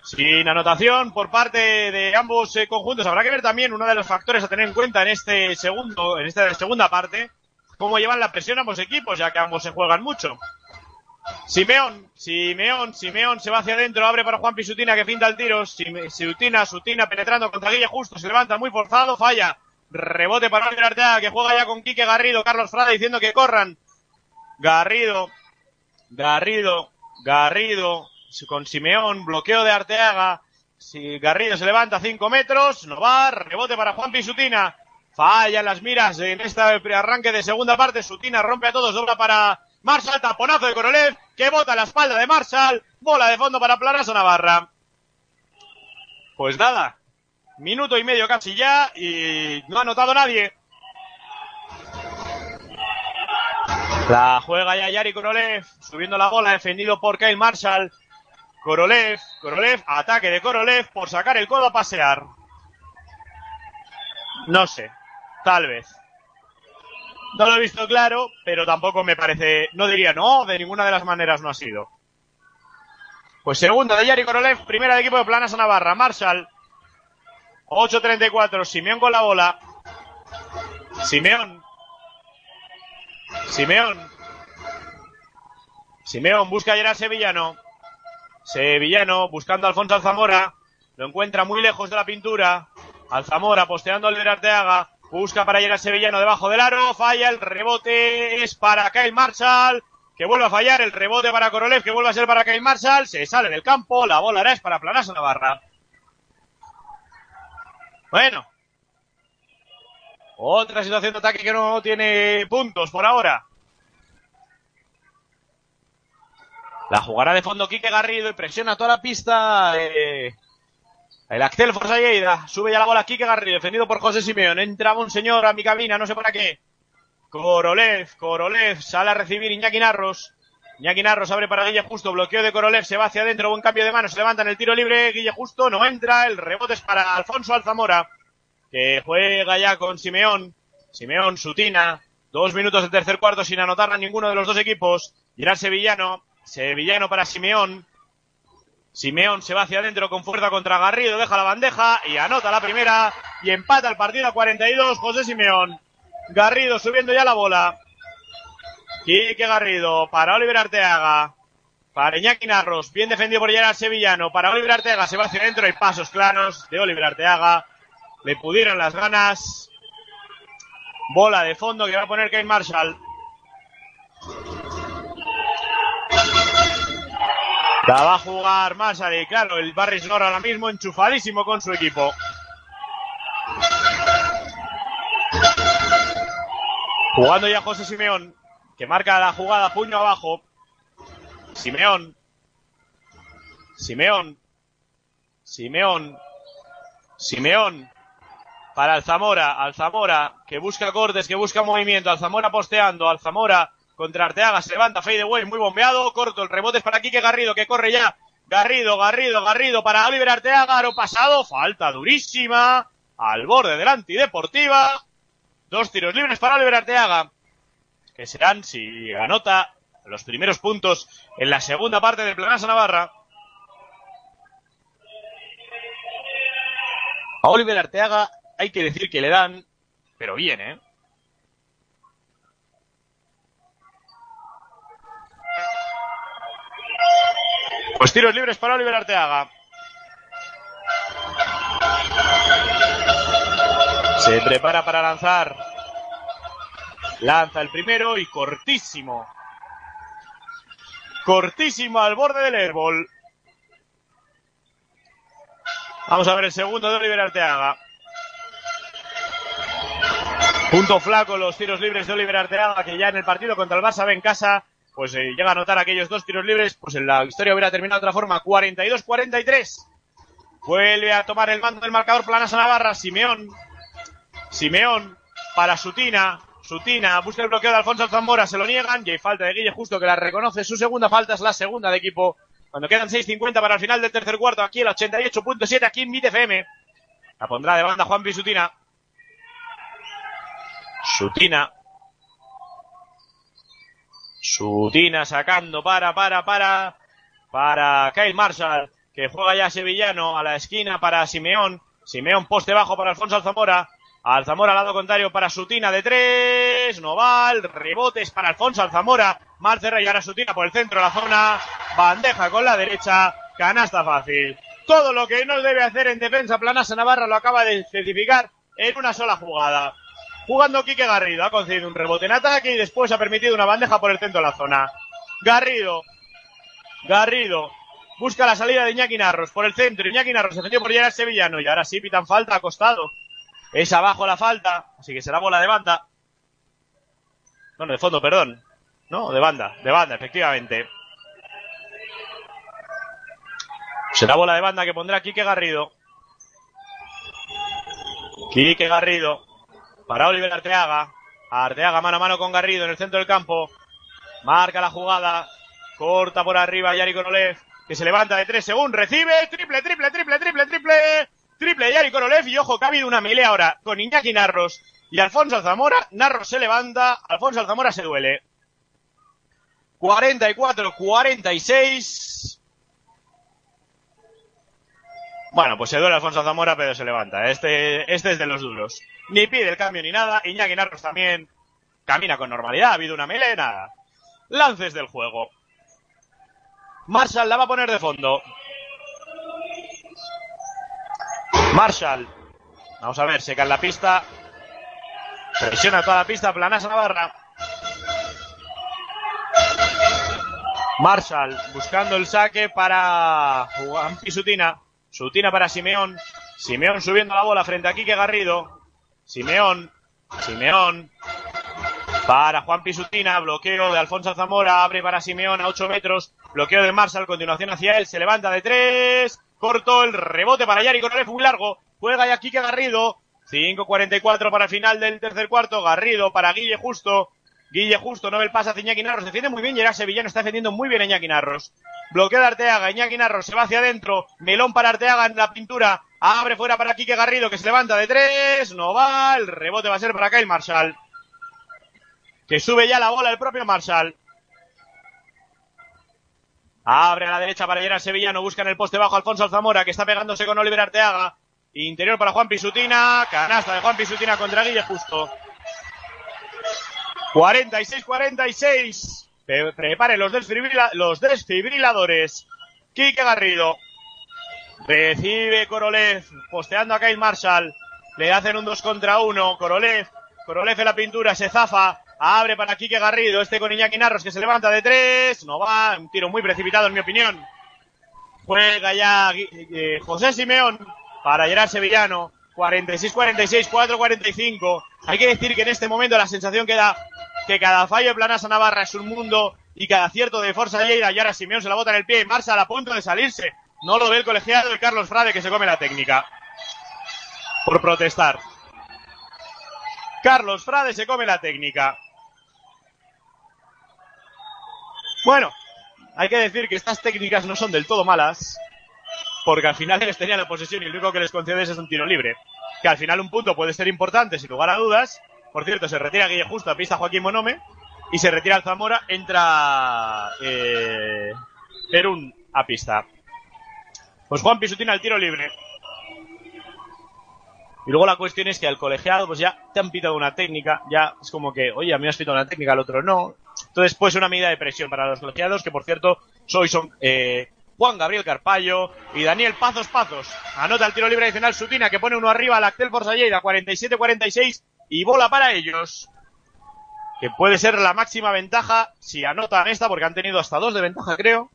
Sin anotación por parte de ambos eh, conjuntos. Habrá que ver también uno de los factores a tener en cuenta en este segundo, en esta segunda parte, cómo llevan la presión ambos equipos, ya que ambos se juegan mucho. Simeón, Simeón, Simeón se va hacia adentro, abre para Juan Pisutina que finta el tiro. Sutina, Sutina penetrando contra Guille Justo, se levanta muy forzado, falla. Rebote para Oliver Arteaga que juega ya con Quique Garrido, Carlos Frada diciendo que corran. Garrido, Garrido, Garrido, con Simeón, bloqueo de Arteaga. Garrido se levanta 5 metros, no va, rebote para Juan Pisutina. Falla las miras en este arranque de segunda parte. Sutina rompe a todos, dobla para Marshall, taponazo de Korolev, que bota la espalda de Marshall, bola de fondo para Planaso Navarra. Pues nada, minuto y medio casi ya y no ha anotado nadie. La juega ya Yari Korolev, subiendo la bola, defendido por Kyle Marshall. Korolev, Korolev, ataque de Korolev por sacar el codo a pasear. No sé, tal vez. No lo he visto claro, pero tampoco me parece, no diría no, de ninguna de las maneras no ha sido. Pues segunda de Yari Korolev, primera de equipo de Planas a Navarra, Marshall. 8.34, Simeón con la bola. Simeón. Simeón. Simeón busca a Gerard Sevillano. Sevillano buscando a Alfonso Alzamora. Lo encuentra muy lejos de la pintura. Alzamora posteando a Oliver Arteaga. Busca para Gerard Sevillano debajo del aro. Falla. El rebote es para Kyle Marshall. Que vuelve a fallar. El rebote para Korolev. Que vuelve a ser para Kyle Marshall. Se sale del campo. La bola es para Planaso Navarra. Bueno. Otra situación de ataque que no tiene puntos por ahora. La jugará de fondo Quique Garrido y presiona toda la pista. eh, el Axel Forza Lleida. Sube ya la bola Quique Garrido, defendido por José Simeón. Entra un señor a mi cabina, no sé para qué. Korolev, Korolev, sale a recibir Iñaki Narros. Iñaki Narros abre para Guille Justo, bloqueo de Korolev, se va hacia adentro, buen cambio de manos, se levanta en el tiro libre, Guille Justo no entra, el rebote es para Alfonso Alzamora, que juega ya con Simeón. Simeón, Sutina, dos minutos del tercer cuarto sin anotar a ninguno de los dos equipos. Gerard Sevillano, Sevillano para Simeón. Simeón se va hacia adentro con fuerza contra Garrido, deja la bandeja y anota la primera y empata el partido a 42 José Simeón. Garrido subiendo ya la bola. Quique Garrido para Oliver Arteaga. Para Iñaki Narros, bien defendido por Gerard Sevillano. Para Oliver Arteaga se va hacia adentro, hay pasos claros de Oliver Arteaga. Le pudieron las ganas. Bola de fondo que va a poner Kane Marshall. La va a jugar Masari, claro, el Barris Nor ahora mismo enchufadísimo con su equipo. Jugando ya José Simeón, que marca la jugada puño abajo. Simeón. Simeón. Simeón. Simeón. Para Alzamora. Alzamora que busca cortes, que busca movimiento. Alzamora posteando. Alzamora contra Arteaga. Se levanta Way, muy bombeado. Corto. El rebote es para Quique Garrido, que corre ya. Garrido, Garrido, Garrido para Oliver Arteaga. Aro pasado. Falta durísima. Al borde de la antideportiva. Dos tiros libres para Oliver Arteaga. Que serán, si anota, los primeros puntos en la segunda parte del Planasa Navarra. A Oliver Arteaga hay que decir que le dan, pero bien, ¿eh? Pues tiros libres para Oliver Arteaga. Se prepara para lanzar. Lanza el primero y cortísimo. Cortísimo al borde del airball. Vamos a ver el segundo de Oliver Arteaga. Punto flaco los tiros libres de Oliver Arteaga, que ya en el partido contra el Barça en casa, pues eh, llega a anotar aquellos dos tiros libres, pues en la historia hubiera terminado de otra forma, 42-43. Vuelve a tomar el mando del marcador Planas Navarra, Simeón. Simeón para Sutina. Sutina busca el bloqueo de Alfonso Zambora, se lo niegan y hay falta de Guille Justo que la reconoce. Su segunda falta es la segunda de equipo. Cuando quedan 6.50 para el final del tercer cuarto, aquí el 88.7, aquí en MIT FM. La pondrá de banda Juan Sutina. Sutina. Sutina sacando para, para, para, para Kyle Marshall, que juega ya sevillano a la esquina para Simeón. Simeón poste bajo para Alfonso Alzamora. Alzamora al lado contrario para Sutina de tres. Noval. Rebotes para Alfonso Alzamora. Marcerra y ahora Sutina por el centro de la zona. Bandeja con la derecha. Canasta fácil. Todo lo que no debe hacer en defensa Planasa Navarra lo acaba de especificar en una sola jugada. Jugando Quique Garrido. Ha concedido un rebote en ataque y después ha permitido una bandeja por el centro de la zona. Garrido. Garrido. Busca la salida de Iñaki Narros por el centro. Iñaki Narros se metió por llegar Sevillano y ahora sí pitan falta acostado. Es abajo la falta, así que será bola de banda. Bueno, de fondo, perdón. No, de banda, de banda, efectivamente. Será bola de banda que pondrá Quique Garrido. Quique Garrido. Para Oliver Arteaga. Arteaga mano a mano con Garrido en el centro del campo. Marca la jugada. Corta por arriba Yari Korolev. Que se levanta de tres según recibe. Triple, triple, triple, triple, triple. Triple Yari Korolev. Y ojo que ha habido una melea ahora con Iñaki Narros y Alfonso Alzamora. Narros se levanta. Alfonso Alzamora se duele. 44-46. Bueno, pues se duele Alfonso Zamora, pero se levanta. Este, este es de los duros. Ni pide el cambio ni nada. Iñaki Narros también camina con normalidad. Ha habido una melena. Lances del juego. Marshall la va a poner de fondo. Marshall. Vamos a ver, seca en la pista. Presiona toda la pista, Planasa Navarra. Marshall buscando el saque para Juan Sutina. Sutina para Simeón. Simeón subiendo la bola frente a Quique Garrido. Simeón. Simeón. Para Juan Pisutina, bloqueo de Alfonso Zamora, abre para Simeón a 8 metros, bloqueo de Marshall, continuación hacia él, se levanta de 3, corto el rebote para Yari Korolev, muy largo, juega ya Quique Garrido, 5.44 para el final del tercer cuarto, Garrido para Guille Justo, Guille Justo, no ve el pase hacia Iñaki Narros, defiende muy bien, Gerard Sevillano está defendiendo muy bien Iñaki Narros, bloqueo de Arteaga, Iñaki Narros se va hacia adentro, melón para Arteaga en la pintura, abre fuera para Quique Garrido que se levanta de 3, no va, el rebote va a ser para Kyle Marshall que sube ya la bola el propio Marshall. Abre a la derecha para Gerard Sevillano, busca en el poste bajo Alfonso Alzamora, que está pegándose con Oliver Arteaga. Interior para Juan Pisutina, canasta de Juan Pisutina contra Guille Justo. 46-46. Pre- Prepare los, desfibrila- los desfibriladores. Quique Garrido. Recibe Korolev, posteando a Kyle Marshall. Le hacen un 2 contra 1. Korolev. Korolev en la pintura, se zafa. Abre para Quique Garrido. Este con Iñaki Narros que se levanta de 3. No va. Un tiro muy precipitado en mi opinión. Juega ya Gui- eh, José Simeón para Gerard Sevillano. 46-46, 4-45. Hay que decir que en este momento la sensación que da que cada fallo de Planasa Navarra es un mundo y cada acierto de Forza Lleida y ahora Simeón se la bota en el pie y Marshall a punto de salirse. No lo ve el colegiado de Carlos Frade que se come la técnica. Por protestar. Carlos Frade se come la técnica. Bueno, hay que decir que estas técnicas no son del todo malas, porque al final ellos tenían la posesión y lo único que les concedes es un tiro libre. Que al final un punto puede ser importante, sin lugar a dudas. Por cierto, se retira Guille Justo a pista Joaquín Monome y se retira el Zamora, entra eh, Perún a pista. Pues Juan Pisutina al tiro libre. Y luego la cuestión es que al colegiado, pues ya te han pitado una técnica, ya es como que, oye, a mí me has pitado una técnica, al otro no. Entonces, pues una medida de presión para los colegiados, que por cierto, soy son eh, Juan Gabriel Carpallo y Daniel Pazos Pazos. Anota el tiro libre adicional Sutina, que pone uno arriba al Actel Forza Lleida, 47-46, y bola para ellos. Que puede ser la máxima ventaja si anotan esta, porque han tenido hasta dos de ventaja, creo.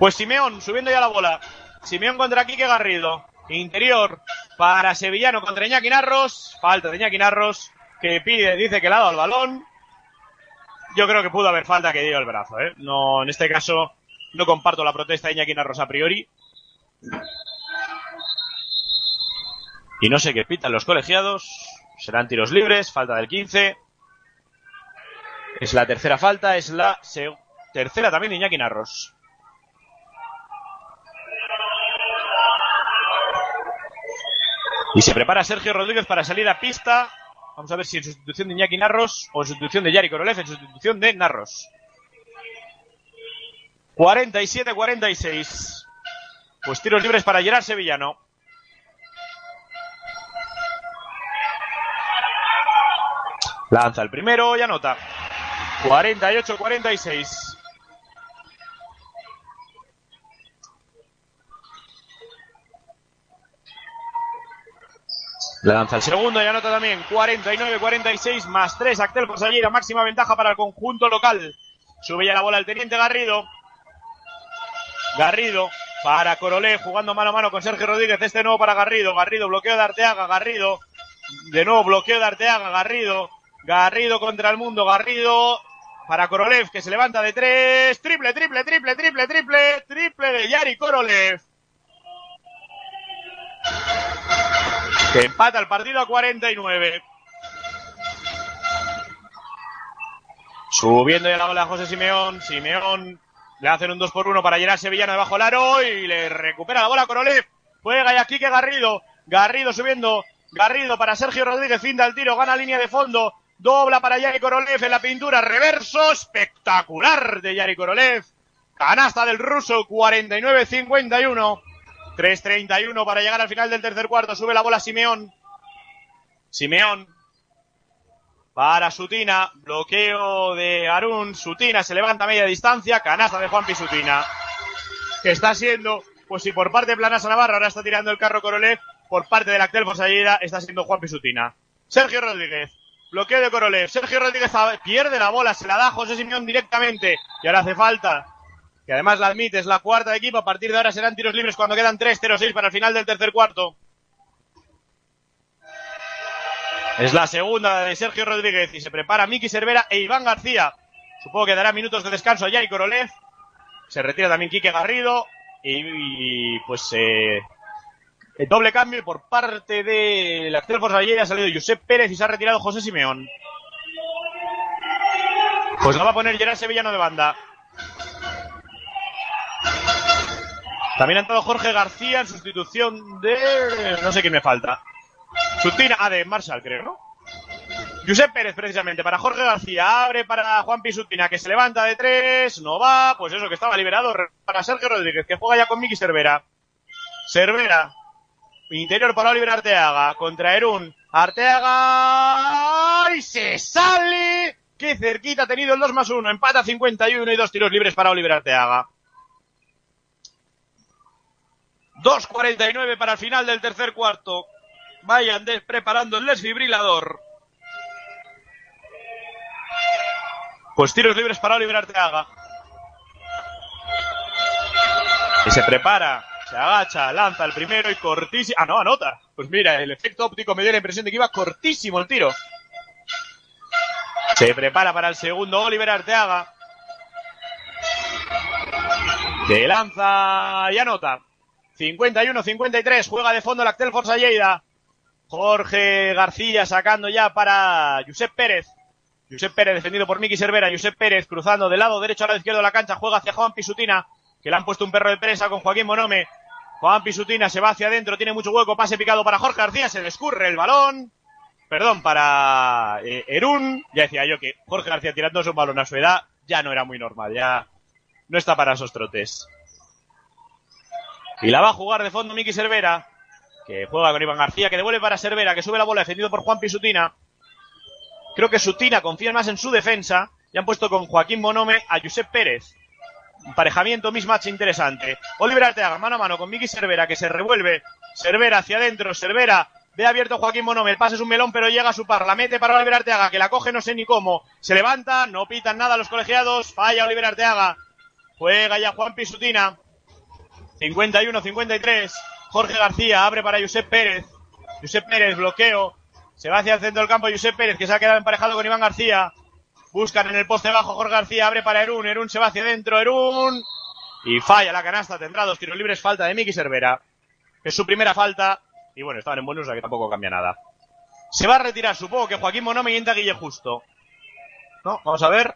Pues Simeón, subiendo ya la bola. Simeón contra Quique Garrido. Interior para Sevillano contra Iñaki Narros. Falta de Iñaki Narros, que pide, dice que le ha dado el balón. Yo creo que pudo haber falta que dio el brazo, ¿eh? No, en este caso, no comparto la protesta de Iñaki Narros a priori. Y no sé qué pitan los colegiados. Serán tiros libres, falta del 15. Es la tercera falta, es la tercera también de Iñaki Narros. Y se prepara Sergio Rodríguez para salir a pista. Vamos a ver si en sustitución de Iñaki Narros o en sustitución de Yari Korolev, en sustitución de Narros. 47-46. Pues tiros libres para Gerard Sevillano. Lanza el primero y anota. 48-46. Le lanza el segundo y anota también 49-46 más 3. Actel Corsallera, máxima ventaja para el conjunto local. Sube ya la bola el teniente Garrido. Garrido para Corolé jugando mano a mano con Sergio Rodríguez. Este nuevo para Garrido. Garrido, bloqueo de Arteaga. Garrido. De nuevo bloqueo de Arteaga. Garrido. Garrido contra el mundo. Garrido para Korolev que se levanta de tres. Triple, triple, triple, triple, triple. Triple de Yari Korolev. Que empata el partido a 49. Subiendo ya la bola José Simeón. Simeón le hacen un 2 por 1 para Gerard Sevillano debajo del aro y le recupera la bola Korolev. Juega ya Quique Garrido. Garrido subiendo. Garrido para Sergio Rodríguez. Finda el tiro. Gana línea de fondo. Dobla para Yari Korolev en la pintura. Reverso espectacular de Yari Korolev. Canasta del ruso. 49-51. 3.31 para llegar al final del tercer cuarto. Sube la bola Simeón. Simeón. Para Sutina. Bloqueo de Arun. Sutina se levanta a media distancia. Canasta de Juan Pisutina. Que está siendo, pues si por parte de Planasa Navarra ahora está tirando el carro Korolev, por parte del Actel Fosallida está siendo Juan Pisutina. Sergio Rodríguez. Bloqueo de Korolev. Sergio Rodríguez pierde la bola, se la da José Simeón directamente. Y ahora hace falta que además la admite, es la cuarta de equipo. A partir de ahora serán tiros libres cuando quedan 3-0-6 para el final del tercer cuarto. Es la segunda de Sergio Rodríguez y se prepara Miki Cervera e Iván García. Supongo que dará minutos de descanso a Yari Korolev. Se retira también Quique Garrido y, y, pues eh, el doble cambio y por parte del Actel Forsallera ha salido Josep Pérez y se ha retirado José Simeón. Pues lo va a poner Gerard Sevillano de banda. También ha entrado Jorge García en sustitución de... no sé quién me falta. Sutina, ah, de Marshall, creo, ¿no? Josep Pérez, precisamente, para Jorge García. Abre para Juan Pisutina, que se levanta de tres. No va, pues eso, que estaba liberado. Para Sergio Rodríguez, que juega ya con Miki Cervera. Cervera. Interior para Oliver Arteaga. Contra Erún. Arteaga. ¡Y se sale! ¡Qué cerquita ha tenido el 2 más 1! Empata 51 y dos tiros libres para Oliver Arteaga. 2.49 para el final del tercer cuarto. Vayan preparando el desfibrilador. Pues tiros libres para Oliver Arteaga. Y se prepara se agacha, lanza el primero y cortísimo. Ah, no, anota. Pues mira, el efecto óptico me dio la impresión de que iba cortísimo el tiro. Se prepara para el segundo Oliver Arteaga. Que lanza y anota. 51-53, juega de fondo el Actel Forza Lleida. Jorge García sacando ya para Josep Pérez. Josep Pérez defendido por Miki Cervera. Josep Pérez cruzando del lado derecho a lado izquierdo de la cancha. Juega hacia Juan Pisutina, que le han puesto un perro de presa con Joaquín Monome. Juan Pisutina se va hacia adentro, tiene mucho hueco, pase picado para Jorge García, se le escurre el balón. Perdón, para eh, Erún. Ya decía yo que Jorge García tirándose un balón a su edad ya no era muy normal, ya no está para esos trotes. Y la va a jugar de fondo Miki Cervera, que juega con Iván García, que devuelve para Cervera, que sube la bola defendido por Juan Pisutina. Creo que Sutina confía más en su defensa y han puesto con Joaquín Monome a Josep Pérez. Emparejamiento, mismatch interesante. Oliver Arteaga, mano a mano con Miki Cervera, que se revuelve. Cervera hacia adentro, Cervera. Ve abierto Joaquín Monome, el pase es un melón, pero llega a su par. La mete para Oliver Arteaga, que la coge no sé ni cómo. Se levanta, no pitan nada los colegiados. Falla Oliver Arteaga. Juega ya Juan Pisutina. 51-53. Jorge García abre para Josep Pérez. Josep Pérez, bloqueo. Se va hacia el centro del campo Josep Pérez, que se ha quedado emparejado con Iván García. Buscan en el poste bajo. Jorge García abre para Erún. Erún se va hacia adentro. Erún. Y falla la canasta. Tendrá dos tiros libres. Falta de Miki Cervera. Es su primera falta. Y bueno, estaban en bonus, o que tampoco cambia nada. Se va a retirar, supongo que Joaquín Monome y entra Guille Justo. No, vamos a ver.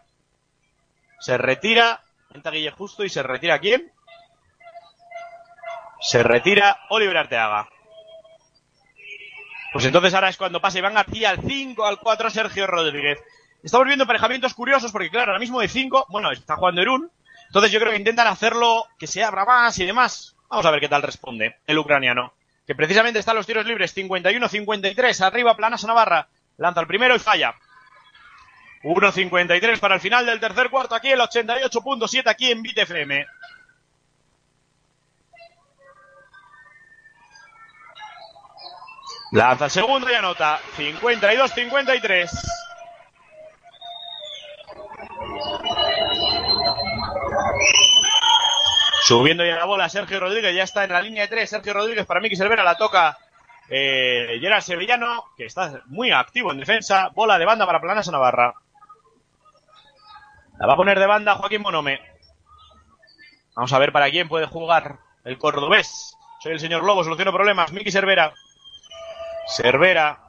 Se retira. Entra Guille Justo y se retira quién? Se retira Oliver Arteaga. Pues entonces ahora es cuando pasa Iván García al 5, al 4 Sergio Rodríguez. Estamos viendo emparejamientos curiosos porque claro, ahora mismo de 5, bueno, está jugando Erún. Entonces yo creo que intentan hacerlo que se abra más y demás. Vamos a ver qué tal responde el ucraniano. Que precisamente está en los tiros libres 51-53, arriba Planasa Navarra. Lanza el primero y falla. 1.53 para el final del tercer cuarto aquí el 88.7 aquí en BitFM. Lanza el segundo y anota. 52-53. Subiendo ya la bola Sergio Rodríguez, ya está en la línea de tres. Sergio Rodríguez para Miki Cervera, la toca eh, Gerard Sevillano, que está muy activo en defensa. Bola de banda para Planasa Navarra. La va a poner de banda Joaquín Monome. Vamos a ver para quién puede jugar el cordobés. Soy el señor Lobo, soluciono problemas. Miki Cervera. Cervera.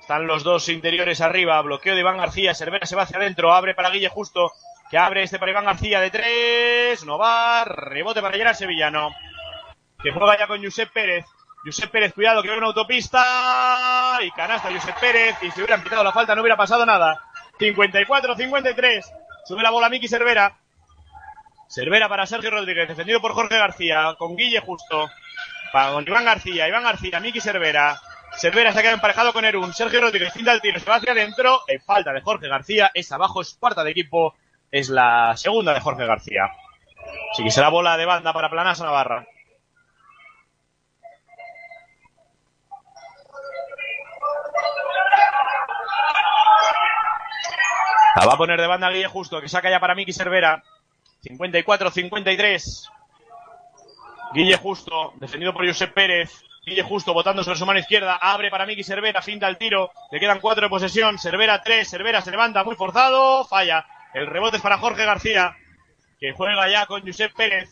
Están los dos interiores arriba. Bloqueo de Iván García. Cervera se va hacia adentro. Abre para Guille Justo. Que abre este para Iván García de tres. No va. Rebote para Gerard Sevillano. Que juega ya con Josep Pérez. Josep Pérez, cuidado, que hay una autopista. Y canasta Josep Pérez. Y si hubieran pitado la falta no hubiera pasado nada. 54-53. Sube la bola Miki Cervera. Cervera para Sergio Rodríguez. Defendido por Jorge García. Con Guille Justo. Para Iván García. Iván García. Miki Cervera. Cervera se ha quedado emparejado con Erún. Sergio Rodríguez pinta el tiro, se va hacia adentro. En falta de Jorge García. Es abajo, es cuarta de equipo. Es la segunda de Jorge García. Así que será bola de banda para Planasa Navarra. La va a poner de banda Guille Justo, que saca ya para Miki Cervera. 54-53. Guille Justo, defendido por Josep Pérez. Guille Justo botando sobre su mano izquierda. Abre para Miki Cervera, finta el tiro. Le quedan cuatro de posesión. Cervera tres. Cervera se levanta muy forzado. Falla. El rebote es para Jorge García, que juega ya con Josep Pérez.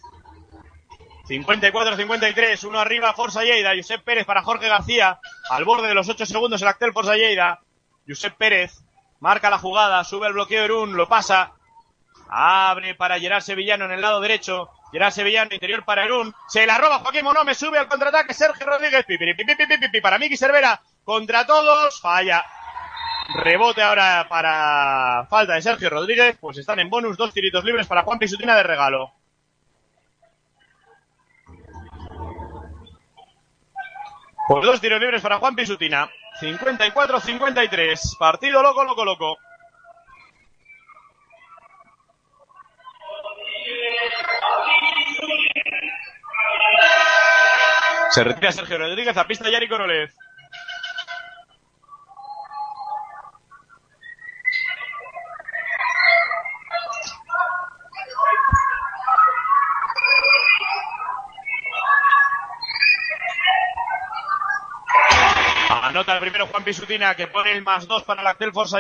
54-53. Uno arriba, Forza Lleida. Josep Pérez para Jorge García. Al borde de los 8 segundos el Actel Forza Lleida. Josep Pérez marca la jugada. Sube el bloqueo Erún. Lo pasa. Abre para Gerard Sevillano en el lado derecho. Gerard Sevillano, interior para Erún. Se la roba Joaquín Monome. Sube al contraataque Sergio Rodríguez. Pipi, pipi, pipi, pipi, pipi, para Miki Cervera. Contra todos. Falla. Rebote ahora para falta de Sergio Rodríguez. Pues están en bonus. Dos tiritos libres para Juan Pisutina de regalo. Pues dos tiros libres para Juan Pisutina. 54-53. Partido loco, loco, loco. Se retira Sergio Rodríguez a pista Yari Corolev. Anota el primero Juan Pisutina que pone el más dos para la Axel Forza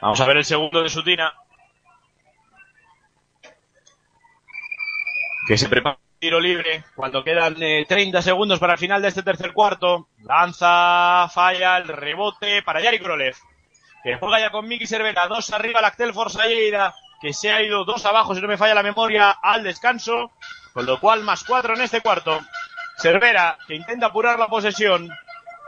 Vamos a ver el segundo de Sutina. Que se prepara tiro libre cuando quedan eh, 30 segundos para el final de este tercer cuarto. Lanza, falla el rebote para Yari Krolev. Que juega ya con Miki Cervera. Dos arriba el Actel Forza Lleida. Que se ha ido dos abajo, si no me falla la memoria, al descanso. Con lo cual, más cuatro en este cuarto. Cervera, que intenta apurar la posesión.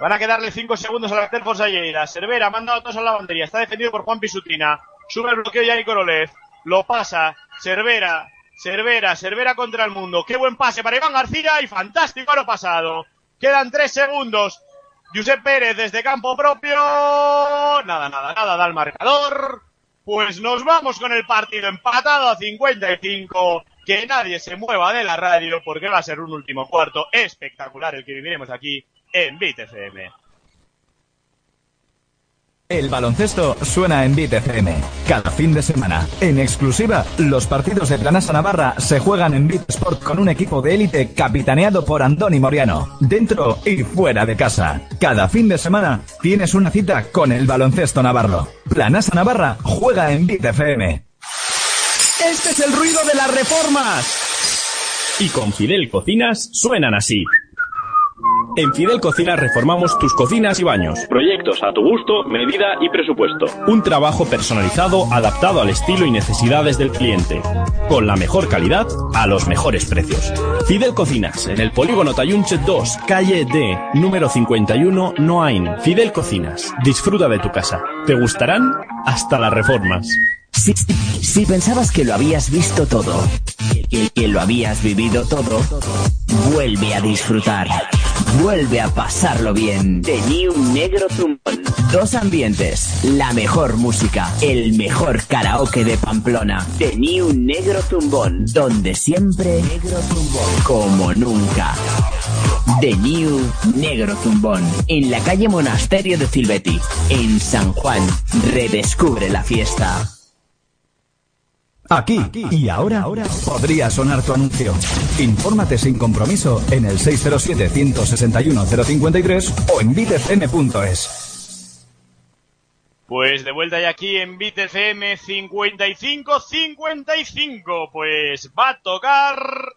Van a quedarle 5 segundos al Actel Forza Lleida. Cervera manda a todos a la bandería. Está defendido por Juan Pisutina. Sube el bloqueo Yanni Korolev. Lo pasa. Cervera. Cervera. Cervera contra el mundo. Qué buen pase para Iván García y fantástico lo pasado. Quedan 3 segundos. Josep Pérez desde campo propio. Nada, nada, nada da el marcador. Pues nos vamos con el partido empatado a 55. Que nadie se mueva de la radio porque va a ser un último cuarto espectacular el que viviremos aquí en Beat FM. El baloncesto suena en Beat FM. Cada fin de semana, en exclusiva, los partidos de Planasa Navarra se juegan en Beat Sport con un equipo de élite capitaneado por Andoni Moriano, dentro y fuera de casa. Cada fin de semana tienes una cita con el baloncesto navarro. Planasa Navarra juega en Beat FM. Este es el ruido de las reformas. Y con Fidel Cocinas suenan así. En Fidel Cocinas reformamos tus cocinas y baños. Proyectos a tu gusto, medida y presupuesto. Un trabajo personalizado adaptado al estilo y necesidades del cliente. Con la mejor calidad a los mejores precios. Fidel Cocinas, en el polígono Tayunche 2, calle D, número 51, Noain. Fidel Cocinas, disfruta de tu casa. Te gustarán hasta las reformas. Si, si pensabas que lo habías visto todo, que, que lo habías vivido todo, vuelve a disfrutar. Vuelve a pasarlo bien. The New Negro Zumbón. Dos ambientes, la mejor música, el mejor karaoke de Pamplona. The New Negro Zumbón. Donde siempre Negro Zumbón. Como nunca. The New Negro Zumbón. En la calle Monasterio de Silvetti. En San Juan. Redescubre la fiesta. Aquí y ahora podría sonar tu anuncio. Infórmate sin compromiso en el 607-161-053 o en bitfm.es. Pues de vuelta ya aquí en Beat FM 55-55. Pues va a tocar.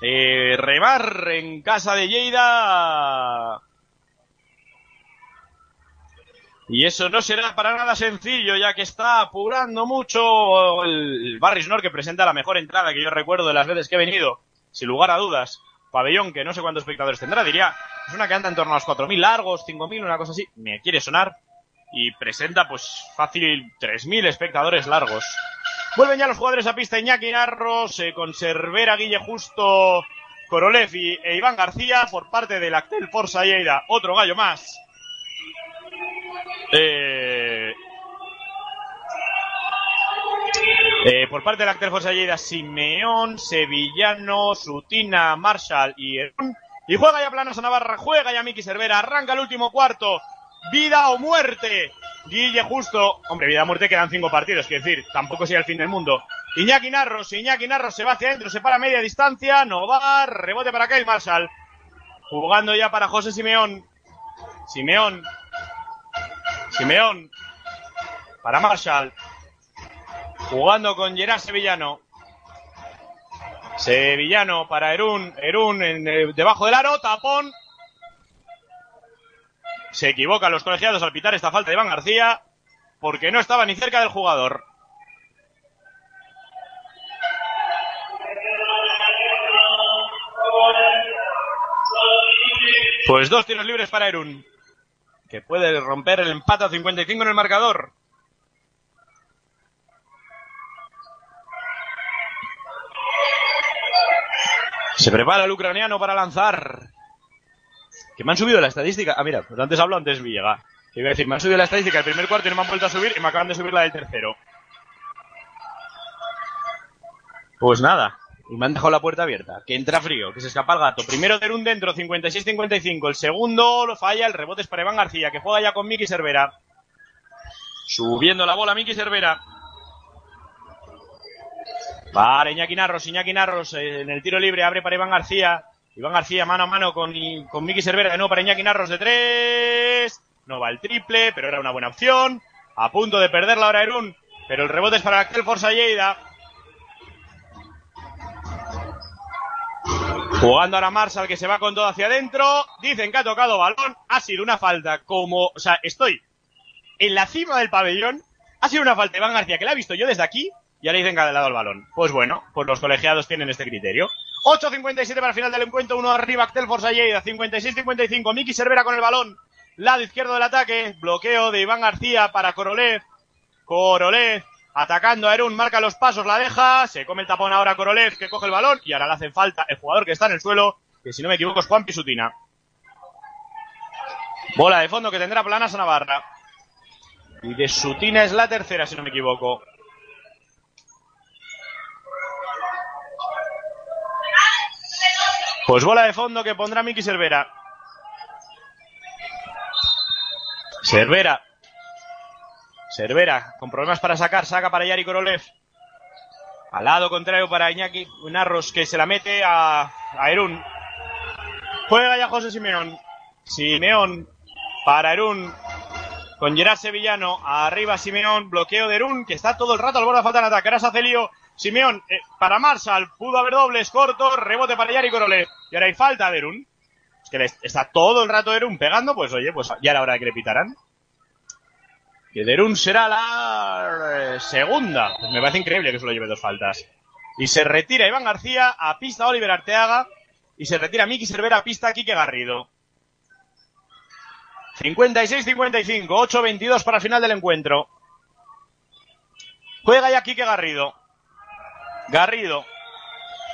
Eh, remar en casa de Lleida. Y eso no será para nada sencillo, ya que está apurando mucho el Barry Snor, que presenta la mejor entrada que yo recuerdo de las veces que he venido, sin lugar a dudas. Pabellón, que no sé cuántos espectadores tendrá, diría. Es una que anda en torno a los 4.000 largos, 5.000, una cosa así. Me quiere sonar. Y presenta, pues, fácil 3.000 espectadores largos. Vuelven ya los jugadores a pista Iñaki Narros, eh, con Cervera, Guille Justo, Korolev y, e Iván García por parte del Actel Forza Lleida. Otro gallo más. Eh, eh, por parte del Actel Forza Lleida, Simeón, Sevillano, Sutina, Marshall y. Y juega ya Planos a Navarra, juega ya Miki Cervera, arranca el último cuarto. Vida o muerte. Guille Justo. Hombre, vida o muerte quedan cinco partidos, quiero decir, tampoco sea el fin del mundo. Iñaki Narros, Iñaki Narros se va hacia adentro, se para a media distancia, no va, rebote para Kyle Marshall. Jugando ya para José Simeón. Simeón. Simeón. Para Marshall. Jugando con Gerard Sevillano. Sevillano para Erún. Erún eh, debajo del aro. Tapón. Se equivocan los colegiados al pitar esta falta de Iván García. Porque no estaba ni cerca del jugador. Pues dos tiros libres para Erún. Que puede romper el empate a 55 en el marcador. Se prepara el ucraniano para lanzar. Que me han subido la estadística. Ah, mira, pues antes hablo, antes Villega. Que iba a decir, me han subido la estadística del primer cuarto y no me han vuelto a subir y me acaban de subir la del tercero. Pues nada. Y me han dejado la puerta abierta. Que entra frío, que se escapa el gato. Primero Derun dentro, 56-55. El segundo lo falla, el rebote es para Iván García, que juega ya con Miki Cervera. Subiendo la bola Miki Cervera. Vale, Iñaki Narros, Iñaki Narros eh, en el tiro libre, abre para Iván García. Iván García mano a mano con, con Miki Cervera de nuevo para Iñaki Narros de tres. No va el triple, pero era una buena opción. A punto de perderla ahora Erún, pero el rebote es para Axel Forza Lleida. Jugando ahora Marshall que se va con todo hacia adentro. Dicen que ha tocado balón. Ha sido una falta como... O sea, estoy en la cima del pabellón. Ha sido una falta Iván García que la he visto yo desde aquí. Y ahora dicen que ha dado el balón. Pues bueno, pues los colegiados tienen este criterio. 8.57 para el final del encuentro. Uno arriba, Axel Forza Lleida. 56-55. Miki Cervera con el balón. Lado izquierdo del ataque. Bloqueo de Iván García para Korolev. Korolev atacando a Erun. Marca los pasos, la deja. Se come el tapón ahora Korolev que coge el balón. Y ahora le hacen falta el jugador que está en el suelo. Que si no me equivoco es Juan Pisutina. Bola de fondo que tendrá Planas Navarra. Y de Sutina es la tercera, si no me equivoco. Pues bola de fondo que pondrá Miki Cervera. Cervera. Cervera, con problemas para sacar, saca para Yari Korolev. Al lado contrario para Iñaki Narros, que se la mete a, a Erún. Juega ya José Simeón. Simeón para Erún. Con Gerard Sevillano. Arriba Simeón. Bloqueo de Erún, que está todo el rato al borde de falta de ataque. Ahora se hace lío. Simeón eh, para Marshall. Pudo haber dobles, corto. Rebote para Yari Korolev. Y ahora hay falta de Erún. Es que está todo el rato Erún pegando. Pues oye, pues ya era hora de que le pitaran. Que Derun será la segunda. Me parece increíble que solo lleve dos faltas. Y se retira Iván García a pista Oliver Arteaga. Y se retira Miki Cervera a pista Quique Garrido. 56-55, 8-22 para el final del encuentro. Juega ya Quique Garrido. Garrido.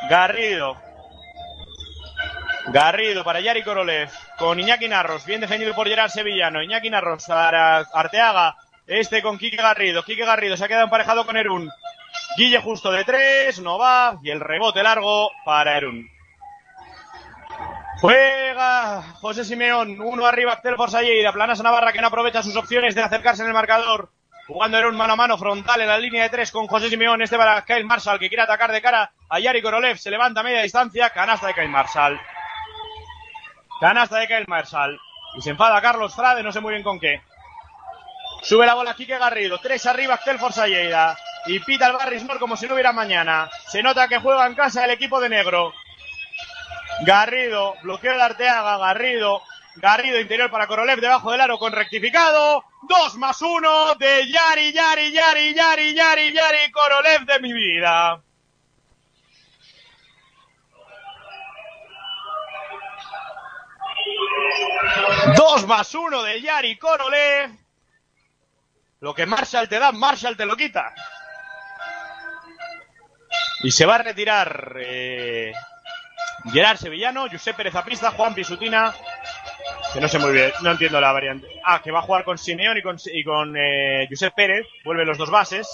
Garrido. Garrido para Yari Korolev. Con Iñaki Narros. Bien defendido por Gerard Sevillano. Iñaki Narros para Arteaga. Este con Quique Garrido. Quique Garrido se ha quedado emparejado con Erún. Guille justo de tres. No va. Y el rebote largo para Erún. Juega José Simeón. Uno arriba. Axel Forza Lleida. Planas Navarra que no aprovecha sus opciones de acercarse en el marcador. Jugando Erún mano a mano frontal en la línea de tres con José Simeón. Este para Kyle Marshall que quiere atacar de cara a Yari Korolev. Se levanta a media distancia. Canasta de Kyle Marshall. Canasta de Kyle Marshall. Y se enfada Carlos Frade, no sé muy bien con qué. Sube la bola Quique Garrido. Tres arriba Axel Forza Lleida. Y pita el Barrismore como si no hubiera mañana. Se nota que juega en casa el equipo de negro. Garrido, bloqueo de Arteaga, Garrido, Garrido interior para Korolev debajo del aro con rectificado. Dos más uno de Yari, Yari, Yari, Yari, Yari, Yari, Korolev de mi vida. Dos más uno de Yari Korolev. Lo que Marshall te da, Marshall te lo quita. Y se va a retirar eh, Gerard Sevillano, Josep Pérez Apista, Juan Pisutina. Que no sé muy bien, no entiendo la variante. Ah, que va a jugar con Simeón y con, y con eh, Josep Pérez. Vuelven los dos bases.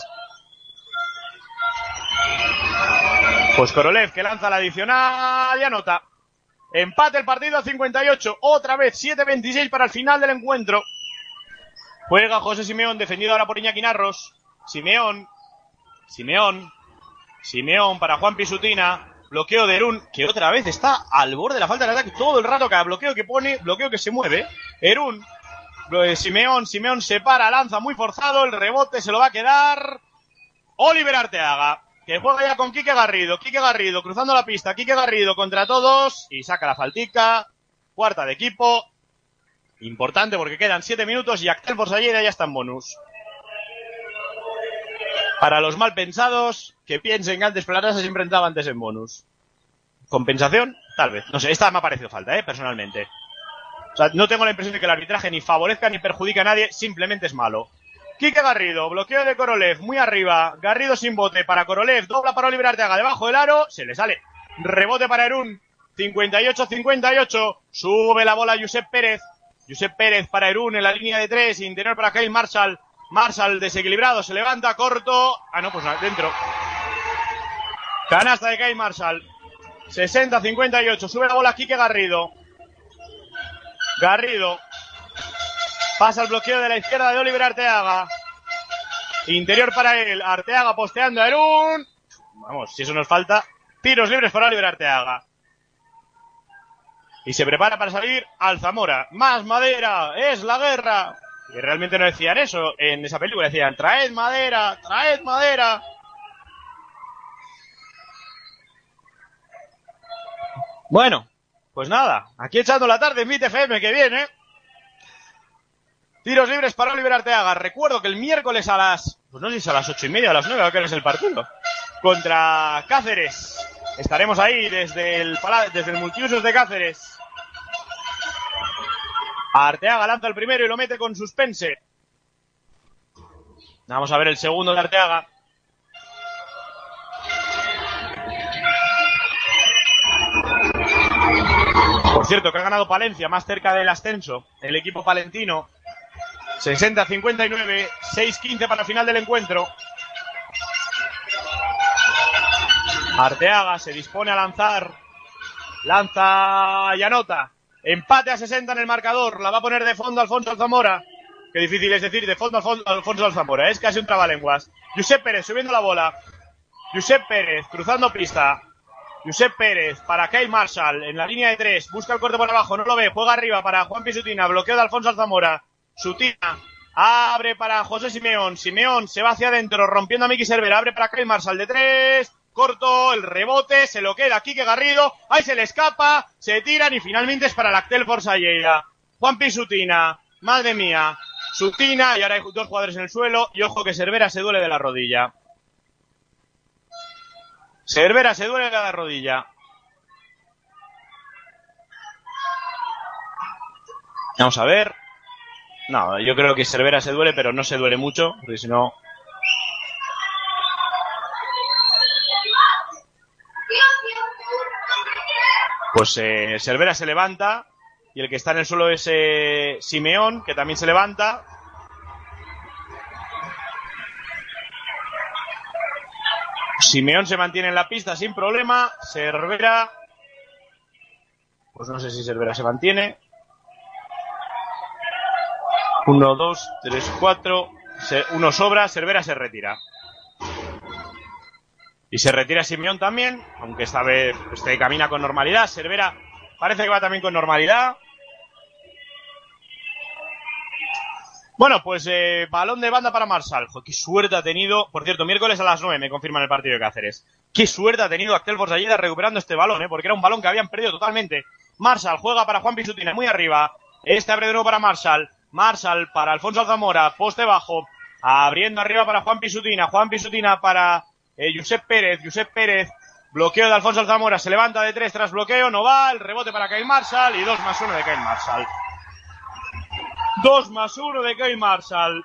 Pues Korolev que lanza la adicional y anota. Empate el partido a 58. Otra vez 7-26 para el final del encuentro. Juega José Simeón, defendido ahora por Iñaki Narros. Simeón. Simeón. Simeón para Juan Pisutina. Bloqueo de Erún, que otra vez está al borde de la falta de ataque todo el rato. Cada bloqueo que pone, bloqueo que se mueve. Erún. eh, Simeón, Simeón se para, lanza muy forzado. El rebote se lo va a quedar. Oliver Arteaga. Que juega ya con Quique Garrido. Quique Garrido cruzando la pista. Quique Garrido contra todos. Y saca la faltica. Cuarta de equipo. Importante porque quedan 7 minutos y Actel Forsallera ya está en bonus. Para los mal pensados, que piensen que antes Planasa siempre entraba antes en bonus. ¿Compensación? Tal vez. No sé, esta me ha parecido falta, eh, personalmente. O sea, no tengo la impresión de que el arbitraje ni favorezca ni perjudica a nadie, simplemente es malo. Quique Garrido, bloqueo de Korolev, muy arriba. Garrido sin bote para Korolev, dobla para Oliver Arteaga, debajo del aro, se le sale. Rebote para Erún, 58-58. Sube la bola Josep Pérez. Josep Pérez para Erún en la línea de tres, interior para Kyle Marshall. Marshall desequilibrado, se levanta, corto. Ah, no, pues dentro. Canasta de Kyle Marshall. 60-58. Sube la bola Quique Garrido. Garrido. Pasa el bloqueo de la izquierda de Oliver Arteaga. Interior para él. Arteaga posteando a Erún. Vamos, si eso nos falta. Tiros libres para Oliver Arteaga. Y se prepara para salir Alzamora. Más madera, es la guerra. Y realmente no decían eso en esa película, decían, traed madera, traed madera. Bueno, pues nada, aquí echando la tarde en Beat FM que viene. Tiros libres para Oliver Arteaga. Recuerdo que el miércoles a las, pues no sé si es a las ocho y media, a las nueve, que es el partido. Contra Cáceres. Estaremos ahí desde el, desde el multiusos de Cáceres. Arteaga lanza el primero y lo mete con suspense. Vamos a ver el segundo de Arteaga. Por cierto, que ha ganado Palencia más cerca del ascenso. El equipo palentino. 60-59, 6-15 para el final del encuentro. Arteaga se dispone a lanzar. Lanza y anota. Empate a 60 en el marcador. La va a poner de fondo Alfonso Alzamora. Qué difícil es decir de fondo Alfon- Alfonso Alzamora. Es casi un trabalenguas. Josep Pérez subiendo la bola. Josep Pérez cruzando pista. Josep Pérez para Kyle Marshall en la línea de tres. Busca el corte por abajo. No lo ve. Juega arriba para Juan Pisutina. Bloqueo de Alfonso Alzamora. Sutina. Abre para José Simeón. Simeón se va hacia adentro rompiendo a Miki Cervera. Abre para Kyle Marshall de tres. Corto, el rebote, se lo queda Quique Garrido. Ahí se le escapa, se tiran y finalmente es para la Actel Forsalleira. Juan Pisutina. Madre mía. Sutina y ahora hay dos jugadores en el suelo. Y ojo que Cervera se duele de la rodilla. Cervera se duele de la rodilla. Vamos a ver. No, yo creo que Cervera se duele, pero no se duele mucho, porque si no. Pues eh, Cervera se levanta y el que está en el suelo es eh, Simeón, que también se levanta. Simeón se mantiene en la pista sin problema. Cervera. Pues no sé si Cervera se mantiene. Uno, dos, tres, cuatro. Se- uno sobra, Cervera se retira. Y se retira Simeón también, aunque esta vez este camina con normalidad. Cervera parece que va también con normalidad. Bueno, pues eh, balón de banda para Marsal. Jo, qué suerte ha tenido. Por cierto, miércoles a las 9 me confirman el partido de Cáceres. Qué suerte ha tenido Actel Forsalleda recuperando este balón, ¿eh? porque era un balón que habían perdido totalmente. Marsal juega para Juan Pisutina, muy arriba. Este abre de nuevo para Marsal. Marsal para Alfonso Alzamora, poste bajo. Abriendo arriba para Juan Pisutina. Juan Pisutina para eh, Josep Pérez. Josep Pérez. Bloqueo de Alfonso Alzamora. Se levanta de tres tras bloqueo. No va. El rebote para Kyle Marshall. Y dos más uno de Kyle Marshall. Dos más uno de Kyle Marshall.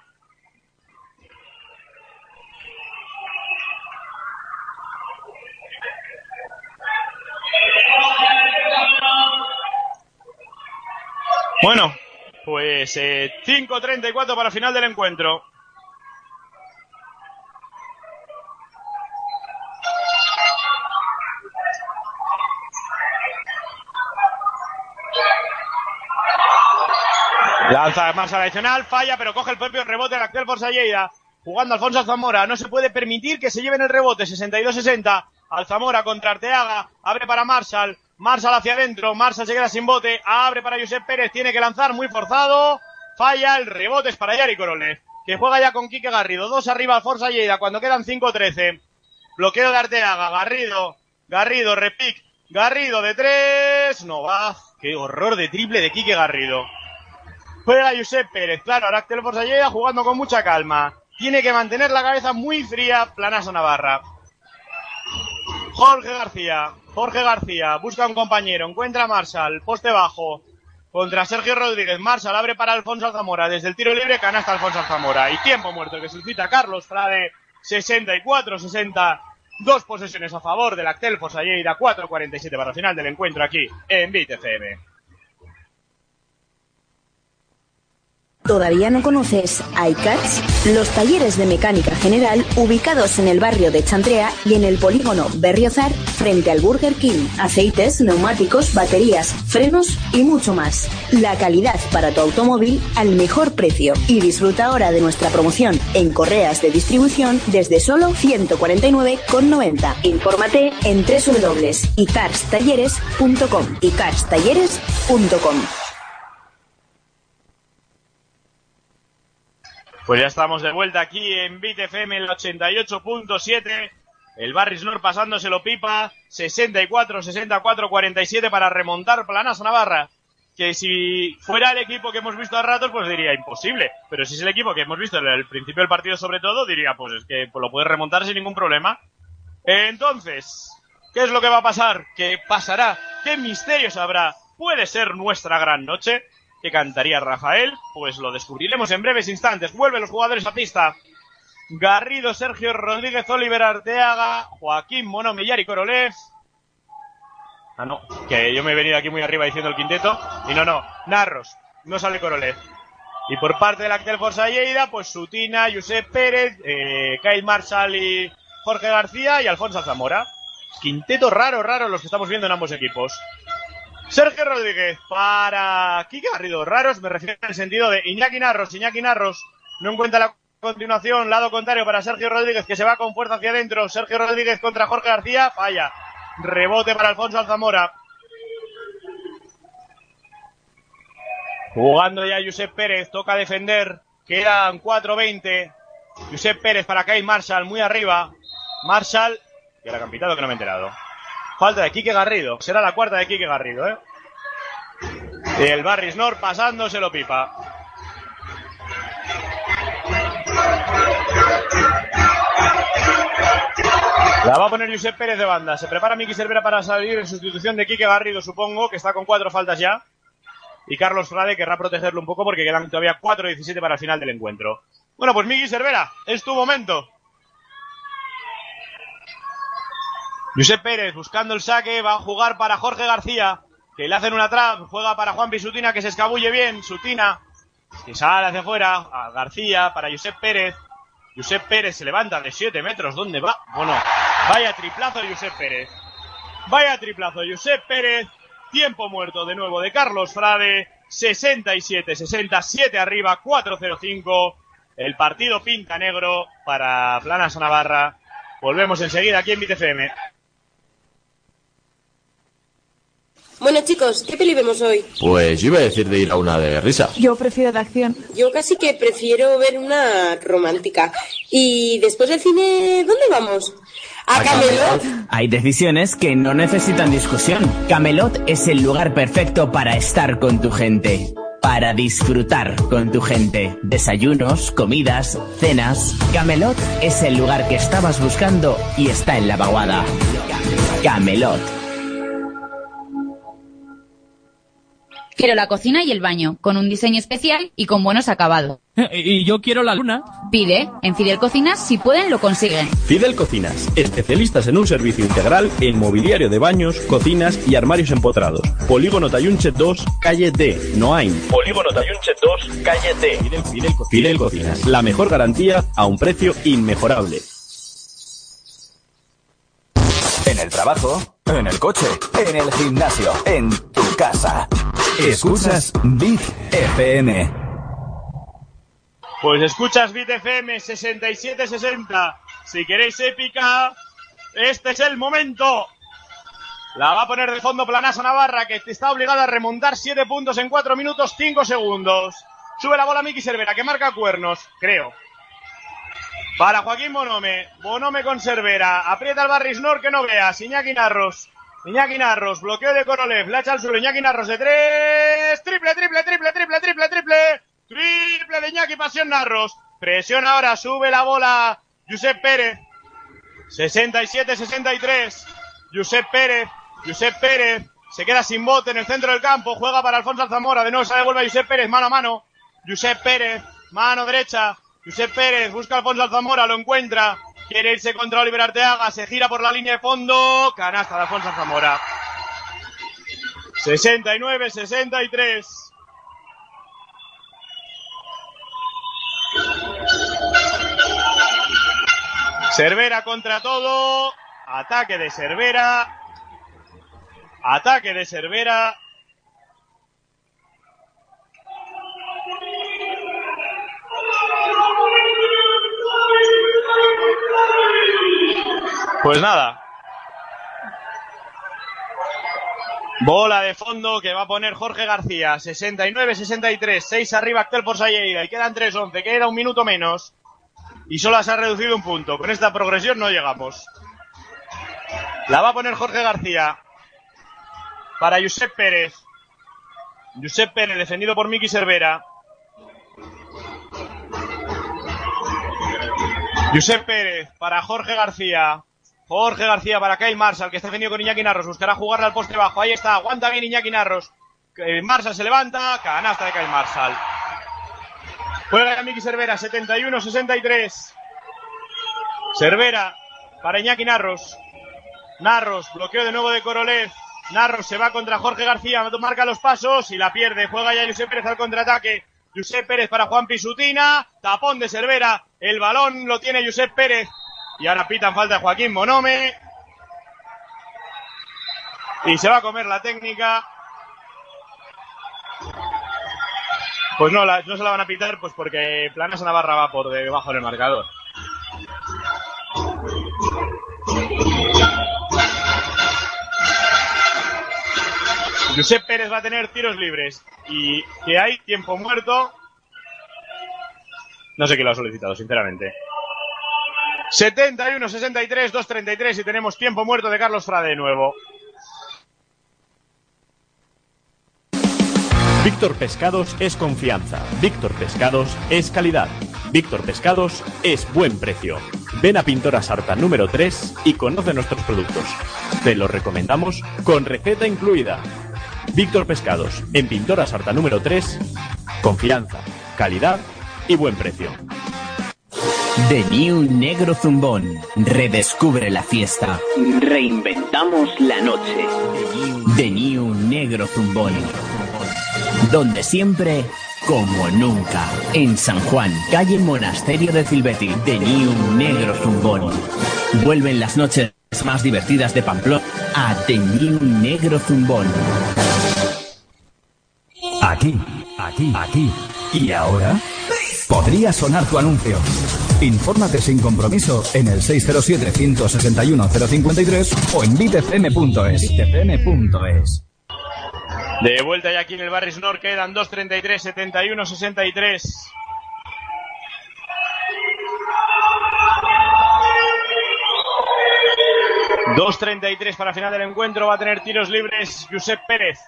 Bueno, pues eh, 5.34 para final del encuentro. Lanza adicional, falla, pero coge el propio rebote de Actel Forsalleida. Jugando Alfonso Alzamora. No se puede permitir que se lleven el rebote. 62-60. Alzamora contra Arteaga. Abre para Marshall. Marshall hacia adentro. Marshall se queda sin bote. Abre para Josep Pérez. Tiene que lanzar muy forzado. Falla. El rebote es para Yari Korolev. Que juega ya con Quique Garrido. Dos arriba Alfonso Lleida cuando quedan 5-13. Bloqueo de Arteaga. Garrido. Garrido. Repic. Garrido de tres. No va. Qué horror de triple de Quique Garrido. Juega Josep Pérez, claro, ahora Actel Forsalleda jugando con mucha calma. Tiene que mantener la cabeza muy fría, planazo Navarra. Jorge García, Jorge García, busca un compañero, encuentra a Marshall, poste bajo. Contra Sergio Rodríguez, Marshall abre para Alfonso Alzamora, desde el tiro libre canasta Alfonso Alzamora. Y tiempo muerto que suscita Carlos Frade, 64-60. Dos posesiones a favor del Actel Fosalleira, 4-47 para el final del encuentro aquí en BTFM. ¿Todavía no conoces iCats? Los talleres de mecánica general ubicados en el barrio de Chantrea y en el polígono Berriozar frente al Burger King. Aceites, neumáticos, baterías, frenos y mucho más. La calidad para tu automóvil al mejor precio. Y disfruta ahora de nuestra promoción en correas de distribución desde solo 149,90. Infórmate en www.icarstalleres.com. icarstalleres.com. Pues ya estamos de vuelta aquí en Bit FM el 88.7. El Barris Nor pasándoselo pipa. 64, 64, 47 para remontar Planas Navarra. Que si fuera el equipo que hemos visto a ratos, pues diría imposible. Pero si es el equipo que hemos visto en el principio del partido sobre todo, diría pues es que lo puedes remontar sin ningún problema. Entonces, ¿qué es lo que va a pasar? ¿Qué pasará? ¿Qué misterios habrá? ¿Puede ser nuestra gran noche? ¿Qué cantaría Rafael? Pues lo descubriremos en breves instantes. Vuelven los jugadores a pista. Garrido, Sergio Rodríguez, Oliver Arteaga, Joaquín Mono, Millari Korolev. Ah, no, que yo me he venido aquí muy arriba diciendo el quinteto. Y no, no, Narros, no sale Korolev. Y por parte del Actel Forza Lleida, pues Sutina, Josep Pérez, eh, Kyle Marshall y Jorge García y Alfonso Zamora. Quinteto raro, raro los que estamos viendo en ambos equipos. Sergio Rodríguez para Kike Garrido. Raros me refiero en el sentido de Iñaki Narros. Iñaki Narros no encuentra la continuación. Lado contrario para Sergio Rodríguez que se va con fuerza hacia adentro. Sergio Rodríguez contra Jorge García. Falla. Rebote para Alfonso Alzamora. Jugando ya Josep Pérez. Toca defender. Quedan 4-20. Josep Pérez para Kyle Marshall muy arriba. Marshall. Que era campitado que no me he enterado. Falta de Quique Garrido. Será la cuarta de Quique Garrido, ¿eh? Y el Barris Nor pasándoselo pipa. La va a poner Josep Pérez de banda. Se prepara Miki Cervera para salir en sustitución de Quique Garrido, supongo, que está con cuatro faltas ya. Y Carlos Frade querrá protegerlo un poco porque quedan todavía 4-17 para el final del encuentro. Bueno, pues Miki Cervera, es tu momento. Josep Pérez buscando el saque, va a jugar para Jorge García, que le hacen una trap, juega para Juan Pisutina, que se escabulle bien, Sutina, que sale hacia afuera, a García, para Josep Pérez, Josep Pérez se levanta de 7 metros, ¿dónde va? Bueno, vaya triplazo Josep Pérez, vaya triplazo Josep Pérez, tiempo muerto de nuevo de Carlos Frade, 67, 67 arriba, 4-0-5, el partido pinta negro para Planas Navarra, volvemos enseguida aquí en BTFM. Bueno, chicos, ¿qué peli vemos hoy? Pues yo iba a decir de ir a una de risa. Yo prefiero de acción. Yo casi que prefiero ver una romántica. Y después del cine, ¿dónde vamos? A Camelot. Hay decisiones que no necesitan discusión. Camelot es el lugar perfecto para estar con tu gente. Para disfrutar con tu gente. Desayunos, comidas, cenas. Camelot es el lugar que estabas buscando y está en la vaguada. Camelot. Quiero la cocina y el baño, con un diseño especial y con buenos acabados. Y yo quiero la luna. Pide, en Fidel Cocinas, si pueden, lo consiguen. Fidel Cocinas, especialistas en un servicio integral en mobiliario de baños, cocinas y armarios empotrados. Polígono Tayunche 2, calle D, Noain. Polígono Tayunche 2, calle D. Fidel, Fidel, Fidel Cocinas, la mejor garantía a un precio inmejorable. En el trabajo, en el coche, en el gimnasio, en tu casa. Escuchas Bit FM. Pues escuchas Bit FM 6760. Si queréis épica, este es el momento. La va a poner de fondo Planasa Navarra, que está obligada a remontar 7 puntos en 4 minutos 5 segundos. Sube la bola Miki Cervera, que marca cuernos, creo. Para Joaquín Bonome. Bonome con Cervera. Aprieta el Barrisnor que no veas. Iñaki Narros. Iñaki Narros. Bloqueo de Korolev. La echa al suelo. Iñaki Narros de tres. Triple, triple, triple, triple, triple, triple. Triple de Iñaki Pasión Narros. Presión ahora. Sube la bola. Josep Pérez. 67-63. Josep Pérez. Josep Pérez. Se queda sin bote en el centro del campo. Juega para Alfonso Zamora. De nuevo se devuelve a Josep Pérez. Mano a mano. Josep Pérez. Mano derecha. Josep Pérez busca a Alfonso Alzamora, lo encuentra. Quiere irse contra Oliver Arteaga, se gira por la línea de fondo. Canasta de Alfonso Alzamora. 69-63. Cervera contra todo. Ataque de Cervera. Ataque de Cervera. Pues nada. Bola de fondo que va a poner Jorge García. 69-63. 6 arriba Actel por Salleira. Y quedan 3-11. Queda un minuto menos. Y solo se ha reducido un punto. Con esta progresión no llegamos. La va a poner Jorge García. Para Josep Pérez. Josep Pérez defendido por Miki Cervera. Josep Pérez para Jorge García. Jorge García para Kyle Marshall, que está defendido con Iñaki Narros. Buscará jugarle al poste bajo. Ahí está, aguanta bien Iñaki Narros. Marshall se levanta, canasta de Kyle Marshall. Juega ya Miki Cervera, 71-63. Cervera para Iñaki Narros. Narros, bloqueo de nuevo de Korolev. Narros se va contra Jorge García, marca los pasos y la pierde. Juega ya Josep Pérez al contraataque. Josep Pérez para Juan Pisutina. Tapón de Cervera. El balón lo tiene Josep Pérez. Y ahora pitan falta de Joaquín Monome. Y se va a comer la técnica. Pues no, no se la van a pitar pues porque Planas Navarra va por debajo del marcador. Josep Pérez va a tener tiros libres. Y que hay tiempo muerto. No sé quién lo ha solicitado, sinceramente. 71, 63, 233 y tenemos tiempo muerto de Carlos Frade de nuevo. Víctor Pescados es confianza. Víctor Pescados es calidad. Víctor Pescados es buen precio. Ven a Pintora Sarta número 3 y conoce nuestros productos. Te los recomendamos con receta incluida. Víctor Pescados, en Pintora Sarta número 3, confianza, calidad y buen precio. The New Negro Zumbón. Redescubre la fiesta. Reinventamos la noche. The New Negro Zumbón. Donde siempre, como nunca. En San Juan, calle Monasterio de Filbeti. The New Negro Zumbón. Vuelven las noches más divertidas de Pamplona a The New Negro Zumbón. Aquí, aquí, aquí. ¿Y ahora? Podría sonar tu anuncio. Infórmate sin compromiso en el 607-161-053 o en bitfm.es. De vuelta ya aquí en el Barrio Snor quedan 2.33, 71, 63. ...2.33 para final del encuentro... ...va a tener tiros libres Josep Pérez...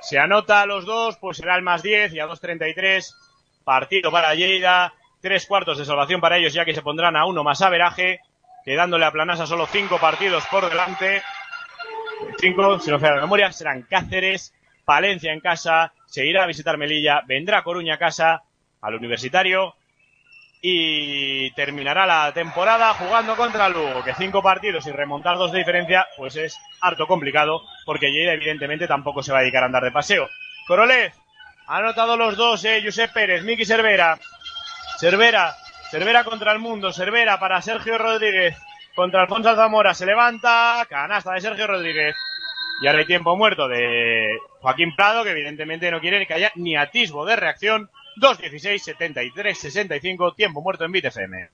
...se anota a los dos... ...pues será el más 10 y a 2.33... ...partido para Lleida... ...tres cuartos de salvación para ellos... ...ya que se pondrán a uno más averaje... ...quedándole a Planasa solo cinco partidos por delante... ...cinco, si no falla la memoria... ...serán Cáceres... Palencia en casa, se irá a visitar Melilla, vendrá Coruña a casa, al Universitario y terminará la temporada jugando contra Lugo, que cinco partidos y remontar dos de diferencia, pues es harto complicado, porque Lleida evidentemente tampoco se va a dedicar a andar de paseo. Corolev, ha anotado los dos, eh, Josep Pérez, Miki Cervera, Cervera, Cervera contra el mundo, Cervera para Sergio Rodríguez, contra Alfonso Zamora, se levanta, canasta de Sergio Rodríguez. Y ahora hay tiempo muerto de Joaquín Prado, que evidentemente no quiere que haya ni atisbo de reacción. 2-16, 73, 65, tiempo muerto en BitFM.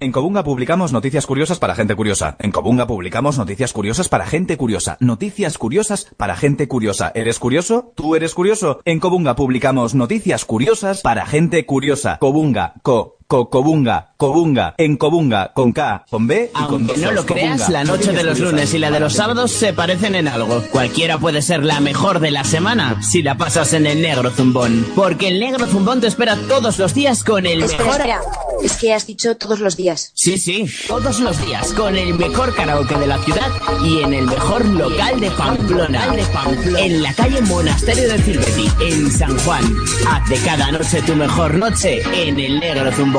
En Cobunga publicamos noticias curiosas para gente curiosa. En Cobunga publicamos noticias curiosas para gente curiosa. Noticias curiosas para gente curiosa. ¿Eres curioso? ¿Tú eres curioso? En Cobunga publicamos noticias curiosas para gente curiosa. Cobunga, co, co, Cobunga, Cobunga, en Cobunga, con K, con B y con Aunque dos no lo creas, Cobunga. la noche de los lunes y la de los sábados se parecen en algo. Cualquiera puede ser la mejor de la semana si la pasas en el Negro Zumbón. Porque el Negro Zumbón te espera todos los días con el Espera, mejor... espera. Es que has dicho todos los días. Sí, sí, todos los días con el mejor karaoke de la ciudad y en el mejor local de Pamplona. En la calle Monasterio de Filbeti, en San Juan. Haz de cada noche tu mejor noche en el Negro Zumbón.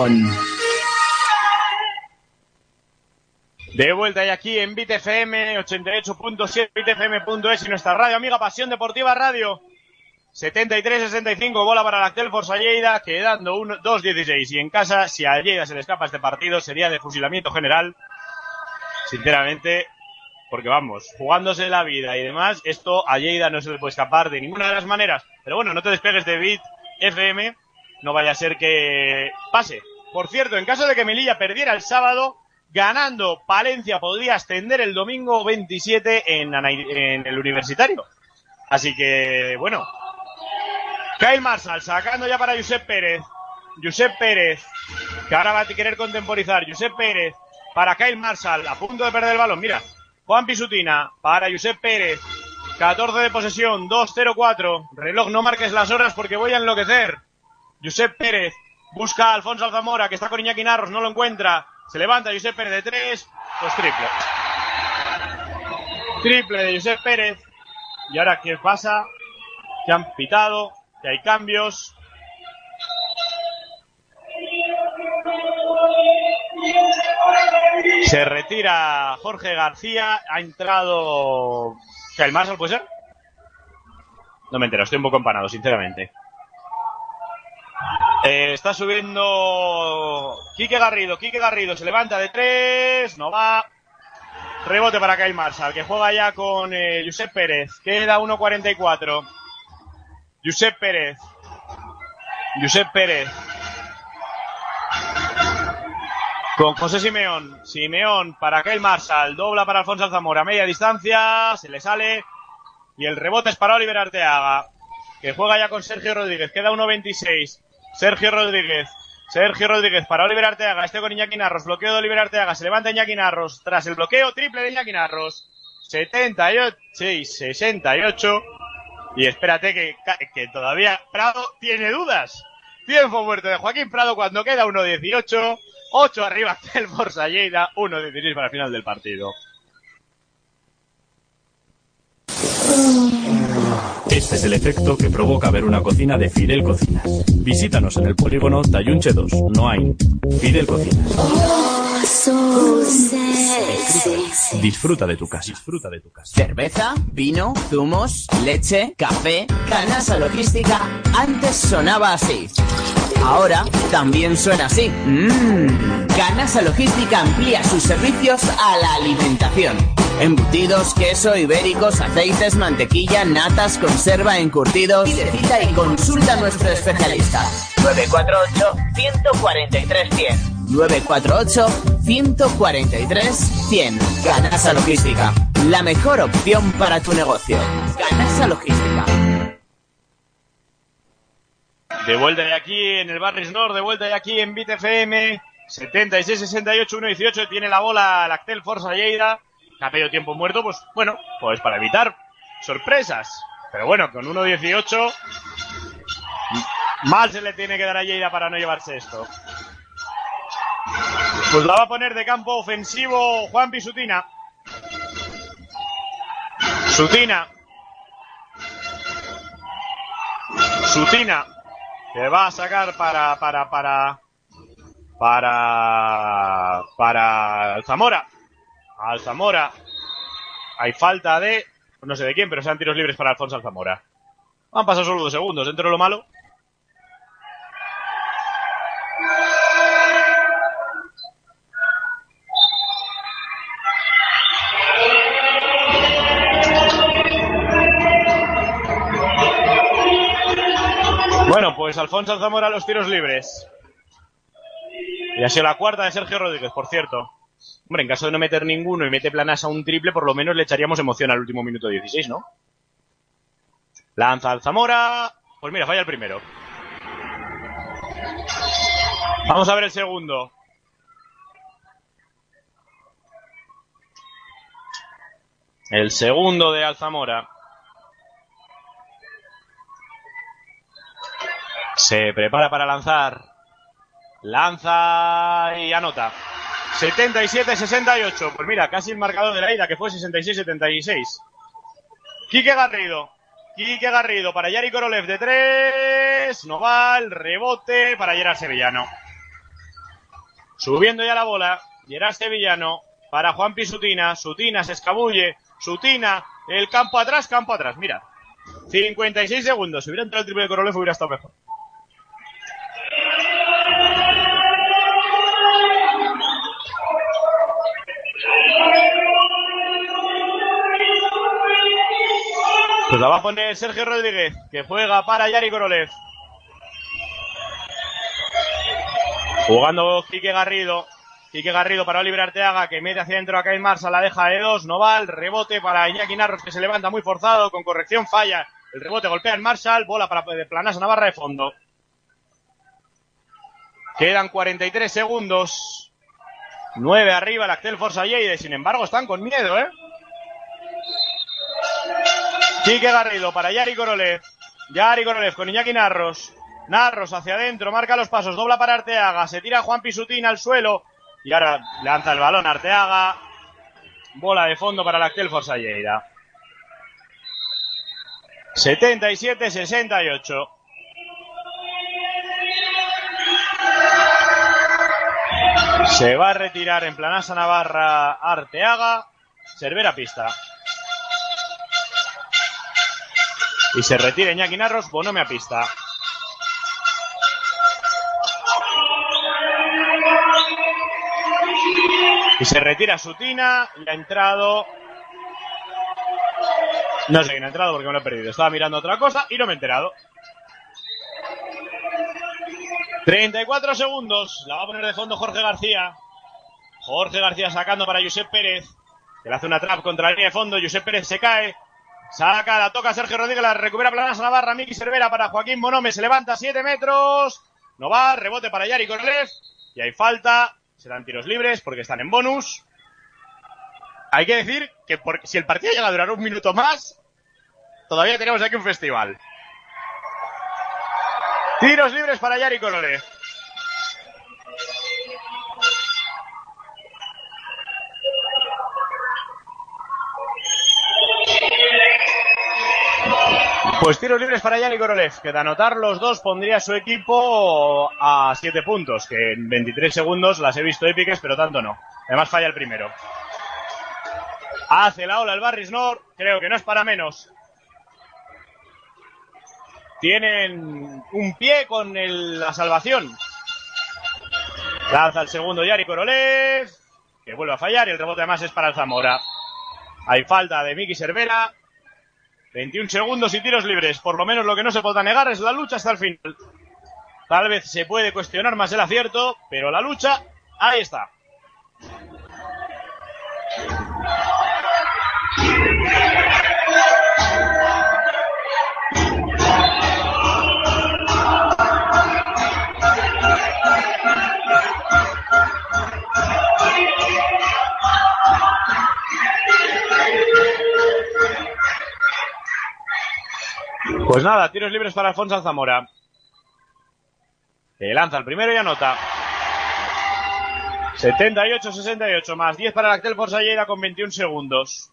De vuelta y aquí en BitFM 88.7, bitfm.es y nuestra radio amiga Pasión Deportiva Radio. 73-65, bola para la Actel Forza Lleida, quedando 2-16. Y en casa, si a Lleida se le escapa este partido, sería de fusilamiento general. Sinceramente, porque vamos, jugándose la vida y demás, esto a Lleida no se le puede escapar de ninguna de las maneras. Pero bueno, no te despegues de Bit FM, no vaya a ser que pase. Por cierto, en caso de que Melilla perdiera el sábado, ganando Palencia podría ascender el domingo 27 en, el universitario. Así que, bueno. Kyle Marshall sacando ya para Josep Pérez. Josep Pérez, que ahora va a querer contemporizar. Josep Pérez para Kyle Marshall, a punto de perder el balón. Mira, Juan Pisutina para Josep Pérez. 14 de posesión, 2-0-4. Reloj, no marques las horas porque voy a enloquecer. Josep Pérez busca a Alfonso Alzamora, que está con Iñaki Narros, no lo encuentra. Se levanta Josep Pérez de 3, pues triple. Triple de Josep Pérez. Y ahora, ¿qué pasa? Que han pitado, que hay cambios. Se retira Jorge García, ha entrado Kyle Marshall, ¿puede ser? No me entero, estoy un poco empanado, sinceramente. Eh, está subiendo Quique Garrido, Quique Garrido se levanta de tres, no va. Rebote para Kyle Marshall, que juega ya con eh, Josep Pérez. Queda 1.44. Josep Pérez. Josep Pérez. Con José Simeón. Simeón para Kyle Marshall. Dobla para Alfonso Alzamora. Media distancia. Se le sale. Y el rebote es para Oliver Arteaga. Que juega ya con Sergio Rodríguez. Queda 1.26. Sergio Rodríguez. Sergio Rodríguez para Oliver Arteaga. Este con Iñaki Narros. Bloqueo de Oliver Arteaga. Se levanta Iñaki Narros. Tras el bloqueo triple de Iñaki Narros. 78 y 68. Y espérate que, que todavía Prado tiene dudas. Tiempo muerto de Joaquín Prado cuando queda 1.18. 8 arriba el Forza Lleida. 1.16 para el final del partido. Este es el efecto que provoca ver una cocina de Fidel Cocinas. Visítanos en el polígono Tayunche 2, Noain. Fidel Cocinas. Disfruta de tu casa. Disfruta de tu casa. Cerveza, vino, zumos, leche, café, Canasa Logística. Antes sonaba así. Ahora también suena así. Mmm. Canasa Logística amplía sus servicios a la alimentación. Embutidos, queso, ibéricos, aceites, mantequilla, natas, conserva, encurtidos. Pide cita y consulta a nuestro especialista. 948-143-100. 948-143-100. Canasa Logística. La mejor opción para tu negocio. Canasa Logística. De vuelta de aquí en el Barris Nord, de vuelta de aquí en Bit FM. 76-68, 1-18. Tiene la bola la Actel Forza Lleida. Que ha pedido tiempo muerto, pues bueno, pues para evitar sorpresas. Pero bueno, con 1-18. Mal se le tiene que dar a Lleida para no llevarse esto. Pues la va a poner de campo ofensivo Juan Pisutina. Sutina. Sutina. Que va a sacar para, para, para, para, para Alzamora. Alzamora. Hay falta de, no sé de quién, pero sean tiros libres para Alfonso Alzamora. Han pasado solo dos segundos, dentro de lo malo. Alfonso Alzamora a los tiros libres. Y ha sido la cuarta de Sergio Rodríguez, por cierto. Hombre, en caso de no meter ninguno y mete planas a un triple, por lo menos le echaríamos emoción al último minuto 16, ¿no? Lanza Alzamora. Pues mira, falla el primero. Vamos a ver el segundo. El segundo de Alzamora. Se prepara para lanzar. Lanza y anota. 77-68. Pues mira, casi el marcador de la ida, que fue 66-76. Quique Garrido. Quique Garrido para Yari Korolev de 3. No va rebote para Gerard Sevillano. Subiendo ya la bola. Gerard Sevillano para Juan Sutina. Sutina se escabulle. Sutina. El campo atrás, campo atrás. Mira. 56 segundos. Si hubiera entrado el triple de Korolev hubiera estado mejor. Pues la va a poner Sergio Rodríguez, que juega para Yari Korolev. Jugando Quique Garrido. Quique Garrido para Oliver Arteaga, que mete hacia adentro a Kyle Marshall, la deja de dos. No va el rebote para Iñaki Narros, que se levanta muy forzado, con corrección falla. El rebote golpea en Marshall, bola para Planasa Navarra de fondo. Quedan 43 segundos. 9 arriba el Actel Forza Lleide, sin embargo están con miedo, ¿eh? Quique Garrido para Yari Korolev. Yari Korolev con Iñaki Narros. Narros hacia adentro, marca los pasos, dobla para Arteaga, se tira Juan Pisutín al suelo y ahora lanza el balón Arteaga. Bola de fondo para el Actel Forza Lleida. 77-68. Se va a retirar en Planasa Navarra Arteaga. Cervera pista. Y se retira Iñaki Narros, Bonome a pista. Y se retira Sutina y ha entrado. No sé quién ha entrado porque me lo he perdido. Estaba mirando otra cosa y no me he enterado. 34 segundos. La va a poner de fondo Jorge García. Jorge García sacando para Josep Pérez. Que le hace una trap contra la línea de fondo. Josep Pérez se cae. Saca, la toca Sergio Rodríguez, la recupera Planas Navarra, Miki Cervera para Joaquín Bonome, se levanta 7 metros. No va, rebote para Yari Corlev. Y hay falta. Serán tiros libres porque están en bonus. Hay que decir que si el partido llega a durar un minuto más, todavía tenemos aquí un festival. Tiros libres para Yari. Pues tiros libres para Yari Korolev, que de anotar los dos pondría a su equipo a 7 puntos, que en 23 segundos las he visto épicas, pero tanto no. Además falla el primero. Hace la ola el Barris Nord, creo que no es para menos. Tienen un pie con el- la salvación. Lanza el segundo Yari Korolev, que vuelve a fallar y el rebote además es para el Zamora. Hay falta de Miki Cervera. 21 segundos y tiros libres. Por lo menos lo que no se podrá negar es la lucha hasta el final. Tal vez se puede cuestionar más el acierto, pero la lucha, ahí está. Pues nada, tiros libres para Alfonso Zamora. Que lanza el primero y anota. 78-68 más 10 para el Actel Forza Lleida con 21 segundos.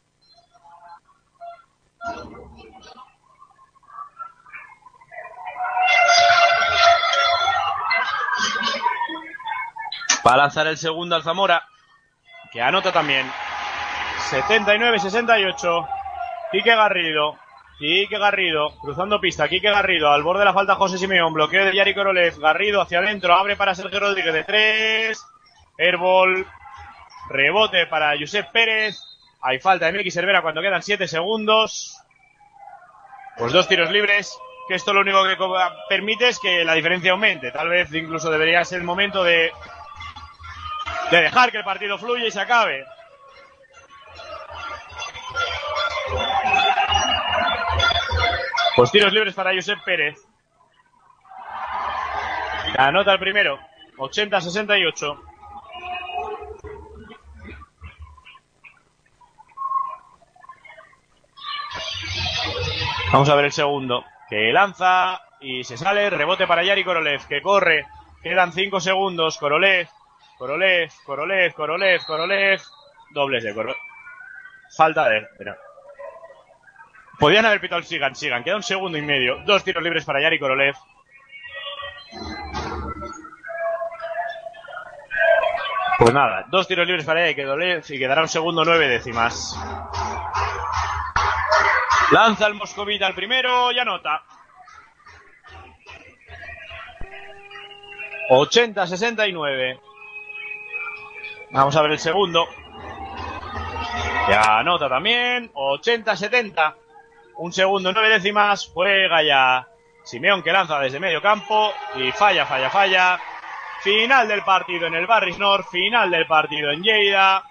Va a lanzar el segundo al Zamora, que anota también. 79-68. Quique Garrido. Quique Garrido, cruzando pista. Quique Garrido, al borde de la falta José Simeón. Bloqueo de Yari Korolev. Garrido hacia adentro, abre para Sergio Rodríguez de 3. Airball. Rebote para Josep Pérez. Hay falta de Miki Cervera cuando quedan 7 segundos. Pues dos tiros libres. Que esto lo único que permite es que la diferencia aumente. Tal vez incluso debería ser el momento de, de dejar que el partido fluya y se acabe. Pues tiros libres para Josep Pérez. Anota el primero. 80-68. Vamos a ver el segundo. Que lanza y se sale. Rebote para Yari Korolev. Que corre. Quedan 5 segundos. Korolev. Korolev. Korolev. Korolev. Korolev. Dobles de Korolev. Falta de... Podían haber pitado el Sigan, Sigan. Queda un segundo y medio. Dos tiros libres para Yari Korolev. Pues nada, dos tiros libres para Yari Korolev y quedará un segundo nueve décimas. Lanza el Moscovita al primero y anota. 80-69. Vamos a ver el segundo. Ya anota también. 80-70. Un segundo, nueve décimas. Juega ya. Simeón que lanza desde medio campo. Y falla, falla, falla. Final del partido en el Barris North. Final del partido en Lleida.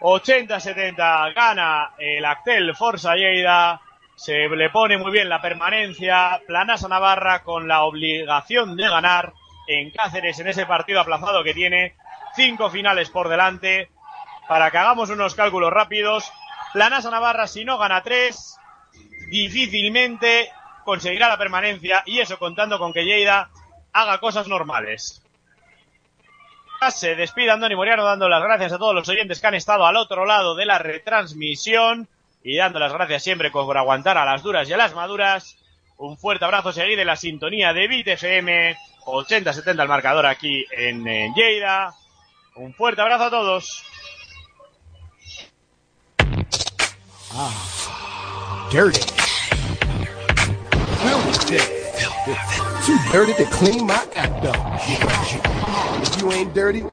80-70 gana el Actel Forza Lleida. Se le pone muy bien la permanencia. Planasa Navarra con la obligación de ganar en Cáceres en ese partido aplazado que tiene. Cinco finales por delante. Para que hagamos unos cálculos rápidos. Planasa Navarra, si no gana tres, difícilmente conseguirá la permanencia. Y eso contando con que Lleida haga cosas normales. Se despide Andoni Moriano dando las gracias a todos los oyentes que han estado al otro lado de la retransmisión y dando las gracias siempre por aguantar a las duras y a las maduras. Un fuerte abrazo seguido de la sintonía de Bit FM 80-70 el marcador aquí en, Lleida. Un fuerte abrazo a todos. Ah, dirty. Really dirty. Too dirty to clean my act up. If you ain't dirty,